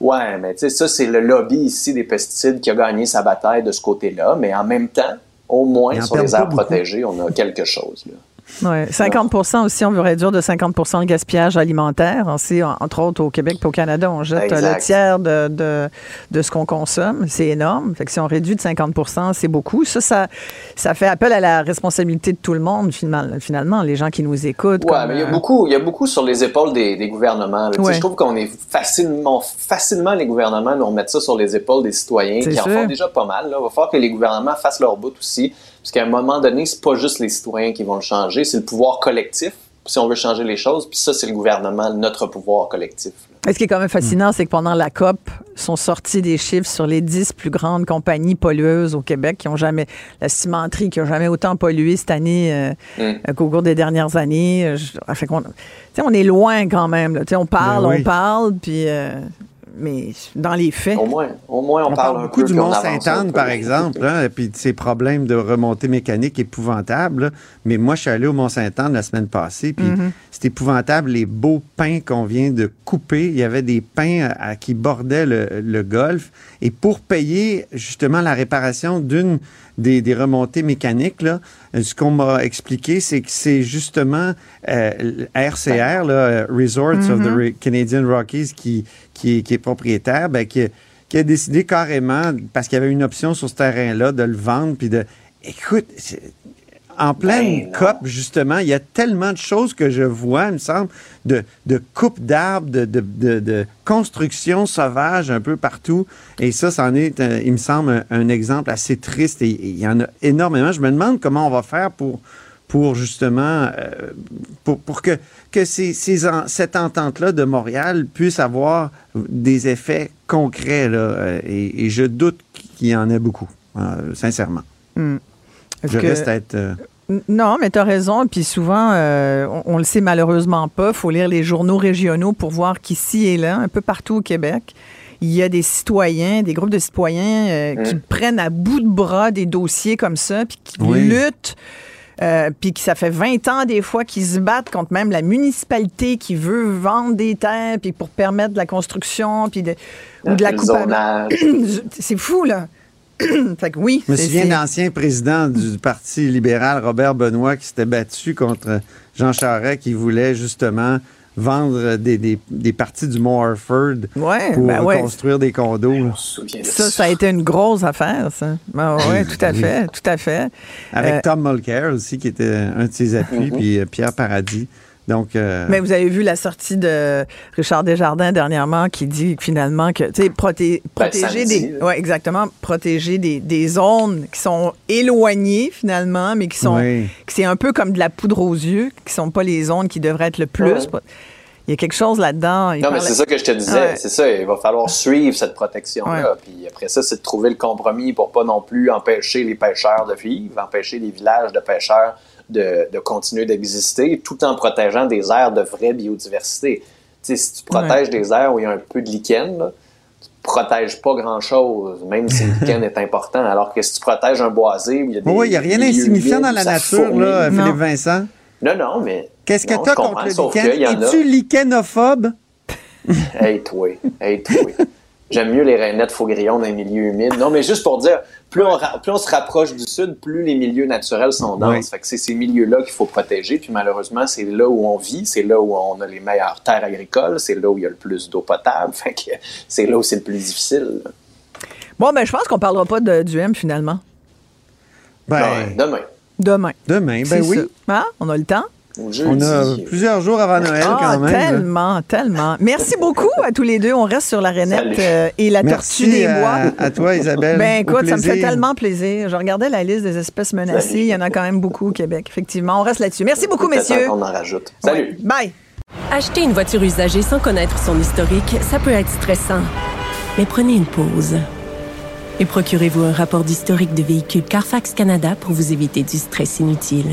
Ouais, mais tu sais, ça, c'est le lobby ici des pesticides qui a gagné sa bataille de ce côté-là. Mais en même temps, au moins, sur les aires protégées, on a quelque chose. Là. Ouais, 50% aussi, on veut réduire de 50% le gaspillage alimentaire. On sait, entre autres, au Québec et au Canada, on jette le tiers de, de, de ce qu'on consomme. C'est énorme. Fait que si on réduit de 50% c'est beaucoup. Ça, ça, ça fait appel à la responsabilité de tout le monde, finalement, finalement les gens qui nous écoutent. Oui, mais il y, a euh, beaucoup, il y a beaucoup sur les épaules des, des gouvernements. Je trouve qu'on est facilement, facilement, les gouvernements nous remettent ça sur les épaules des citoyens qui en font déjà pas mal. Là. Il va falloir que les gouvernements fassent leur bout aussi. Parce qu'à un moment donné, c'est pas juste les citoyens qui vont le changer, c'est le pouvoir collectif si on veut changer les choses. Puis ça, c'est le gouvernement, notre pouvoir collectif. Ce qui est quand même fascinant, c'est que pendant la COP, sont sortis des chiffres sur les dix plus grandes compagnies pollueuses au Québec qui ont jamais, la cimenterie qui a jamais autant pollué cette année euh, mm. euh, qu'au cours des dernières années. Euh, fait on, on est loin quand même. Là. On parle, ben on parle, puis mais dans les faits. Au moins, au moins on, parle, beaucoup du Mont-Sainte-Anne, par exemple, hein, et puis de ses problèmes de remontée mécanique épouvantables. Mais moi, je suis allé au Mont-Sainte-Anne la semaine passée, puis mm-hmm. c'est épouvantable les beaux pins qu'on vient de couper. Il y avait des pins à, qui bordaient le, golfe. Et pour payer justement la réparation d'une des, remontées mécaniques, là, ce qu'on m'a expliqué, c'est que c'est justement RCR, euh, Resorts of the mm-hmm. Canadian Rockies, qui, qui, est, propriétaire, ben, qui, a décidé carrément, parce qu'il y avait une option sur ce terrain-là, de le vendre, puis de... Écoute, en pleine COP, justement, il y a tellement de choses que je vois, il me semble, de, de coupe d'arbres, de, de, construction sauvage un peu partout. Et ça, c'en est, euh, il me semble, un, exemple assez triste. Et, il y en a énormément. Je me demande comment on va faire pour, pour justement, euh, pour, que, que ces, cette entente-là de Montréal puisse avoir des effets concrets. Là, et, je doute qu'il y en ait beaucoup, sincèrement. Hmm. Je reste à être... Non, mais tu as raison. Puis souvent, euh, on, le sait malheureusement pas. Il faut lire les journaux régionaux pour voir qu'ici et là, un peu partout au Québec, il y a des citoyens, des groupes de citoyens euh, qui hein? prennent à bout de bras des dossiers comme ça, puis qui luttent. Euh, puis que ça fait 20 ans des fois qu'ils se battent contre même la municipalité qui veut vendre des terres puis pour permettre de la construction puis de, ou de la coupe. <clears throat> C'est fou là. <clears throat> oui. Je me souviens d'ancien président du Parti libéral, Robert Benoît, qui s'était battu contre Jean Charest, qui voulait justement vendre des, parties du Mont Harford pour ben construire des condos. Ça, ça a été une grosse affaire, ça. Ben oui, tout à fait, tout à fait. Avec euh, Tom Mulcair aussi, qui était un de ses appuis, mm-hmm. puis euh, Pierre Paradis. Donc, euh, Mais vous avez vu la sortie de Richard Desjardins dernièrement qui dit finalement que, tu sais, ben, protéger des. Ouais, exactement. Protéger des, des, zones qui sont éloignées finalement, mais qui sont. c'est un peu comme de la poudre aux yeux, qui sont pas les zones qui devraient être le plus. Il y a quelque chose là-dedans. Non, mais c'est ça que je te disais. C'est ça. Il va falloir suivre cette protection-là. Puis après ça, c'est de trouver le compromis pour pas non plus empêcher les pêcheurs de vivre, empêcher les villages de pêcheurs de, continuer d'exister tout en protégeant des aires de vraie biodiversité. si tu protèges des aires où il y a un peu de lichen, là, tu protèges pas grand-chose, même si le <laughs> lichen est important. Alors que si tu protèges un boisé où il y a des. Oui, il n'y a rien d'insignifiant dans la nature, là, Philippe Vincent. Non, non, mais. Qu'est-ce que tu as contre le lichen? Es-tu lichenophobe? hey, toi. Hey, toi. <laughs> J'aime mieux les rainettes faux-grillons dans les milieux humides. Non, mais juste pour dire, plus on, plus on se rapproche du sud, plus les milieux naturels sont denses. Fait que c'est ces milieux-là qu'il faut protéger. Puis malheureusement, c'est là où on vit, c'est là où on a les meilleures terres agricoles, c'est là où il y a le plus d'eau potable. <laughs> Fait que c'est là où c'est le plus difficile. Bon, ben je pense qu'on parlera pas de, du M finalement. Ben, demain. Demain. Demain, ben oui. Hein? On a le temps? On a plusieurs jours avant Noël ah, quand même. Tellement, tellement. Merci beaucoup à tous les deux. On reste sur la rainette euh, et la tortue des bois. À, toi, Isabelle. Ben écoute, ça me fait tellement plaisir. Je regardais la liste des espèces menacées. Il y en a quand même beaucoup au Québec. Effectivement, on reste là-dessus. Merci beaucoup, messieurs. On en rajoute. Salut. Bye. Acheter une voiture usagée sans connaître son historique, ça peut être stressant. Mais prenez une pause. Et procurez-vous un rapport d'historique de véhicule Carfax Canada pour vous éviter du stress inutile.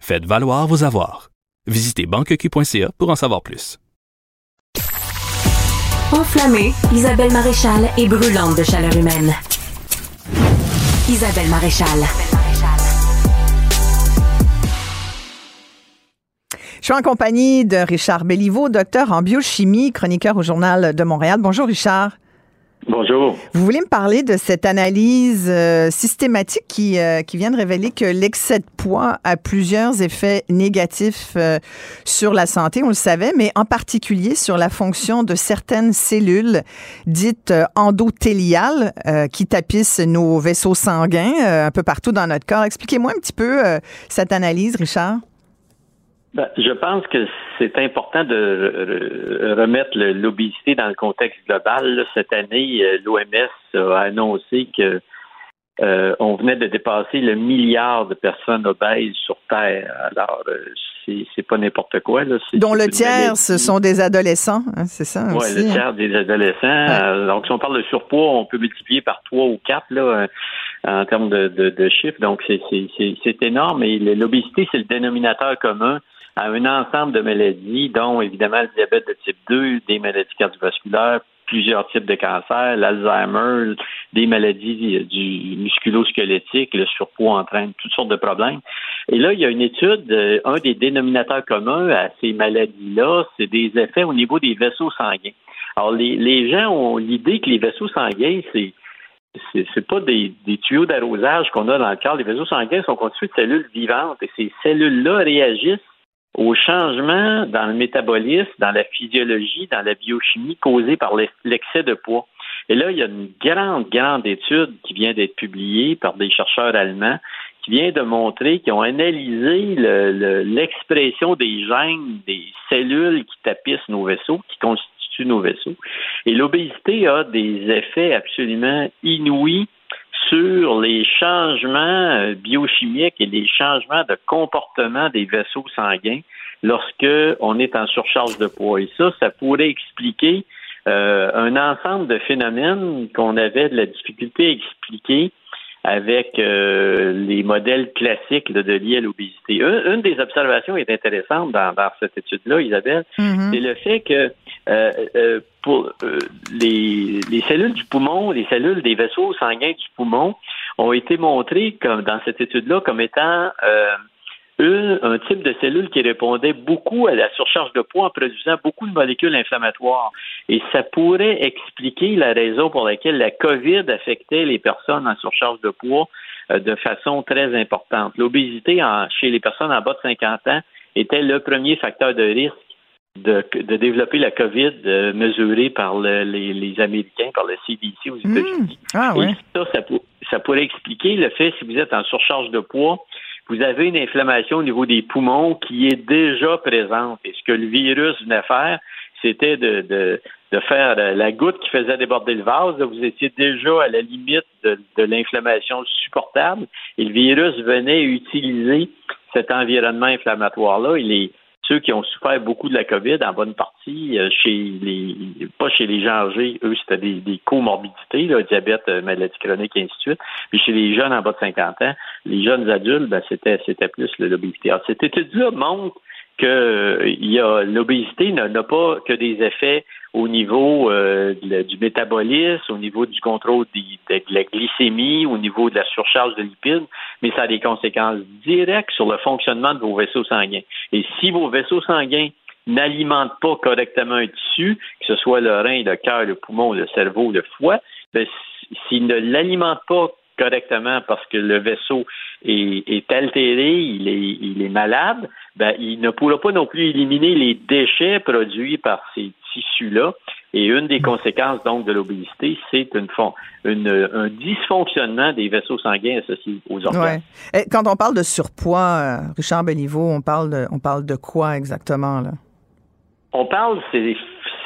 faites valoir vos avoirs. Visitez banqueq.ca pour en savoir plus. Enflammée, Isabelle Maréchal est brûlante de chaleur humaine. Isabelle Maréchal. Je suis en compagnie de Richard Belliveau, docteur en biochimie, chroniqueur au Journal de Montréal. Bonjour, Richard. Bonjour. Vous voulez me parler de cette analyse euh, systématique qui, euh, qui vient de révéler que l'excès de poids a plusieurs effets négatifs euh, sur la santé, on le savait, mais en particulier sur la fonction de certaines cellules dites endothéliales qui tapissent nos vaisseaux sanguins un peu partout dans notre corps. Expliquez-moi un petit peu cette analyse, Richard. Ben, je pense que c'est important de remettre l'obésité dans le contexte global. Cette année, euh, l'OMS a annoncé que euh, on venait de dépasser le milliard de personnes obèses sur Terre. Alors, euh, c'est pas n'importe quoi. Là. Dont le tiers, ce sont des adolescents, hein, c'est ça? Oui, le hein? tiers des adolescents. donc, si on parle de surpoids, on peut multiplier par trois ou quatre là, en termes de, de, de chiffres. Donc, c'est énorme. Et l'obésité, c'est le dénominateur commun à un ensemble de maladies, dont évidemment le diabète de type 2, des maladies cardiovasculaires, plusieurs types de cancers, l'Alzheimer, des maladies du musculo-squelettique, le surpoids entraîne toutes sortes de problèmes. Et là, il y a une étude, euh, un des dénominateurs communs à ces maladies-là, c'est des effets au niveau des vaisseaux sanguins. Alors, les, les gens ont l'idée que les vaisseaux sanguins, c'est c'est pas des, des tuyaux d'arrosage qu'on a dans le corps. Les vaisseaux sanguins sont constitués de cellules vivantes et ces cellules-là réagissent au changement dans le métabolisme, dans la physiologie, dans la biochimie causée par l'excès de poids. Et là, il y a une grande, grande étude qui vient d'être publiée par des chercheurs allemands qui vient de montrer qu'ils ont analysé l'expression des gènes des cellules qui tapissent nos vaisseaux, qui constituent nos vaisseaux. Et l'obésité a des effets absolument inouïs sur les changements euh, biochimiques et les changements de comportement des vaisseaux sanguins lorsque on est en surcharge de poids. Et ça, ça pourrait expliquer euh, un ensemble de phénomènes qu'on avait de la difficulté à expliquer avec euh, les modèles classiques de liés à l'obésité. Une, des observations est intéressante dans, cette étude-là, Isabelle, mm-hmm. c'est le fait que euh, euh, pour les, les, cellules du poumon, les cellules des vaisseaux sanguins du poumon ont été montrées comme dans cette étude-là comme étant un type de cellule qui répondait beaucoup à la surcharge de poids en produisant beaucoup de molécules inflammatoires. Et ça pourrait expliquer la raison pour laquelle la COVID affectait les personnes en surcharge de poids euh, de façon très importante. L'obésité chez les personnes en bas de 50 ans était le premier facteur de risque de, développer la COVID euh, mesurée par les, Américains, par le CDC aux mmh. États-Unis. ah, ouais. Ça, ça, ça pourrait expliquer le fait, si vous êtes en surcharge de poids, vous avez une inflammation au niveau des poumons qui est déjà présente. Et ce que le virus venait faire, c'était de, de, de, faire la goutte qui faisait déborder le vase. Vous étiez déjà à la limite de, de l'inflammation supportable et le virus venait utiliser cet environnement inflammatoire-là. Il est ceux qui ont souffert beaucoup de la COVID, en bonne partie, euh, chez les pas chez les gens âgés, eux, c'était des, des comorbidités, là, diabète, euh, maladie chronique, et ainsi de suite. Puis chez les jeunes en bas de 50 ans, les jeunes adultes, ben, c'était c'était plus l'obésité. Alors, cette étude-là montre que euh, l'obésité n'a pas que des effets au niveau euh, du métabolisme, au niveau du contrôle de, la glycémie, au niveau de la surcharge de lipides, mais ça a des conséquences directes sur le fonctionnement de vos vaisseaux sanguins. Et si vos vaisseaux sanguins n'alimentent pas correctement un tissu, que ce soit le rein, le cœur, le poumon, le cerveau, le foie, ben, s'ils ne l'alimentent pas correctement parce que le vaisseau est, est altéré, il est, il est malade, ben, il ne pourra pas non plus éliminer les déchets produits par ces tissus-là. Et une des conséquences donc de l'obésité, c'est une, une, un dysfonctionnement des vaisseaux sanguins associés aux organes. Ouais. quand on parle de surpoids, euh, Richard Béliveau, on parle de, on parle de quoi exactement là? On parle, c'est,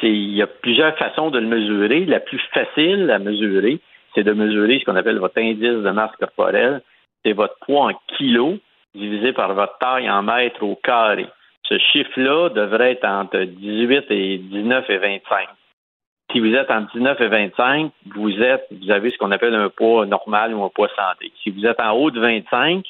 il y a plusieurs façons de le mesurer. La plus facile à mesurer, c'est de mesurer ce qu'on appelle votre indice de masse corporelle. C'est votre poids en kilos divisé par votre taille en mètres au carré. Ce chiffre-là devrait être entre 18 et 19 et 25. si vous êtes en 19 et 25, vous êtes, vous avez ce qu'on appelle un poids normal ou un poids santé. Si vous êtes en haut de 25,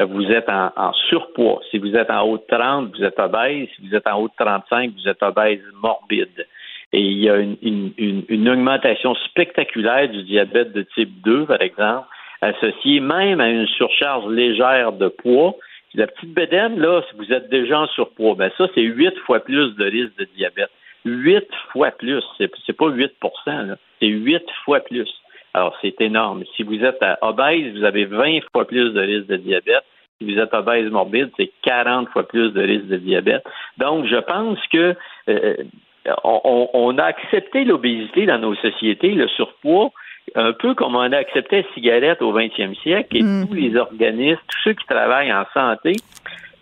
euh, vous êtes en, surpoids. Si vous êtes en haut de 30, vous êtes obèse. Si vous êtes en haut de 35, vous êtes obèse morbide. Et il y a une, augmentation spectaculaire du diabète de type 2, par exemple, associée même à une surcharge légère de poids. La petite bédaine, là, si vous êtes déjà en surpoids, ben ça, c'est huit fois plus de risque de diabète. Huit fois plus. C'est, pas 8 là. C'est huit fois plus. Alors, c'est énorme. Si vous êtes obèse, vous avez 20 fois plus de risque de diabète. Si vous êtes obèse morbide, c'est 40 fois plus de risque de diabète. Donc, je pense que euh, on, a accepté l'obésité dans nos sociétés, le surpoids, un peu comme on a accepté la cigarette au 20e siècle et mm. tous les organismes, tous ceux qui travaillent en santé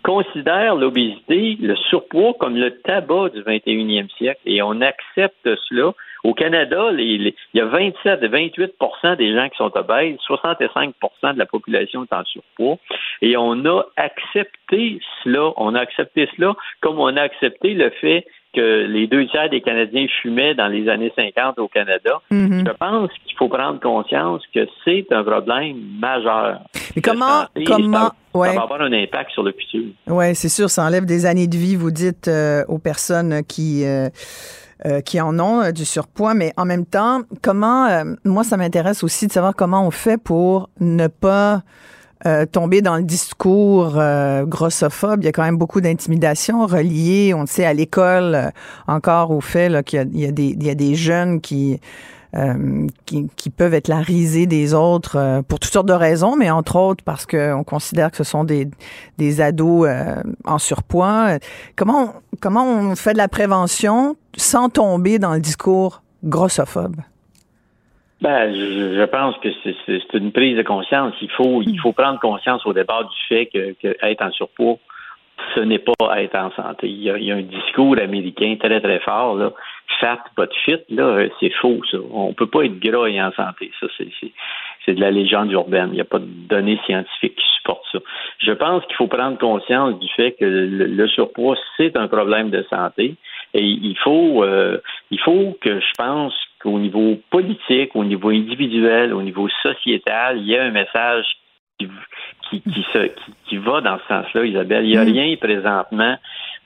considèrent l'obésité, le surpoids comme le tabac du 21e siècle et on accepte cela au Canada, il y a 27 28% des gens qui sont obèses, 65% de la population est en surpoids, et on a accepté cela. On a accepté cela comme on a accepté le fait que les deux tiers des Canadiens fumaient dans les années 50 au Canada. Mm-hmm. Je pense qu'il faut prendre conscience que c'est un problème majeur. Mais comment, comment, ça, ouais. va avoir un impact sur le futur. Oui, c'est sûr, ça enlève des années de vie, vous dites, euh, aux personnes qui euh, euh, qui en ont du surpoids, mais en même temps, comment, moi, ça m'intéresse aussi de savoir comment on fait pour ne pas tomber dans le discours grossophobe. Il y a quand même beaucoup d'intimidation reliée, on le sait, à l'école, encore au fait qu'il y, y, a des jeunes qui euh, qui, qui, peuvent être la risée des autres euh, pour toutes sortes de raisons, mais entre autres parce qu'on considère que ce sont des, des ados euh, en surpoids. Comment comment on fait de la prévention sans tomber dans le discours grossophobe? Ben, je, pense que c'est une prise de conscience. Il faut, il faut prendre conscience au départ du fait que, que être en surpoids, ce n'est pas être en santé. Il y, a, il y, a, un discours américain très, très fort, là fat, pas de fit, là, c'est faux, ça. On peut pas être gras et en santé. Ça, c'est, de la légende urbaine. Il n'y a pas de données scientifiques qui supportent ça. Je pense qu'il faut prendre conscience du fait que le, surpoids, c'est un problème de santé. Et il faut, euh, il faut que je pense qu'au niveau politique, au niveau individuel, au niveau sociétal, il y a un message qui, qui, qui, qui, va dans ce sens-là, Isabelle. Il n'y a mm. rien présentement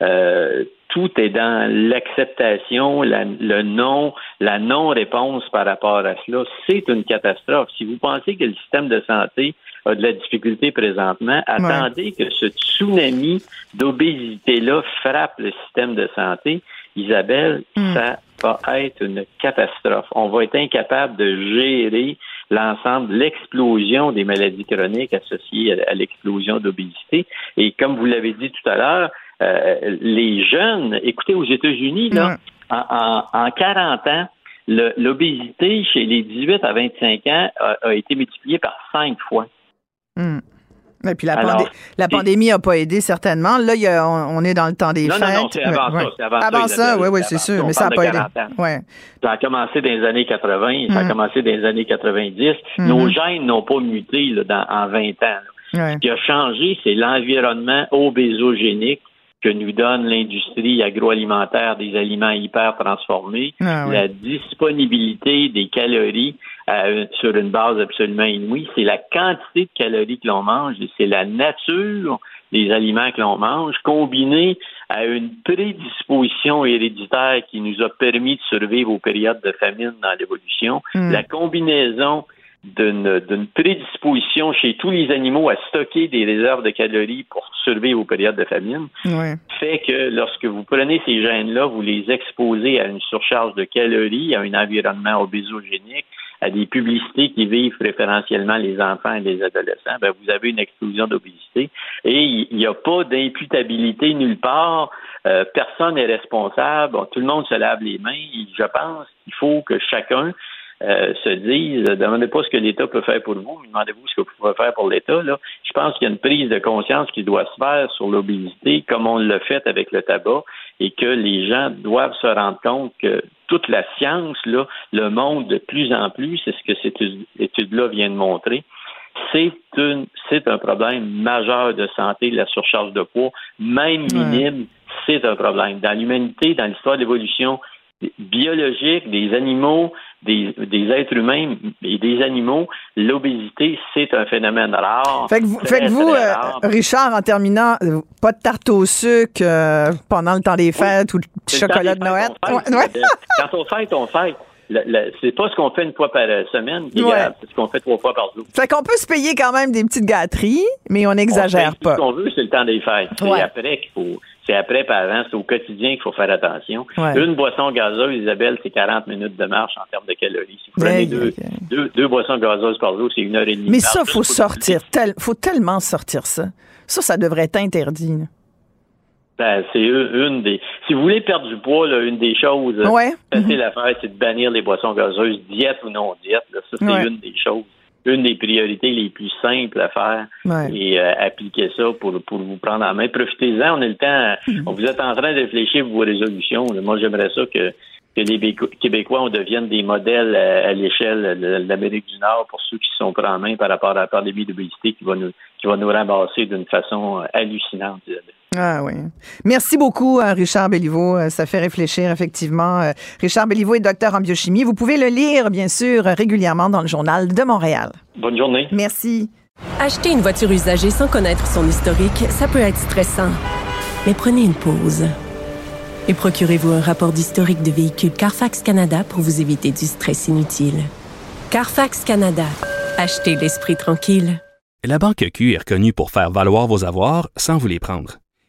euh, tout est dans l'acceptation, le non, la non-réponse par rapport à cela. C'est une catastrophe. Si vous pensez que le système de santé a de la difficulté présentement, attendez que ce tsunami d'obésité-là frappe le système de santé. Isabelle, hmm. ça va être une catastrophe. On va être incapable de gérer l'ensemble, l'explosion des maladies chroniques associées à l'explosion d'obésité. Et comme vous l'avez dit tout à l'heure, euh, les jeunes, écoutez, aux États-Unis, là, en, 40 ans, l'obésité chez les 18 à 25 ans a, été multipliée par 5 fois. Hmm. Et puis la, la pandémie n'a pas aidé certainement. Là, on, est dans le temps des fêtes. Non, non, c'est avant ça. avant, ça, oui, oui, c'est sûr. Mais ça n'a pas aidé. Ouais. Ça a commencé dans les années 80, ça a hmm. commencé dans les années 90. Hmm. Nos gènes n'ont pas muté là, en 20 ans. Ce qui a changé, c'est l'environnement obésogénique que nous donne l'industrie agroalimentaire des aliments hyper transformés, ah la disponibilité des calories euh, sur une base absolument inouïe, c'est la quantité de calories que l'on mange et c'est la nature des aliments que l'on mange, combinée à une prédisposition héréditaire qui nous a permis de survivre aux périodes de famine dans l'évolution, hmm. la combinaison d'une prédisposition chez tous les animaux à stocker des réserves de calories pour survivre aux périodes de famine, fait que lorsque vous prenez ces gènes-là, vous les exposez à une surcharge de calories, à un environnement obésogénique, à des publicités qui vivent préférentiellement les enfants et les adolescents, ben vous avez une explosion d'obésité et il n'y a pas d'imputabilité nulle part. Euh, personne n'est responsable. tout le monde se lave les mains. je pense qu'il faut que chacun euh, se disent demandez pas ce que l'État peut faire pour vous, demandez-vous ce que vous pouvez faire pour l'État. Là. Je pense qu'il y a une prise de conscience qui doit se faire sur l'obésité, comme on l'a fait avec le tabac, et que les gens doivent se rendre compte que toute la science, là, le monde de plus en plus, c'est ce que cette étude-là vient de montrer, c'est c'est un problème majeur de santé, la surcharge de poids, même minime, c'est un problème. Dans l'humanité, dans l'histoire de l'évolution, biologiques, des animaux, des, des, êtres humains et des animaux, l'obésité, c'est un phénomène rare. Fait que vous, fait que vous euh, Richard, en terminant, euh, pas de tarte au sucre euh, pendant le temps des fêtes ou de chocolat de Noël. Quand on fête, on fête. C'est pas ce qu'on fait une fois par semaine c'est ce qu'on fait trois fois par jour. Fait qu'on peut se payer quand même des petites gâteries, mais on n'exagère pas. Ce qu'on veut, c'est le temps des fêtes. C'est après qu'il faut c'est après par avant, c'est au quotidien qu'il faut faire attention. Une boisson gazeuse, Isabelle, c'est 40 minutes de marche en termes de calories. Si vous prenez deux, deux, boissons gazeuses par jour, c'est une heure et demie. Mais ça, il faut sortir. Il faut tellement sortir ça. Ça, ça devrait être interdit. Ben, c'est une des. Si vous voulez perdre du poids, là, une des choses ouais. facile à faire, c'est de bannir les boissons gazeuses, diète ou non diète. Ça, c'est une des choses une des priorités les plus simples à faire et euh, appliquer ça pour, pour vous prendre en main. Profitez-en, on a le temps. Mm-hmm. Vous êtes en train de réfléchir vos résolutions. Moi, j'aimerais ça que, que les Québécois on devienne des modèles à, l'échelle de l'Amérique du Nord pour ceux qui sont pris en main par rapport à la pandémie d'obésité qui va nous qui va nous ramasser d'une façon euh, hallucinante. Ah oui. Merci beaucoup, euh, Richard Belliveau. Euh, ça fait réfléchir, effectivement. Euh, Richard Belliveau est docteur en biochimie. Vous pouvez le lire, bien sûr, régulièrement dans le Journal de Montréal. Bonne journée. Merci. Acheter une voiture usagée sans connaître son historique, ça peut être stressant. Mais prenez une pause. Et procurez-vous un rapport d'historique de véhicule Carfax Canada pour vous éviter du stress inutile. Carfax Canada. Achetez l'esprit tranquille. La Banque Q est reconnue pour faire valoir vos avoirs sans vous les prendre.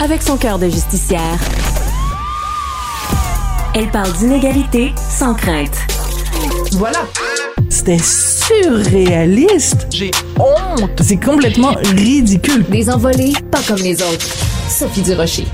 avec son cœur de justicière. Elle parle d'inégalité sans crainte. Voilà. C'était surréaliste. J'ai honte. C'est complètement ridicule. Des envolées pas comme les autres. Sophie Durocher.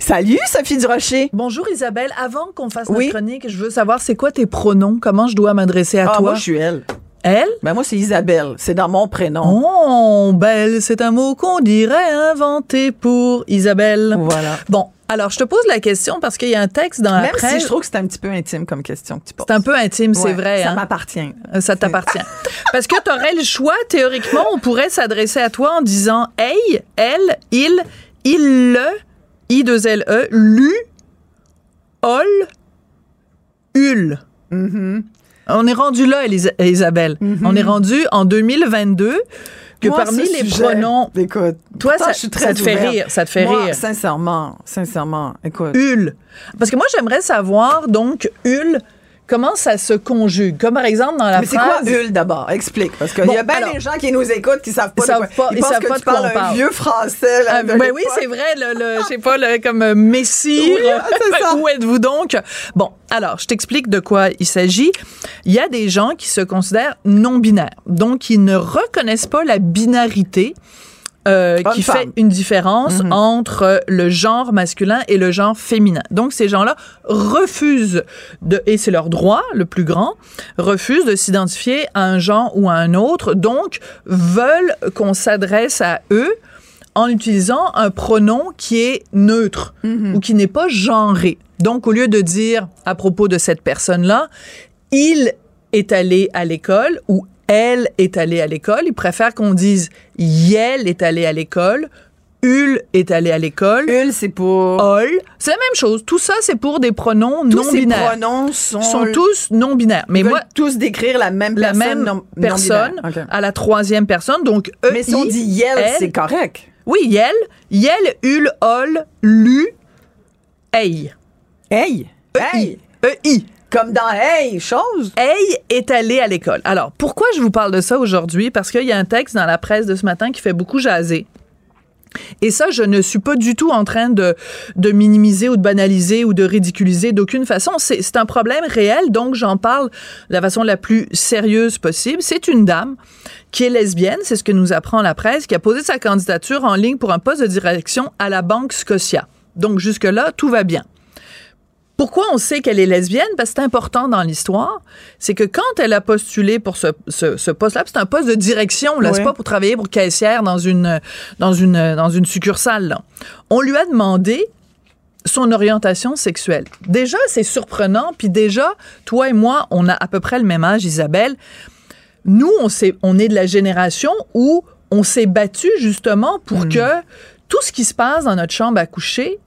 Salut Sophie Durocher. Bonjour Isabelle. Avant qu'on fasse notre chronique, je veux savoir c'est quoi tes pronoms, comment je dois m'adresser à ah, toi? Moi, je suis elle. Elle? Ben moi, c'est Isabelle. C'est dans mon prénom. Oh, belle, c'est un mot qu'on dirait inventé pour Isabelle. Voilà. Bon, alors, je te pose la question parce qu'il y a un texte dans la Même presse. si je trouve que c'est un petit peu intime comme question que tu poses. C'est un peu intime, c'est vrai. Ça hein? m'appartient. Euh, ça t'appartient. <laughs> parce que tu aurais le choix, théoriquement, on pourrait s'adresser à toi en disant Hey, elle, il, il, le, I2LE, lu, ol, ul. Mm-hmm. On est rendu là, Isabelle. Mm-hmm. On est rendu en 2022 que parmi les pronoms. Écoute, toi, ça, je suis très ça te fait rire. Ça te fait moi, rire. Sincèrement, sincèrement, écoute. Ul. Parce que moi, j'aimerais savoir, donc, Ul, comment ça se conjugue? Comme par exemple dans la Mais c'est quoi Ul d'abord? Explique. Parce qu'il y a bien des gens qui nous écoutent qui savent pas ils savent quoi. Pas, ils, ils savent que pas tu de quoi parles un vieux français. Là, Ah, ben oui, c'est vrai, le, je sais pas, le, comme euh, Messie. Oui, c'est ça. Où êtes-vous donc? Bon, alors, je t'explique de quoi il s'agit. Il y a des gens qui se considèrent non-binaires, donc qui ne reconnaissent pas la binarité. Euh, qui femme. fait une différence Mhm. entre le genre masculin et le genre féminin. Donc ces gens-là refusent de et c'est leur droit le plus grand, refusent de s'identifier à un genre ou à un autre, donc veulent qu'on s'adresse à eux en utilisant un pronom qui est neutre ou qui n'est pas genré. Donc au lieu de dire à propos de cette personne-là, il est allé à l'école ou elle est allée à l'école. Ils préfèrent qu'on dise Yel est allé à l'école, Ul est allé à l'école. Ul, c'est pour. Ol. C'est la même chose. Tout ça, c'est pour des pronoms Tous non ces binaires. pronoms sont, sont tous non binaires. Mais Ils moi, tous décrire la même la personne. même non- personne non-binaire. OK. à la troisième personne. Donc, E, Mais si on I, dit Yel, c'est correct. Oui, Yel. Yel, Ul, Ol, Lu, Ei. Hey! Hey! E-I. Comme dans Hey, chose. Hey est allé à l'école. Alors, pourquoi je vous parle de ça aujourd'hui? Parce qu'il y a un texte dans la presse de ce matin qui fait beaucoup jaser. Et ça, je ne suis pas du tout en train de, de minimiser ou de banaliser ou de ridiculiser d'aucune façon. C'est un problème réel, donc j'en parle de la façon la plus sérieuse possible. C'est une dame qui est lesbienne, c'est ce que nous apprend la presse, qui a posé sa candidature en ligne pour un poste de direction à la Banque Scotia. Donc jusque-là, tout va bien. Pourquoi on sait qu'elle est lesbienne? Parce que c'est important dans l'histoire. C'est que quand elle a postulé pour ce, ce, ce poste-là, c'est un poste de direction, là. C'est pas pour travailler pour caissière dans une, dans une, dans une succursale, là. On lui a demandé son orientation sexuelle. Déjà, c'est surprenant, puis déjà, toi et moi, on a à peu près le même âge, Isabelle. Nous, on, est de la génération où on s'est battu justement pour que tout ce qui se passe dans notre chambre à coucher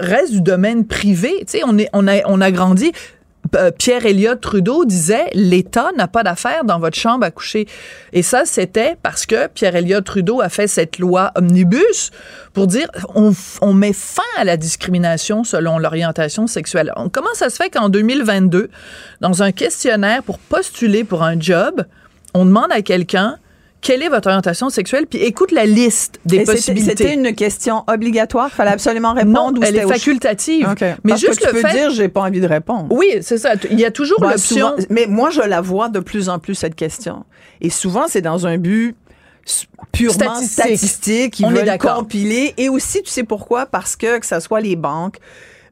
reste du domaine privé. On, a, grandi. euh, Pierre Elliott Trudeau disait l'État n'a pas d'affaires dans votre chambre à coucher. Et ça, c'était parce que Pierre Elliott Trudeau a fait cette loi omnibus pour dire on, met fin à la discrimination selon l'orientation sexuelle. Comment ça se fait qu'en 2022, dans un questionnaire pour postuler pour un job, on demande à quelqu'un quelle est votre orientation sexuelle, puis écoute la liste des Et possibilités. C'était une question obligatoire, fallait absolument répondre. Non, ou elle est facultative. Mais Parce juste que tu le peux fait- dire j'ai pas envie de répondre. Oui, c'est ça. Il y a toujours l'option. mais moi, je la vois de plus en plus, cette question. Et souvent, c'est dans un but purement Statistique. statistique. Ils On est veulent d'accord. compiler. Et aussi, tu sais pourquoi? Parce que, que ce soit les banques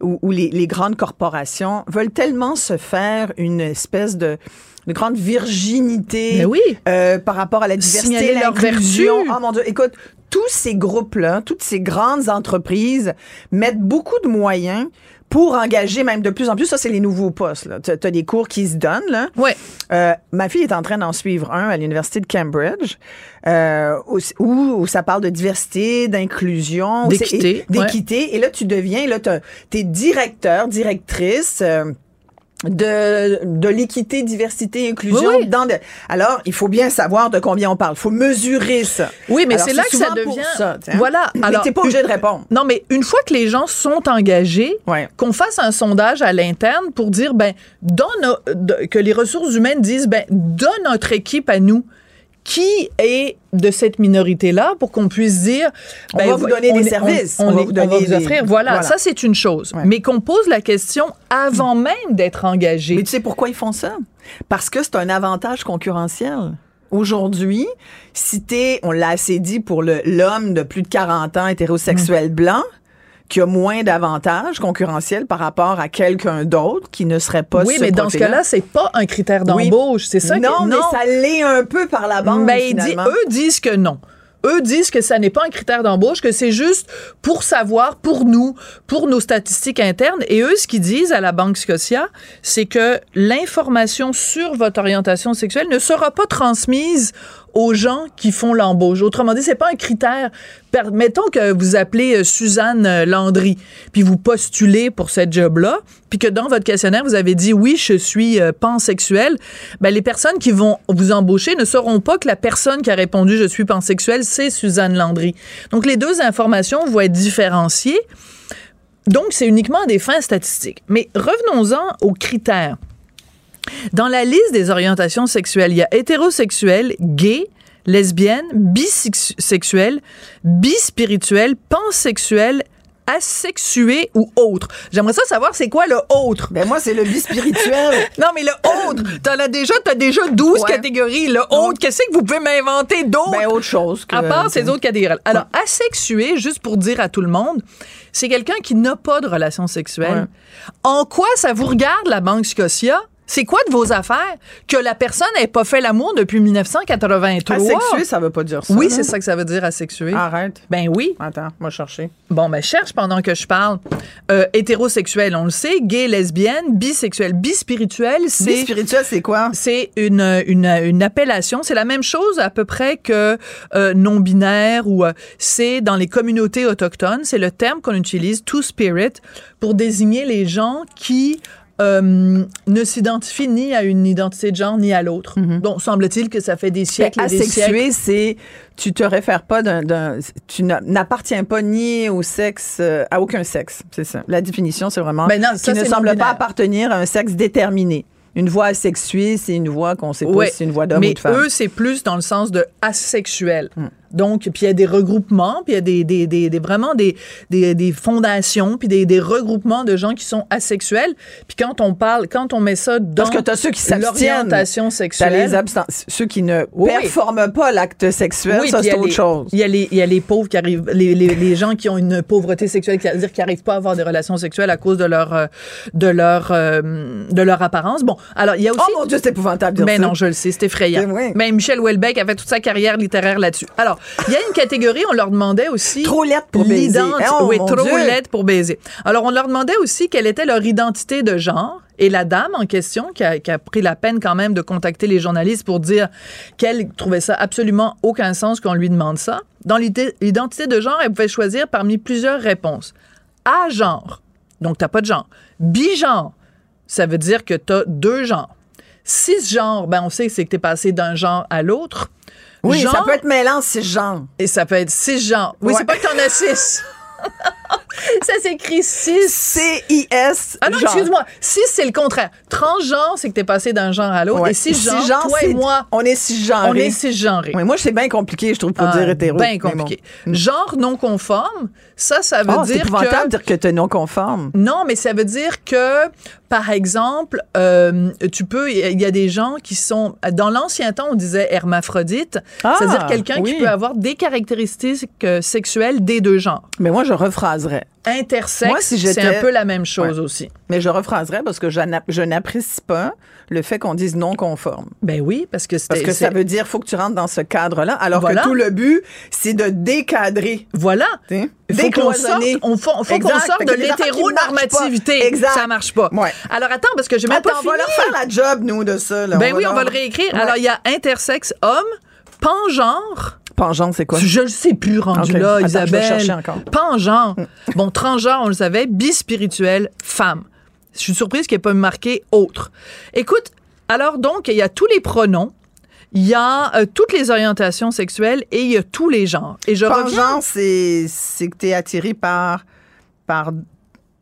ou, ou les, les grandes corporations, veulent tellement se faire une espèce de de grande virginité Mais oui. euh, par rapport à la diversité, l'inclusion. Oh mon Dieu, écoute, tous ces groupes-là, toutes ces grandes entreprises mettent beaucoup de moyens pour engager même de plus en plus. Ça, c'est les nouveaux postes. Tu as des cours qui se donnent. Là. Ouais. Euh, ma fille est en train d'en suivre un à l'Université de Cambridge euh, où, où, ça parle de diversité, d'inclusion. D'équité, et- D'équité. Et là, tu deviens, là, tu es directeur, directrice. euh, de, de l'équité, diversité, inclusion. Oui, oui. Dans le- alors, il faut bien savoir de combien on parle. Il faut mesurer ça. Oui, mais c'est là que ça devient. ça, sais. voilà. Mais Alors, t'es pas obligé de répondre. Non, mais une fois que les gens sont engagés, Ouais. qu'on fasse un sondage à l'interne pour dire, ben, dans nos- de- que les ressources humaines disent, ben, dans notre équipe à nous, qui est de cette minorité-là pour qu'on puisse dire On ben, va vous donner on des est- services. on, On va est- vous on va donner vous des- offrir voilà, voilà. ça c'est une chose Ouais. mais qu'on pose la question avant même d'être engagé Mais tu sais pourquoi ils font ça? Parce que c'est un avantage concurrentiel. Aujourd'hui, si t'es, on l'a assez dit pour le- l'homme de plus de 40 ans hétérosexuel Mm. blanc, qui a moins d'avantages concurrentiels par rapport à quelqu'un d'autre qui ne serait pas oui ce mais dans ce cas-là c'est pas un critère Oui. d'embauche c'est ça non, que, mais ça l'est un peu par la bande, Ben, dit- eux disent que non. Eux disent que ça n'est pas un critère d'embauche, que c'est juste pour savoir, pour nous, pour nos statistiques internes. Et eux, ce qu'ils disent à la Banque Scotia, c'est que l'information sur votre orientation sexuelle ne sera pas transmise aux gens qui font l'embauche. Autrement dit, c'est pas un critère. Mettons que vous appelez euh, Suzanne euh, Landry, puis vous postulez pour cette job-là, puis que dans votre questionnaire, vous avez dit oui, je suis euh, pansexuel. Ben, les personnes qui vont vous embaucher ne sauront pas que la personne qui a répondu je suis pansexuel, c'est Suzanne Landry. Donc, les deux informations vont être différenciées. Donc, c'est uniquement des fins statistiques. Mais revenons-en aux critères. Dans la liste des orientations sexuelles, il y a hétérosexuel, gay, lesbienne, bisexuel, bispirituel, pansexuel, asexué ou autre. J'aimerais ça savoir c'est quoi le autre? Ben moi, c'est le bispirituel. <laughs> non, mais le autre, t'en as déjà, t'as déjà 12 Ouais. catégories. Le autre, qu'est-ce que vous pouvez m'inventer d'autre? Ben, autre chose que- À part ces autres catégories. Alors, asexué, juste pour dire à tout le monde, c'est quelqu'un qui n'a pas de relation sexuelle. En quoi ça vous regarde, la Banque Scotia? C'est quoi de vos affaires que la personne n'ait pas fait l'amour depuis 1983? Asexué, ça veut pas dire ça. Oui, c'est ça que ça veut dire asexué. Arrête. Ben oui. Attends, moi chercher. Bon, ben cherche pendant que je parle. Euh, hétérosexuel, on le sait. Gay, lesbienne, bisexuel, bispirituel, c'est... Bispirituel, c'est quoi? C'est une, une, une appellation. C'est la même chose à peu près que euh, non-binaire ou euh, c'est dans les communautés autochtones. C'est le terme qu'on utilise, two-spirit, pour désigner les gens qui euh, ne s'identifient ni à une identité de genre ni à l'autre. Donc, semble-t-il que ça fait des siècles et des siècles. Asexué, c'est tu te réfères pas d'un, tu n'a- n'appartiens pas ni au sexe, euh, à aucun sexe. C'est ça. La définition, c'est vraiment Ben non, ça, qui ne semble pas appartenir à un sexe déterminé. Une voix asexuée, c'est une voix qu'on sait pas Ouais. si c'est une voix d'homme Mais ou de femme. eux, c'est plus dans le sens de asexuel. Hmm. Donc, puis il y a des regroupements, puis il y a des, des, des, des- vraiment des, fondations, puis des, regroupements de gens qui sont asexuels. Puis quand on parle, quand on met ça dans Parce que t'as ceux qui l'orientation sexuelle, les absten- ceux qui ne Oui, performent pas l'acte sexuel, Oui, ça c'est autre les- chose. Il y, a les, il y a les pauvres qui arrivent, les, les, les gens qui ont une pauvreté sexuelle, c'est-à-dire qui n'arrivent pas à avoir des relations sexuelles à cause de leur, euh, de leur, euh, de leur apparence. Bon, alors il y a aussi. Oh mon Dieu, c'est épouvantable dire Ben non, je le sais, c'est effrayant. Oui. Mais Michel Houellebecq a fait toute sa carrière littéraire là-dessus. Alors, il y a une catégorie, on leur demandait aussi. Trop laide pour baiser. l'identi- Oh, oui, trop Dieu. laide pour baiser. Alors, on leur demandait aussi quelle était leur identité de genre. Et la dame en question, qui a, qui a pris la peine quand même de contacter les journalistes pour dire qu'elle trouvait ça absolument aucun sens qu'on lui demande ça, dans l'identité de genre, elle pouvait choisir parmi plusieurs réponses. A genre, donc t'as pas de genre. Bigenre, ça veut dire que t'as deux genres. Cisgenre, ben on sait que c'est que t'es passé d'un genre à l'autre. Oui, ça Genre- peut être mêlant si genre. et ça peut être six genres. Oui, Ouais. c'est pas que t'en as six. <laughs> ça s'écrit six. C-I-S. Ah non, excuse-moi. Six, c'est le contraire. Transgenre, c'est que t'es passé d'un genre à l'autre. Ouais. Et six genres, Cisgenre, toi c'est- et moi, On est cisgenrés. on est cisgenrés. Oui, moi, c'est bien compliqué, je trouve, pour Ah, dire hétéro. Bien bon. compliqué. Genre non conforme, ça, ça veut c'est dire épouvantable que... de dire que t'es non conforme. Non, mais ça veut dire que, par exemple, euh, tu peux, il y a des gens qui sont, dans l'ancien temps, on disait hermaphrodite, Ah, c'est-à-dire quelqu'un oui. qui peut avoir des caractéristiques euh, sexuelles des deux genres. Mais moi, je rephraserais. Intersexe, si c'est un peu la même chose Ouais. aussi. Mais je rephraserais parce que je n'a- je n'apprécie pas le fait qu'on dise non conforme. Ben oui, parce que Parce que ça veut dire faut que tu rentres dans ce cadre-là, alors Voilà. que tout le but, c'est de décadrer. Voilà. Tu sais, Il faut qu'on sorte, décloisonner. on faut, faut qu'on sorte de l'hétéronormativité. Exact. Ça marche pas. Ouais. Alors attends, parce que j'ai même Attends, pas on va leur faire la job, nous, de ça. Là. Ben oui, on va le réécrire. Ouais. Alors, il y a intersexe homme, pangenre. Pangeante, c'est quoi? Je le sais plus rendu Ok. là, Attends, je vais Isabelle. chercher encore. Pangenre. bon, transgenre, on le savait. Bispirituel, femme. Je suis surprise qu'il n'y ait pas marqué autre. Écoute, alors donc, il y a tous les pronoms. Il y a euh, toutes les orientations sexuelles et il y a tous les genres. Et je reviens Pangeante, c'est que t'es attiré par, par.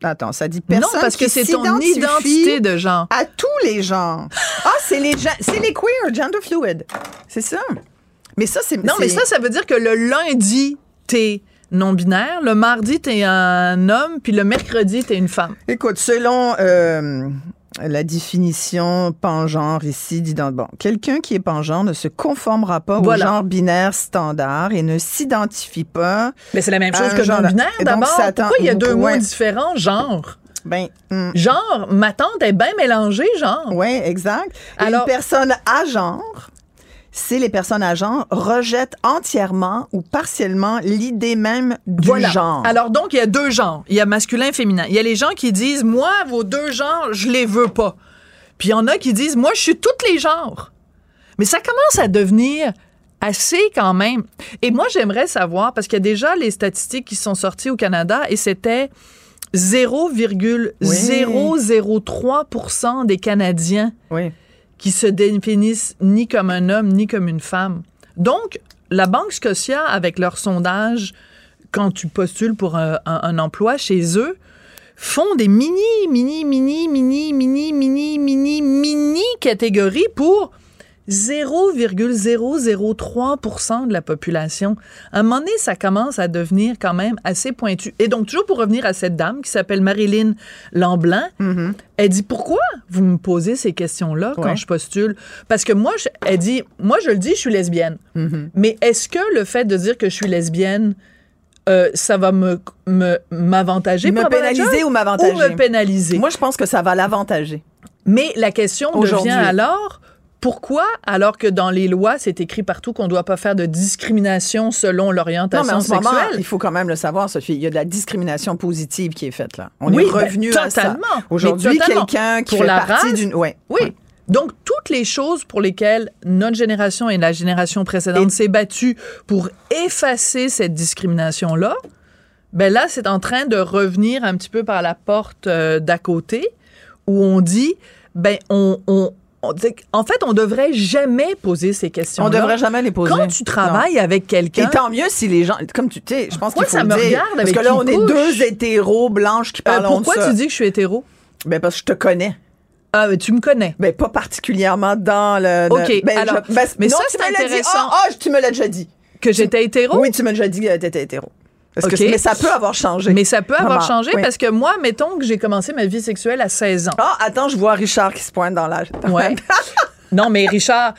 Attends, ça dit personne. non, parce que c'est ton identité de genre. À tous les genres. Ah, c'est les, c'est les queer, gender fluid. C'est ça. Mais ça, c'est. Non, mais ça, ça veut dire que le lundi, t'es non-binaire, le mardi, t'es un homme, puis le mercredi, t'es une femme. Écoute, selon euh, la définition pangenre ici, dit dans bon, quelqu'un qui est pangenre ne se conformera pas Voilà. au genre binaire standard et ne s'identifie pas. Mais c'est la même chose que genre- non-binaire, donc, d'abord. Pourquoi il y a deux Ouais. mots différents? Genre? Ben, hum, Genre, ma tante est bien mélangée, genre. ouais, exact. Alors- une personne à genre, c'est les personnes à genre rejettent entièrement ou partiellement l'idée même du Voilà. genre. Alors donc, il y a deux genres. Il y a masculin et féminin. Il y a les gens qui disent, moi, vos deux genres, je les veux pas. Puis il y en a qui disent, moi, je suis tous les genres. Mais ça commence à devenir assez quand même. Et moi, j'aimerais savoir, parce qu'il y a déjà les statistiques qui sont sorties au Canada et c'était 0,003% des Canadiens oui. Qui se définissent ni comme un homme ni comme une femme. Donc, la Banque Scotia, avec leur sondage, quand tu postules pour un, un- un emploi chez eux, font des mini, mini, mini, mini, mini, mini, mini, mini catégories pour 0,003% de la population. À un moment donné, ça commence à devenir quand même assez pointu. Et donc, toujours pour revenir à cette dame qui s'appelle Marilyn Lamblin, elle dit pourquoi vous me posez ces questions-là quand je postule? Parce que moi, je- elle dit moi je le dis, je suis lesbienne. Mais est-ce que le fait de dire que je suis lesbienne euh, ça va me me- m'avantager Me un pénaliser ou m'avantager? ou me pénaliser? Moi, je pense que ça va l'avantager. mais la question devient alors pourquoi, alors que dans les lois, c'est écrit partout qu'on ne doit pas faire de discrimination selon Non, mais l'orientation en moment, sexuelle? il faut quand même le savoir, Sophie. Il y a de la discrimination positive qui est faite là. On Oui, est ben, revenu à ça. Aujourd'hui, totalement. quelqu'un qui Pour fait la partie race, d'une. Ouais. Oui. Donc, toutes les choses pour lesquelles notre génération et la génération précédente s'est battue pour effacer cette discrimination-là, ben là, c'est en train de revenir un petit peu par la porte euh, d'à côté, où on dit, ben, on, on- on en fait, on devrait jamais poser ces questions-là. On devrait jamais les poser. Quand tu travailles avec Et quelqu'un, tant mieux si les gens, comme tu sais, je pense faut ça me dire. regarde Parce avec que là, on est deux hétéros blanches qui euh, parlent pourquoi de ça. tu dis que je suis hétéro? Ben parce que je te connais. Ah, ben, tu me connais. Ben pas particulièrement dans le. OK, ben, alors, je- ben, mais non, ça, c'est intéressant. Ah, ah, tu me l'as déjà dit. Que j'étais hétéro? Oui, tu m'as déjà dit que tu étais hétéro. Parce que mais ça peut avoir changé. Mais ça peut avoir Vraiment, changé oui. parce que moi, mettons que j'ai commencé ma vie sexuelle à 16 ans. Ah, attends, je vois Richard qui se pointe dans l'âge. Ouais. <laughs> non, mais Richard,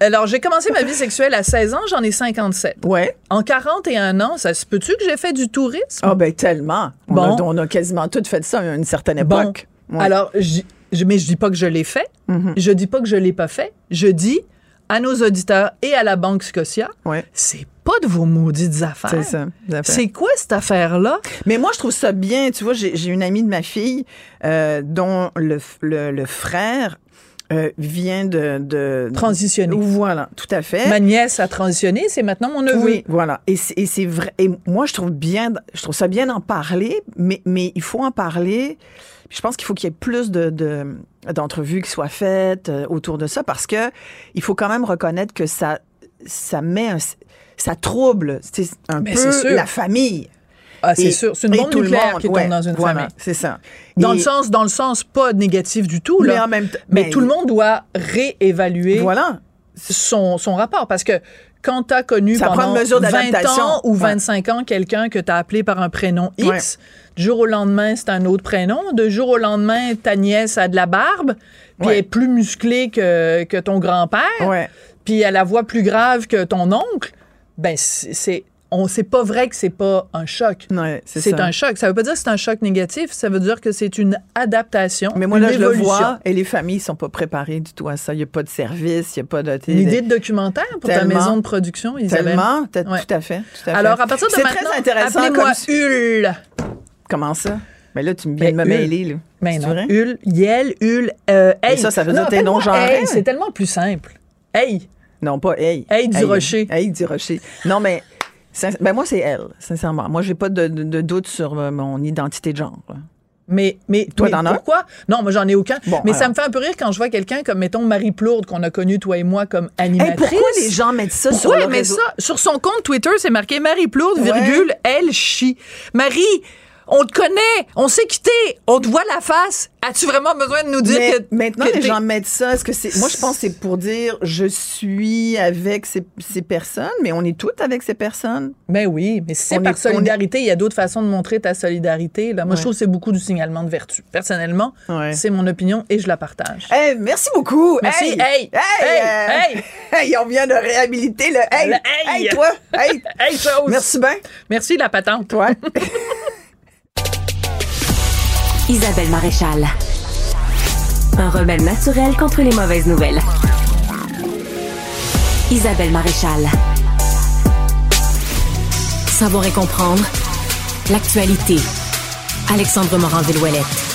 alors j'ai commencé ma vie sexuelle à 16 ans, j'en ai 57. Ouais. En 41 ans, ça se peut-tu que j'ai fait du tourisme? Ah, ben tellement. On, Bon. a, on a quasiment tout fait ça à une certaine Bon. époque. Ouais. Alors, je, je- mais je dis pas que je l'ai fait. Mhm. Je dis pas que je l'ai pas fait. Je dis à nos auditeurs et à la Banque Scotia, Ouais. c'est pas de vos maudites affaires. C'est ça. C'est quoi cette affaire-là? Mais moi, je trouve ça bien. Tu vois, j'ai une amie de ma fille euh, dont le, le, le frère euh, vient de, de... Transitionner. Voilà, tout à fait. Ma nièce a transitionné, c'est maintenant mon neveu. Oui, voilà. Et c'est vrai. Et moi, je trouve bien, je trouve ça bien d'en parler, mais, mais il faut en parler. Puis Je pense qu'il faut qu'il y ait plus de, de- d'entrevues qui soient faites euh, autour de ça parce que il faut quand même reconnaître que ça, ça met un, ça trouble un Mais c'est sûr. peu la famille. Ah, c'est sûr. C'est une bombe nucléaire monde, qui tombe ouais, dans une voilà, famille. C'est ça. Dans Et- le sens, dans le sens pas négatif du tout, Mais en même temps- mais tout le monde doit réévaluer Voilà. son, son rapport. Parce que quand tu as connu Ça pendant une mesure 20 d'adaptation. ans ou Ouais. 25 ans quelqu'un que tu as appelé par un prénom X, Ouais. du jour au lendemain, c'est un autre prénom. De jour au lendemain, ta nièce a de la barbe, puis elle est plus musclée que, que ton grand-père, puis elle a la voix plus grave que ton oncle. Ben, c'est... on c'est pas vrai que c'est pas un choc. Ouais, c'est un choc. Ça veut pas dire que c'est un choc négatif, ça veut dire que c'est une adaptation. Mais moi, là, je le vois, et les familles sont pas préparées du tout à ça. Il n'y a pas de service, il n'y a pas de... Une idée de documentaire pour ta maison de production, Isabelle. Tellement, Ouais. tout à fait. tout à fait. Alors, à partir de maintenant, très intéressant appelez-moi comme- Hul. Comment ça? Mais là, tu me viens de me Ben, mêler, là. Mais C'est non, vrai? Hul, Yel, Hul, euh, Mais Hey. ça, ça veut dire Non, tes genrés. Hey, c'est tellement plus simple. Hey. Non, pas Hey. Hey du Rocher. Hey du Rocher. Non, mais... Ben moi, c'est elle, sincèrement. Moi, j'ai pas de, de- de doute sur euh, mon identité de genre. là. Mais, mais Toi, mais t'en as? pourquoi? Non, moi, j'en ai aucun. Bon, mais ça me fait un peu rire quand je vois quelqu'un comme, mettons, Marie Plourde, qu'on a connue, toi et moi, comme Hey, animatrice. pourquoi les gens mettent ça sur Pourquoi le elle met réseau? ça? Sur son compte Twitter, c'est marqué Marie Plourde, Ouais. virgule, elle chie. Marie, on te connaît, on s'est quitté, on te voit la face. As-tu vraiment besoin de nous dire Mais que. maintenant, que les gens mettent ça. Est-ce que c'est. Moi, je pense que c'est pour dire je suis avec ces, ces personnes, mais on est toutes avec ces personnes. Ben oui, mais si c'est par est- on est- solidarité, il y a d'autres façons de montrer ta solidarité. Là. Moi, je Ouais. trouve que c'est beaucoup du signalement de vertu. Personnellement, Ouais. c'est mon opinion et je la partage. Hey, merci beaucoup. Merci. Hey, Hey. hey, Hey. euh, hey, <laughs> on vient de réhabiliter le hey. Le hey. Hey, toi. Hey. Hey, chose. Merci bien. Merci, la patente. Toi. <laughs> Isabelle Maréchal. Un remède naturel contre les mauvaises nouvelles. Isabelle Maréchal. Savoir et comprendre l'actualité. Alexandre Morin-Villouellette.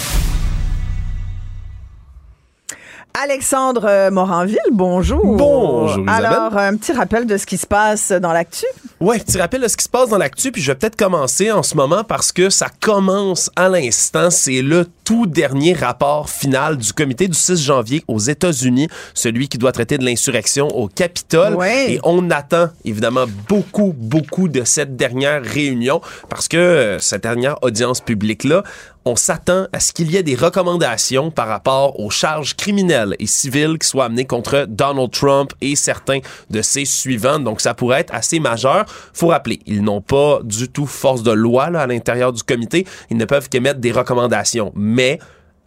Alexandre euh, Moranville, bonjour. Bonjour, Isabelle. Alors, un petit rappel de ce qui se passe dans l'actu. Ouais, petit rappel de ce qui se passe dans l'actu, puis je vais peut-être commencer en ce moment parce que ça commence à l'instant. C'est le tout dernier rapport final du comité du 6 janvier aux États-Unis, celui qui doit traiter de l'insurrection au Capitole. Ouais. Et on attend évidemment beaucoup, beaucoup de cette dernière réunion parce que euh, cette dernière audience publique-là, on s'attend à ce qu'il y ait des recommandations par rapport aux charges criminelles et civiles qui soient amenées contre Donald Trump et certains de ses suivants. Donc, ça pourrait être assez majeur. Faut rappeler, ils n'ont pas du tout force de loi à l'intérieur du comité. Ils ne peuvent qu'émettre des recommandations. Mais,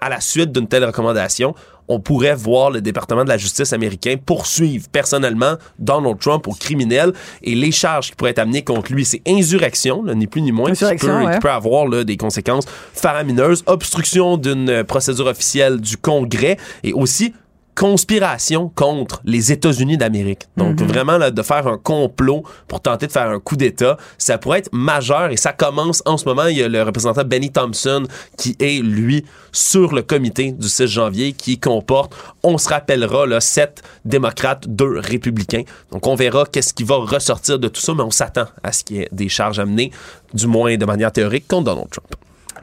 à la suite d'une telle recommandation, on pourrait voir le département de la justice américain poursuivre personnellement Donald Trump au criminel et les charges qui pourraient être amenées contre lui, c'est insurrection, là, ni plus ni moins, qui peut, Insurrection, ouais. qui peut avoir là, des conséquences faramineuses, obstruction d'une procédure officielle du Congrès et aussi conspiration contre les États-Unis d'Amérique. Donc Mhm. vraiment là, de faire un complot pour tenter de faire un coup d'État, ça pourrait être majeur et ça commence en ce moment. Il y a le représentant Benny Thompson qui est lui sur le comité du 6 janvier qui comporte, on se rappellera, là, sept démocrates, deux républicains. Donc on verra qu'est-ce qui va ressortir de tout ça, mais on s'attend à ce qu'il y ait des charges amenées, du moins de manière théorique, contre Donald Trump.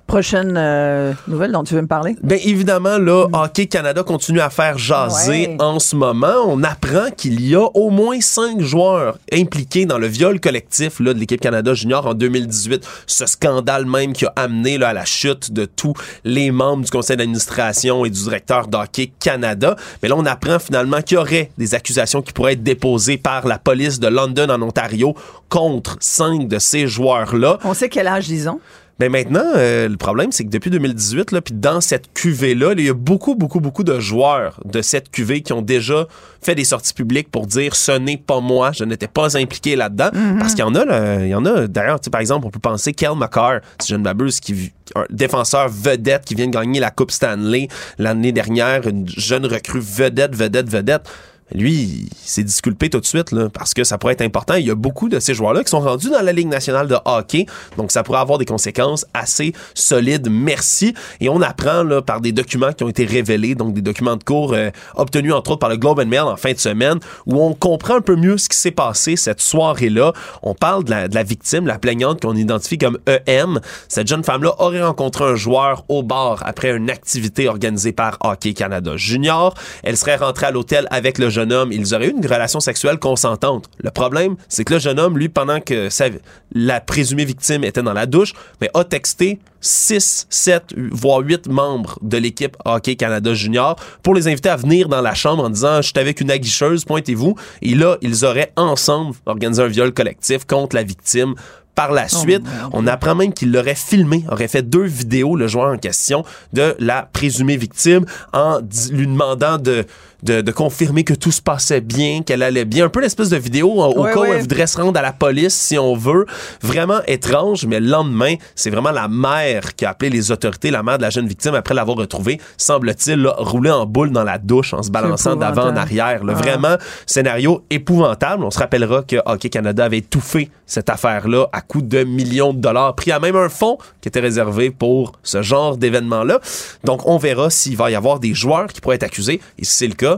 Prochaine euh, nouvelle dont tu veux me parler? Bien évidemment, là, Hockey Canada continue à faire jaser Ouais. en ce moment. On apprend qu'il y a au moins cinq joueurs impliqués dans le viol collectif là, de l'équipe Canada Junior en 2018. Ce scandale même qui a amené là, à la chute de tous les membres du conseil d'administration et du directeur d'Hockey Canada. Mais là, on apprend finalement qu'il y aurait des accusations qui pourraient être déposées par la police de London en Ontario contre cinq de ces joueurs-là. On sait quel âge ils ont. Ben maintenant, euh, le problème, c'est que depuis 2018, là, puis dans cette cuvée-là, il y a beaucoup, beaucoup, beaucoup de joueurs de cette cuvée qui ont déjà fait des sorties publiques pour dire ce n'est pas moi, je n'étais pas impliqué là-dedans. Parce qu'il y en a, là, il y en a. D'ailleurs, par exemple, on peut penser Kel McCarr, si je ne m'abuse, qui un défenseur vedette qui vient de gagner la Coupe Stanley l'année dernière, une jeune recrue vedette, vedette, vedette. Lui, s'est disculpé tout de suite parce que ça pourrait être important. Il y a beaucoup de ces joueurs-là qui sont rendus dans la Ligue nationale de hockey, donc ça pourrait avoir des conséquences assez solides. Merci. Et on apprend là, par des documents qui ont été révélés, donc des documents de cours euh, obtenus entre autres par le Globe and Mail en fin de semaine, où on comprend un peu mieux ce qui s'est passé cette soirée-là. On parle de la, de la victime, la plaignante qu'on identifie comme EM. Cette jeune femme-là aurait rencontré un joueur au bar après une activité organisée par Hockey Canada Junior. Elle serait rentrée à l'hôtel avec le jeune homme. Ils auraient eu une relation sexuelle consentante. Le problème, c'est que le jeune homme, lui, pendant que sa- la présumée victime était dans la douche, mais a texté 6, 7, voire 8 membres de l'équipe Hockey Canada Junior pour les inviter à venir dans la chambre en disant « Je suis avec une aguicheuse, pointez-vous ». Et là, ils auraient ensemble organisé un viol collectif contre la victime par la suite, on apprend même qu'il l'aurait filmé, aurait fait deux vidéos, le joueur en question, de la présumée victime en lui demandant de, de, de confirmer que tout se passait bien, qu'elle allait bien. Un peu l'espèce de vidéo au Ouais, cas où elle voudrait se rendre à la police, si on veut. Vraiment étrange, mais le lendemain, c'est vraiment la mère qui a appelé les autorités, la mère de la jeune victime, après l'avoir retrouvée, semble-t-il, là, rouler en boule dans la douche en se balançant d'avant en arrière. là. Ah. Vraiment, scénario épouvantable. On se rappellera que Hockey Canada avait étouffé cette affaire-là à coût de millions de dollars, pris à même un fonds qui était réservé pour ce genre d'événement-là. Donc, on verra s'il va y avoir des joueurs qui pourraient être accusés. Et si c'est le cas,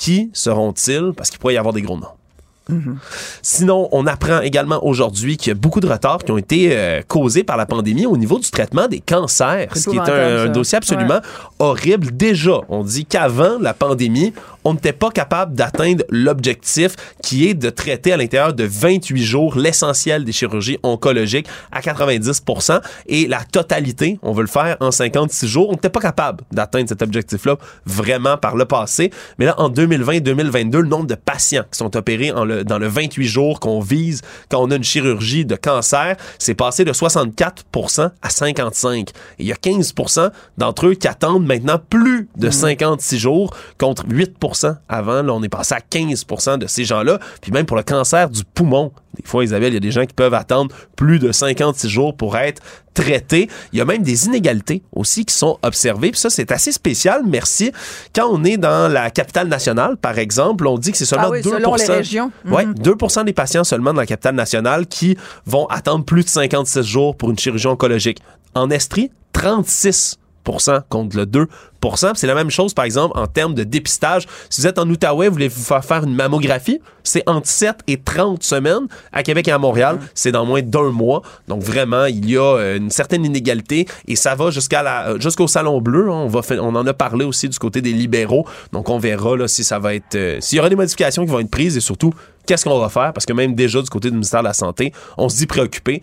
qui seront-ils? Parce qu'il pourrait y avoir des gros noms. Sinon, on apprend également aujourd'hui qu'il y a beaucoup de retards qui ont été euh, causés par la pandémie au niveau du traitement des cancers, ce qui est un, dossier absolument Ouais. horrible. Déjà, on dit qu'avant la pandémie, on n'était pas capable d'atteindre l'objectif qui est de traiter à l'intérieur de 28 jours l'essentiel des chirurgies oncologiques à 90% et la totalité, on veut le faire en 56 jours. On n'était pas capable d'atteindre cet objectif-là vraiment par le passé. Mais là, en 2020-2022, le nombre de patients qui sont opérés en le- dans le 28 jours qu'on vise quand on a une chirurgie de cancer, c'est passé de 64% à 55. Et il y a 15% d'entre eux qui attendent maintenant plus de 56 jours contre 8% avant. Là, on est passé à 15% de ces gens-là. Puis même pour le cancer du poumon, des fois, Isabelle, il y a des gens qui peuvent attendre plus de 56 jours pour être traités. Il y a même des inégalités aussi qui sont observées. Puis ça, c'est assez spécial, merci. Quand on est dans la capitale nationale, par exemple, on dit que c'est seulement Ah oui, 2 selon les régions. Ouais, Mhm. 2 des patients seulement dans la capitale nationale qui vont attendre plus de 56 jours pour une chirurgie oncologique. En Estrie, 36 contre le 2 C'est la même chose, par exemple, en termes de dépistage. Si vous êtes en Outaouais, vous voulez vous faire faire une mammographie, c'est entre 7 et 30 semaines. À Québec et à Montréal, c'est dans moins d'un mois. Donc, vraiment, il y a euh, une certaine inégalité et ça va jusqu'à la, euh, jusqu'au Salon Bleu. hein. On, va fa- on en a parlé aussi du côté des libéraux. Donc, on verra là, si ça va être... euh, s'il y aura des modifications qui vont être prises et surtout, qu'est-ce qu'on va faire? Parce que même déjà, du côté du ministère de la Santé, on se dit préoccupé,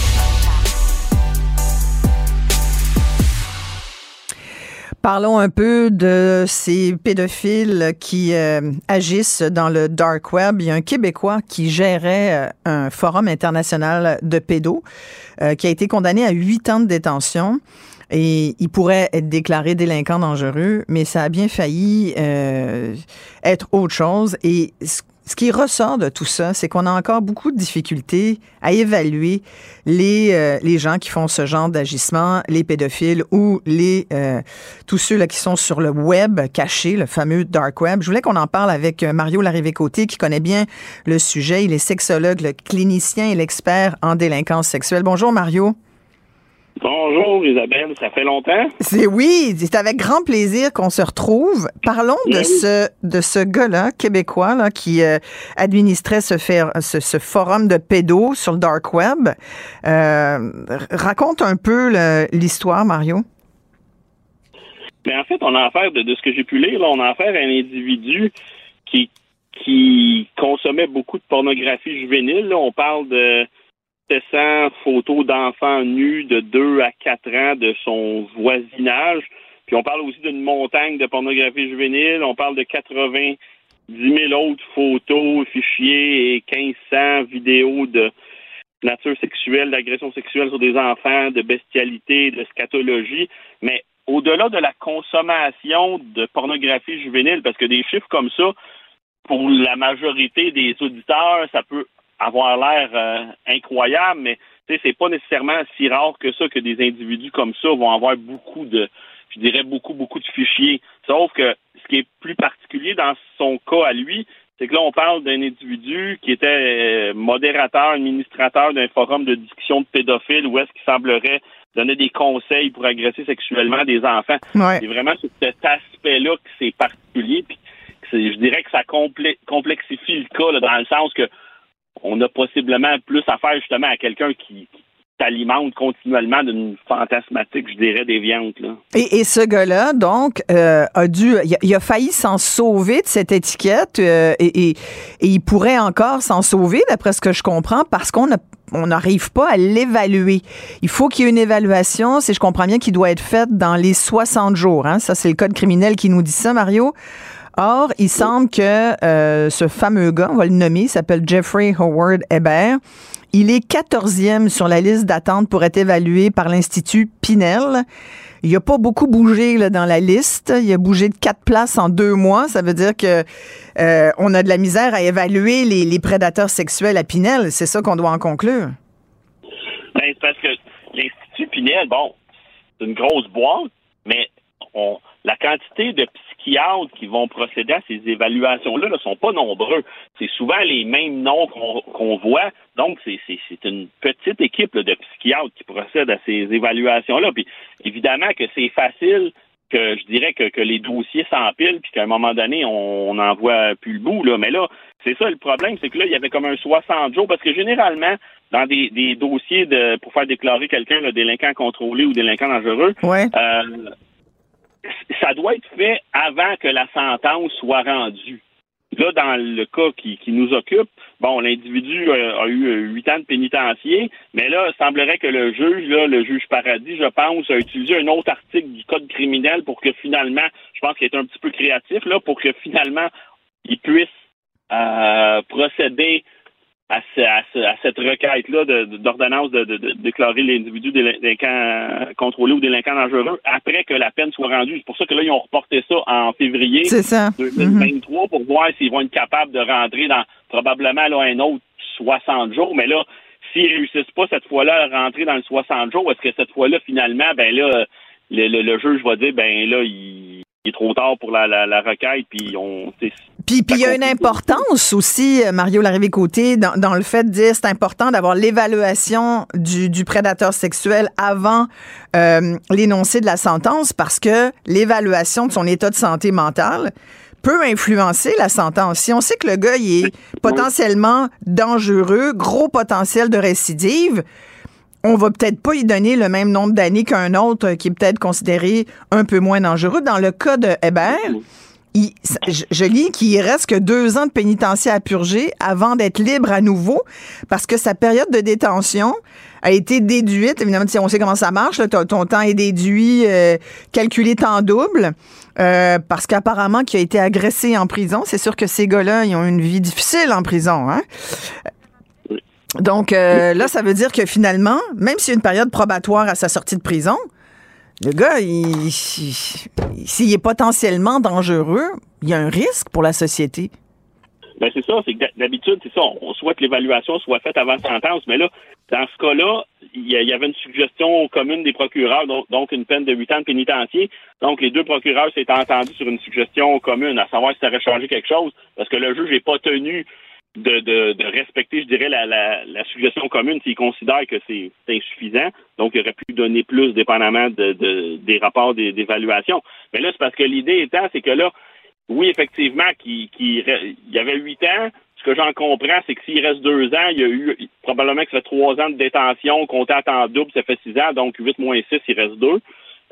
Parlons un peu de ces pédophiles qui euh, agissent dans le dark web. Il y a un Québécois qui gérait euh, un forum international de pédos euh, qui a été condamné à huit ans de détention. Et il pourrait être déclaré délinquant dangereux, mais ça a bien failli être autre chose. Qui ressort de tout ça, c'est qu'on a encore beaucoup de difficultés à évaluer les, euh, gens qui font ce genre d'agissement, les pédophiles ou les euh, tous ceux là qui sont sur le web caché, le fameux dark web. Je voulais qu'on en parle avec euh, Mario Larrivé-Côté qui connaît bien le sujet. Il est sexologue, le clinicien et l'expert en délinquance sexuelle. Bonjour Mario. Bonjour Isabelle, ça fait longtemps? C'est oui, c'est avec grand plaisir qu'on se retrouve. Parlons de ben ce de ce gars-là québécois là qui euh, administrait ce, ce, forum de pédos sur le dark web. Euh, raconte un peu l'histoire, Mario. Mais en fait, on a affaire de, ce que j'ai pu lire, là, on a affaire à un individu qui qui consommait beaucoup de pornographie juvénile. on parle de 700 photos d'enfants nus de 2 à 4 ans de son voisinage. Puis on parle aussi d'une montagne de pornographie juvénile. On parle de 90 000 autres photos, fichiers et 1500 vidéos de nature sexuelle, d'agression sexuelle sur des enfants, de bestialité, de scatologie. Mais au-delà de la consommation de pornographie juvénile, parce que des chiffres comme ça, pour la majorité des auditeurs, ça peut avoir l'air euh, incroyable, mais c'est pas nécessairement si rare que ça que des individus comme ça vont avoir beaucoup de, je dirais beaucoup, beaucoup de fichiers. Sauf que ce qui est plus particulier dans son cas à lui, c'est que là, on parle d'un individu qui était euh, modérateur, administrateur d'un forum de discussion de pédophiles où est-ce qu'il semblerait donner des conseils pour agresser sexuellement des enfants. C'est vraiment cet aspect-là que c'est particulier. Puis je dirais que ça complexifie le cas dans le sens que on a possiblement plus à faire justement à quelqu'un qui, s'alimente continuellement d'une fantasmatique, je dirais, déviante. Là. Et, ce gars-là, donc, euh, a dû, il a, failli s'en sauver de cette étiquette euh, et, il pourrait encore s'en sauver, d'après ce que je comprends, parce qu'on on n'arrive pas à l'évaluer. Il faut qu'il y ait une évaluation, si je comprends bien, qui doit être faite dans les 60 jours. Hein? Ça, c'est le code criminel qui nous dit ça, Mario. Or, il semble que euh, ce fameux gars, on va le nommer, s'appelle Jeffrey Howard Hebert. Il est 14e sur la liste d'attente pour être évalué par l'Institut Pinel. Il n'a pas beaucoup bougé dans la liste. Il a bougé de quatre places en deux mois. Ça veut dire que euh, on a de la misère à évaluer les, prédateurs sexuels à Pinel. C'est ça qu'on doit en conclure. Ben, c'est parce que l'Institut Pinel, bon, c'est une grosse boîte, mais la quantité de psychiatres qui vont procéder à ces évaluations-là ne sont pas nombreux. C'est souvent les mêmes noms qu'on voit. Donc, c'est une petite équipe de psychiatres qui procèdent à ces évaluations-là. Puis, évidemment que c'est facile que je dirais que, les dossiers s'empilent puis qu'à un moment donné, on n'en voit plus le bout. Là. Mais là, c'est ça le problème, c'est que là, il y avait comme un 60 jours, parce que généralement, dans des, dossiers de pour faire déclarer quelqu'un le délinquant contrôlé ou délinquant dangereux, ouais. euh, ça doit être fait avant que la sentence soit rendue. Là, dans le cas qui, nous occupe, bon, l'individu a, eu huit ans de pénitencier, mais là, il semblerait que le juge, là, le juge Paradis, je pense, a utilisé un autre article du code criminel pour que finalement, je pense qu'il est un petit peu créatif, là, pour que finalement, il puisse euh, procéder à, cette requête-là d'ordonnance de, déclarer l'individu délinquant contrôlé ou délinquant dangereux après que la peine soit rendue. C'est pour ça que là, ils ont reporté ça en février 2023 pour voir s'ils vont être capables de rentrer dans probablement là, un autre 60 jours. Mais là, s'ils réussissent pas cette fois-là à rentrer dans le 60 jours, est-ce que cette fois-là, finalement, ben là, le, le, juge va dire, ben là, il il est trop tard pour la, la, requête, puis on... Puis il y a une importance aussi, euh, Mario Larrivée-Côté, dans, dans, le fait de dire c'est important d'avoir l'évaluation du, du, prédateur sexuel avant euh, l'énoncé de la sentence, parce que l'évaluation de son état de santé mentale peut influencer la sentence. Si on sait que le gars il est potentiellement dangereux, gros potentiel de récidive, on va peut-être pas y donner le même nombre d'années qu'un autre qui est peut-être considéré un peu moins dangereux. Dans le cas de Hébert, je, lis qu'il reste que deux ans de pénitencier à purger avant d'être libre à nouveau parce que sa période de détention a été déduite. Évidemment, on sait comment ça marche. ton, temps est déduit, euh, calculé en double. Euh, parce qu'apparemment, qui a été agressé en prison, c'est sûr que ces gars-là, ils ont une vie difficile en prison. Hein? Donc euh, là, ça veut dire que finalement, même s'il y a une période probatoire à sa sortie de prison, le gars, s'il est potentiellement dangereux, il y a un risque pour la société. Ben c'est ça, c'est que d'habitude, c'est ça, on souhaite que l'évaluation soit faite avant sentence, mais là, dans ce cas-là, il y avait une suggestion commune des procureurs, donc, une peine de huit ans de pénitencier. Donc les deux procureurs s'étaient entendus sur une suggestion commune, à savoir si ça aurait changé quelque chose, parce que le juge n'est pas tenu de, de, respecter, je dirais, la, la, suggestion commune s'il considère que c'est insuffisant. Donc, il aurait pu donner plus dépendamment de, des rapports d'évaluation. Mais là, c'est parce que l'idée étant, c'est que là, oui, effectivement, qu'il y avait huit ans. Ce que j'en comprends, c'est que s'il reste deux ans, il y a eu probablement que ça fait trois ans de détention, compté à double, ça fait six ans, donc huit moins six, il reste deux.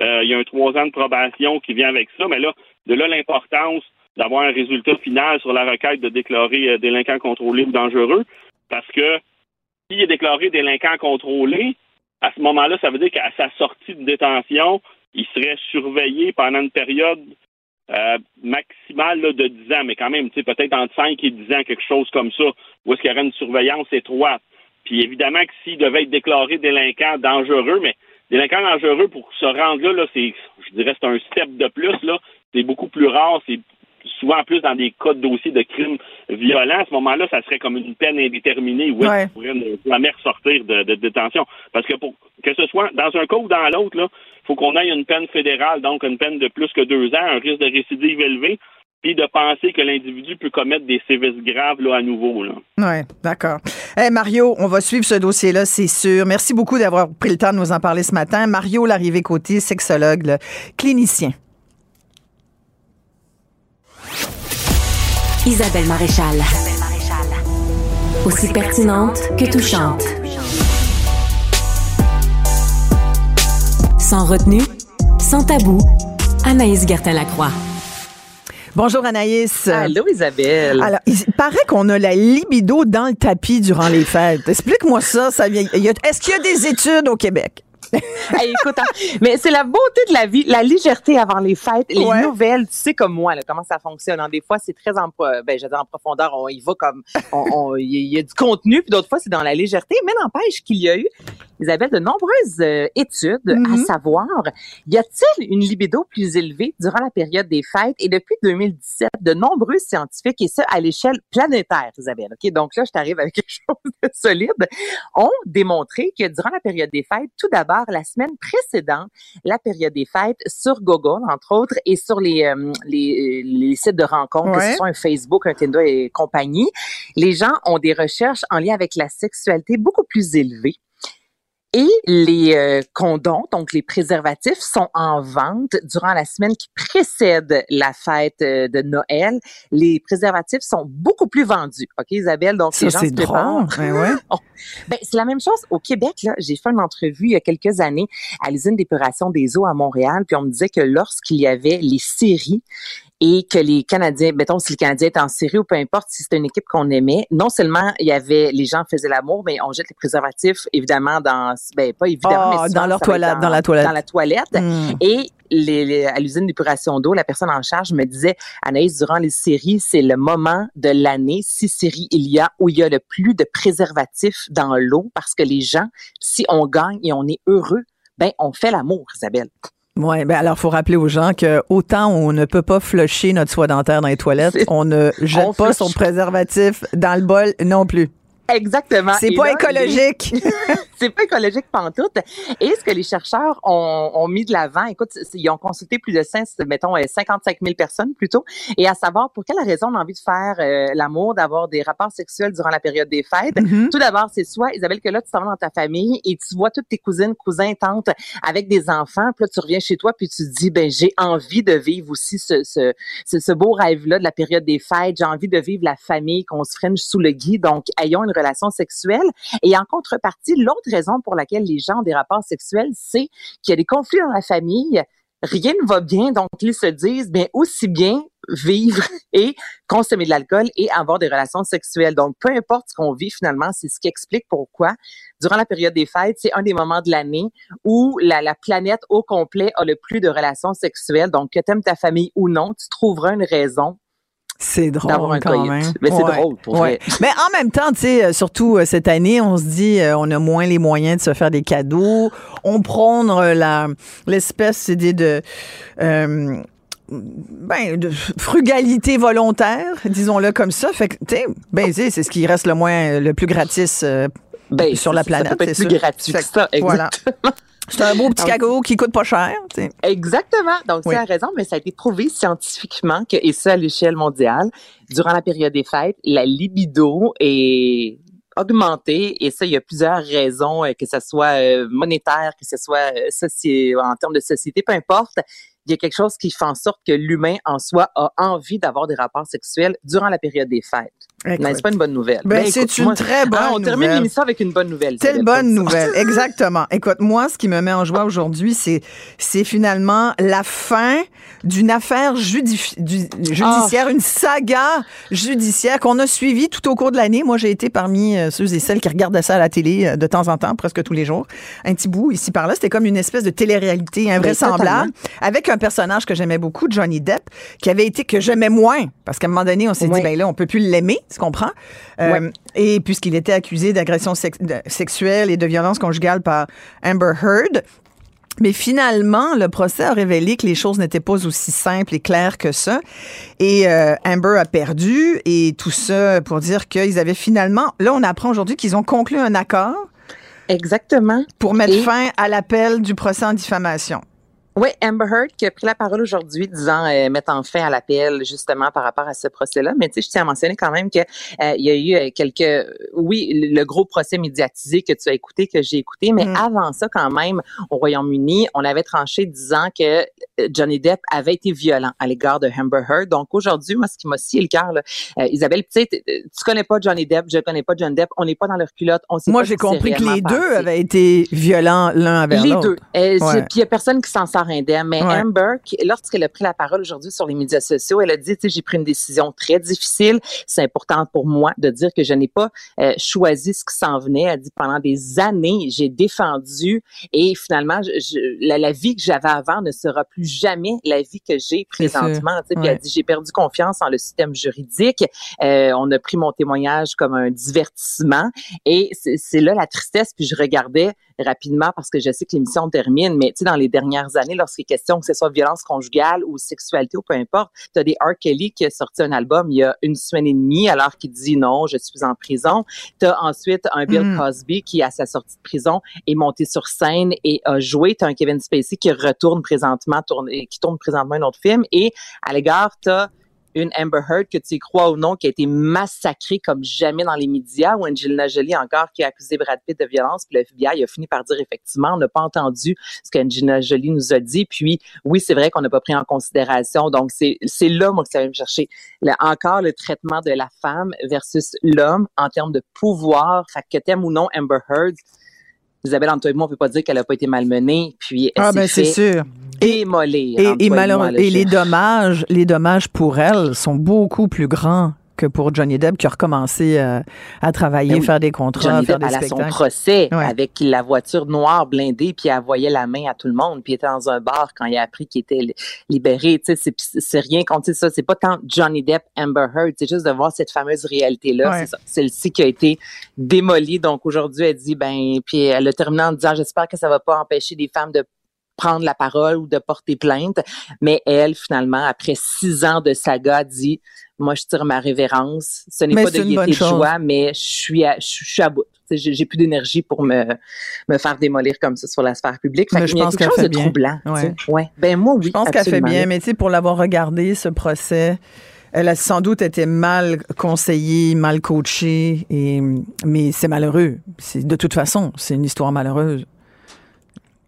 Euh, il y a un trois ans de probation qui vient avec ça, mais là, de là l'importance d'avoir un résultat final sur la requête de déclarer euh, délinquant contrôlé ou dangereux, parce que s'il est déclaré délinquant contrôlé, à ce moment-là, ça veut dire qu'à sa sortie de détention, il serait surveillé pendant une période euh, maximale de 10 ans, mais quand même, peut-être entre 5 et 10 ans, quelque chose comme ça, où est-ce qu'il y aurait une surveillance étroite. Puis évidemment que s'il devait être déclaré délinquant dangereux, mais délinquant dangereux pour se rendre là, là c'est, je dirais, c'est un step de plus, là. C'est beaucoup plus rare, c'est souvent plus dans des cas de dossiers de crimes violents. À ce moment-là, ça serait comme une peine indéterminée où ouais. pourrait jamais ressortir de, de, détention. Parce que pour que ce soit dans un cas ou dans l'autre, là, faut qu'on ait une peine fédérale, donc une peine de plus que deux ans, un risque de récidive élevé, puis de penser que l'individu peut commettre des sévices graves là, à nouveau. Oui, d'accord. Hey, Mario, on va suivre ce dossier-là, c'est sûr. Merci beaucoup d'avoir pris le temps de nous en parler ce matin. Mario Larrivé-Côté, sexologue, clinicien. Isabelle Maréchal. Aussi pertinente que touchante. Sans retenue, sans tabou, Anaïs Gertin-Lacroix. Bonjour Anaïs. Allô Isabelle. Alors, il paraît qu'on a la libido dans le tapis durant les fêtes. Explique-moi ça. ça Est-ce qu'il y a des études au Québec? <laughs> écoute, hein, mais c'est la beauté de la vie, la légèreté avant les fêtes, les nouvelles, tu sais comme moi, là, comment ça fonctionne. Hein. Des fois, c'est très en, ben, en profondeur, on y va comme, il y, a du contenu, puis d'autres fois, c'est dans la légèreté, mais n'empêche qu'il y a eu, Isabelle, de nombreuses euh, études à mm-hmm. savoir, y a-t-il une libido plus élevée durant la période des fêtes? Et depuis 2017, de nombreux scientifiques, et ça à l'échelle planétaire, Isabelle, OK? Donc là, je t'arrive avec quelque <laughs> chose de solide, ont démontré que durant la période des fêtes, tout d'abord, la semaine précédente, la période des fêtes, sur Google, entre autres, et sur les, euh, les, les, sites de rencontres, que ce soit un Facebook, un Tinder et compagnie, les gens ont des recherches en lien avec la sexualité beaucoup plus élevées. Et les euh, condoms, donc les préservatifs, sont en vente durant la semaine qui précède la fête euh, de Noël. Les préservatifs sont beaucoup plus vendus. OK, Isabelle? Donc, les gens se préparent. Ben ouais. <laughs> ben, c'est la même chose au Québec. Là, j'ai fait une entrevue il y a quelques années à l'usine d'épuration des eaux à Montréal, puis on me disait que lorsqu'il y avait les séries et que les Canadiens, mettons si le Canadien est en série ou peu importe si c'est une équipe qu'on aimait, non seulement il y avait les gens faisaient l'amour, mais on jette les préservatifs évidemment dans, ben pas évidemment, mais ah, dans leur toilette, dans, la toilette, dans la toilette, hmm. et les, à l'usine d'épuration d'eau, la personne en charge me disait, Anaïs, durant les séries, c'est le moment de l'année, si séries il y a, où il y a le plus de préservatifs dans l'eau, parce que les gens, si on gagne et on est heureux, ben on fait l'amour, Isabelle. Oui, ben alors faut rappeler aux gens que autant on ne peut pas flusher notre soie dentaire dans les toilettes, on ne jette pas son préservatif dans le bol non plus. Exactement. C'est pas écologique. <laughs> <laughs> c'est pas écologique pantoute. Et ce que les chercheurs ont, ont mis de l'avant, écoute, ils ont consulté plus de 5, mettons 55 000 personnes plutôt, et à savoir pour quelle raison on a envie de faire euh, l'amour, d'avoir des rapports sexuels durant la période des fêtes. Mm-hmm. Tout d'abord, c'est soit Isabelle que là tu t'en vas dans ta famille et tu vois toutes tes cousines, cousins, tantes avec des enfants, puis là tu reviens chez toi puis tu te dis ben j'ai envie de vivre aussi ce, ce, ce, beau rêve là de la période des fêtes, j'ai envie de vivre la famille, qu'on se freine sous le gui, donc ayons une relation sexuelle. Et en contrepartie, l'autre raison pour laquelle les gens ont des rapports sexuels, c'est qu'il y a des conflits dans la famille, rien ne va bien, donc ils se disent, bien aussi bien vivre <laughs> et consommer de l'alcool et avoir des relations sexuelles. Donc, peu importe ce qu'on vit finalement, c'est ce qui explique pourquoi, durant la période des fêtes, c'est un des moments de l'année où la, la planète au complet a le plus de relations sexuelles. Donc, que t'aimes ta famille ou non, tu trouveras une raison c'est drôle un quand même. Mais c'est Ouais. drôle, pour Ouais. vrai. Mais en même temps, tu sais, euh, surtout euh, cette année, on se dit, euh, on a moins les moyens de se faire des cadeaux. On prône euh, la l'espèce d'idée de euh, ben, de frugalité volontaire, disons-le comme ça. Fait que, tu sais, ben, c'est ce qui reste le moins, le plus gratis euh, Ben, sur la ça- ça peut planète. être plus sûr. gratuit que ça, Voilà. C'est un beau petit Donc, cadeau qui coûte pas cher. tu sais. Exactement. Donc, Oui. c'est la raison, mais ça a été prouvé scientifiquement que, et ça à l'échelle mondiale, durant la période des fêtes, la libido est augmentée et ça, il y a plusieurs raisons, euh, que ce soit euh, monétaire, que ce soit euh, en termes de société, peu importe. Il y a quelque chose qui fait en sorte que l'humain en soi a envie d'avoir des rapports sexuels durant la période des fêtes. Mais c'est pas une bonne nouvelle. Ben, Ben, c'est une moi- très bonne Ah, on termine nouvelle. l'émission avec une bonne nouvelle. Telle bonne nouvelle, <laughs> exactement. Écoute, moi, ce qui me met en joie aujourd'hui, c'est c'est finalement la fin d'une affaire du- judiciaire, Ah. une saga judiciaire qu'on a suivie tout au cours de l'année. Moi, j'ai été parmi euh, ceux et celles qui regardaient ça à la télé euh, de temps en temps, presque tous les jours. Un petit bout ici par là, c'était comme une espèce de télé-réalité invraisemblable avec un personnage que j'aimais beaucoup, Johnny Depp, qui avait été que j'aimais moins parce qu'à un moment donné, on s'est dit ben là, on peut plus l'aimer, tu comprends? Euh, Ouais. Et puisqu'il était accusé d'agression sex- sexuelle et de violence conjugale par Amber Heard. Mais finalement, le procès a révélé que les choses n'étaient pas aussi simples et claires que ça. Et euh, Amber a perdu et tout ça pour dire qu'ils avaient finalement... Là, on apprend aujourd'hui qu'ils ont conclu un accord Exactement. pour mettre Et- fin à l'appel du procès en diffamation. Oui, Amber Heard qui a pris la parole aujourd'hui disant euh, mettant fin à l'appel justement par rapport à ce procès-là. Mais tu sais, je tiens à mentionner quand même que euh, il y a eu euh, quelques, oui, le gros procès médiatisé que tu as écouté, que j'ai écouté, mais Mm. avant ça quand même, au Royaume-Uni, on avait tranché disant que euh, Johnny Depp avait été violent à l'égard de Amber Heard. Donc aujourd'hui, moi, ce qui m'a scié le cœur, euh, Isabelle, tu sais, tu connais pas Johnny Depp, je connais pas Johnny Depp, on n'est pas dans leur culotte, on sait Moi, j'ai compris que les deux avaient été violents l'un Les l'autre. deux. Ouais. c'est- Puis il y a personne qui s'en sort indemne. Mais Ouais. Amber, lorsqu'elle a pris la parole aujourd'hui sur les médias sociaux, elle a dit, tu sais, j'ai pris une décision très difficile. C'est important pour moi de dire que je n'ai pas euh, choisi ce qui s'en venait. Elle dit, pendant des années, j'ai défendu et finalement, je- je- la, la vie que j'avais avant ne sera plus jamais la vie que j'ai présentement. Tu sais, Puis elle dit, j'ai perdu confiance en le système juridique. Euh, on a pris mon témoignage comme un divertissement. Et c'est c'est là la tristesse. Puis je regardais rapidement parce que je sais que l'émission termine, mais tu sais, dans les dernières années, lorsqu'il est question que ce soit violence conjugale ou sexualité ou peu importe, tu as des R. Kelly qui a sorti un album il y a une semaine et demie alors qu'il dit non, je suis en prison. Tu as ensuite un Bill Mm. Cosby qui, à sa sortie de prison, est monté sur scène et a joué. Tu as un Kevin Spacey qui retourne présentement, tourne, qui tourne présentement un autre film. Et à l'égard, tu as une Amber Heard, que tu y crois ou non, qui a été massacrée comme jamais dans les médias, ou Angelina Jolie encore qui a accusé Brad Pitt de violence, puis le FBI a fini par dire effectivement, on n'a pas entendu ce qu'Angelina Jolie nous a dit, puis oui, c'est vrai qu'on n'a pas pris en considération, donc c'est là, moi, que ça va me chercher. Le- encore le traitement de la femme versus l'homme en termes de pouvoir, fait que t'aimes ou non Amber Heard, Isabelle, entre toi et moi, on peut pas dire qu'elle a pas été malmenée, puis elle Ah, ben, c'est sûr. démolir. Et, et, moi, là, et les dommages, les dommages pour elle sont beaucoup plus grands que pour Johnny Depp qui a recommencé euh, à travailler, Ben oui. faire des contrats, Johnny faire Depp, des elle a son spectacles. procès Ouais. avec la voiture noire blindée, puis elle voyait la main à tout le monde, puis il était dans un bar quand il a appris qu'il était li- libéré. Tu sais, c'est, rien contre ça. C'est pas tant Johnny Depp, Amber Heard, c'est juste de voir cette fameuse réalité-là. Ouais. C'est. Celle-ci qui a été démolie. Donc aujourd'hui, elle dit, ben, puis elle a terminé en disant, j'espère que ça va pas empêcher des femmes de prendre la parole ou de porter plainte. Mais elle, finalement, après six ans de saga, dit, moi, je tire ma révérence. Ce n'est pas de gaieté de chose. joie, mais je suis à, je, je suis à bout. J'ai plus d'énergie pour me, me faire démolir comme ça sur la sphère publique. Fait Mais qu'il je y a pense quelque qu'elle chose fait de bien. troublant. Ouais. Ben moi, oui. Je pense qu'elle fait bien, mais tu sais, pour l'avoir regardé, ce procès, elle a sans doute été mal conseillée, mal coachée, et, mais c'est malheureux. C'est, de toute façon, c'est une histoire malheureuse.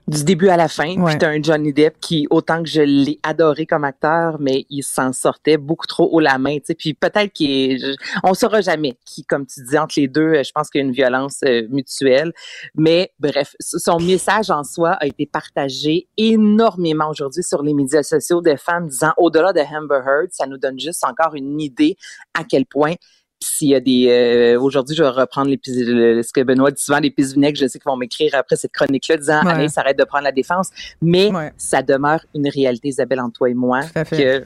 Du début à la fin. Puis t'as un Johnny Depp qui, autant que je l'ai adoré comme acteur, mais il s'en sortait beaucoup trop haut la main. sais. Puis peut-être qu'il on saura jamais qui, comme tu dis, entre les deux, je pense qu'il y a une violence euh, mutuelle. Mais bref, son message en soi a été partagé énormément aujourd'hui sur les médias sociaux des femmes disant au-delà de Amber Heard, ça nous donne juste encore une idée à quel point s'il y a des euh, aujourd'hui je vais reprendre l'épisode ce que Benoît dit souvent les pistes vinaigres je sais qu'ils vont m'écrire après cette chronique là disant allez arrête de prendre la défense mais ça demeure une réalité Isabelle entre toi et moi que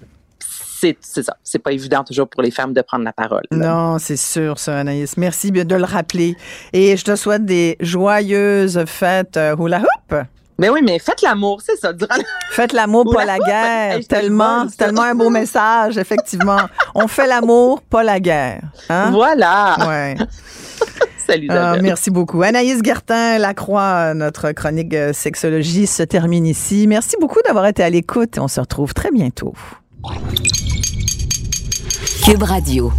c'est ça. C'est pas évident toujours pour les femmes de prendre la parole. Non, c'est sûr, ça, Anaïs. Merci de le rappeler. Et je te souhaite des joyeuses fêtes euh, hula hoop. Mais oui, mais faites l'amour, c'est ça. Durant... Faites l'amour, pas la guerre. tellement, tellement un beau message, effectivement. On fait l'amour, pas la guerre. Hein? Voilà. Ouais. <laughs> Salut, ah, Merci beaucoup. Anaïs Gertin, Lacroix, notre chronique euh, sexologie se termine ici. Merci beaucoup d'avoir été à l'écoute. On se retrouve très bientôt. Cube Radio.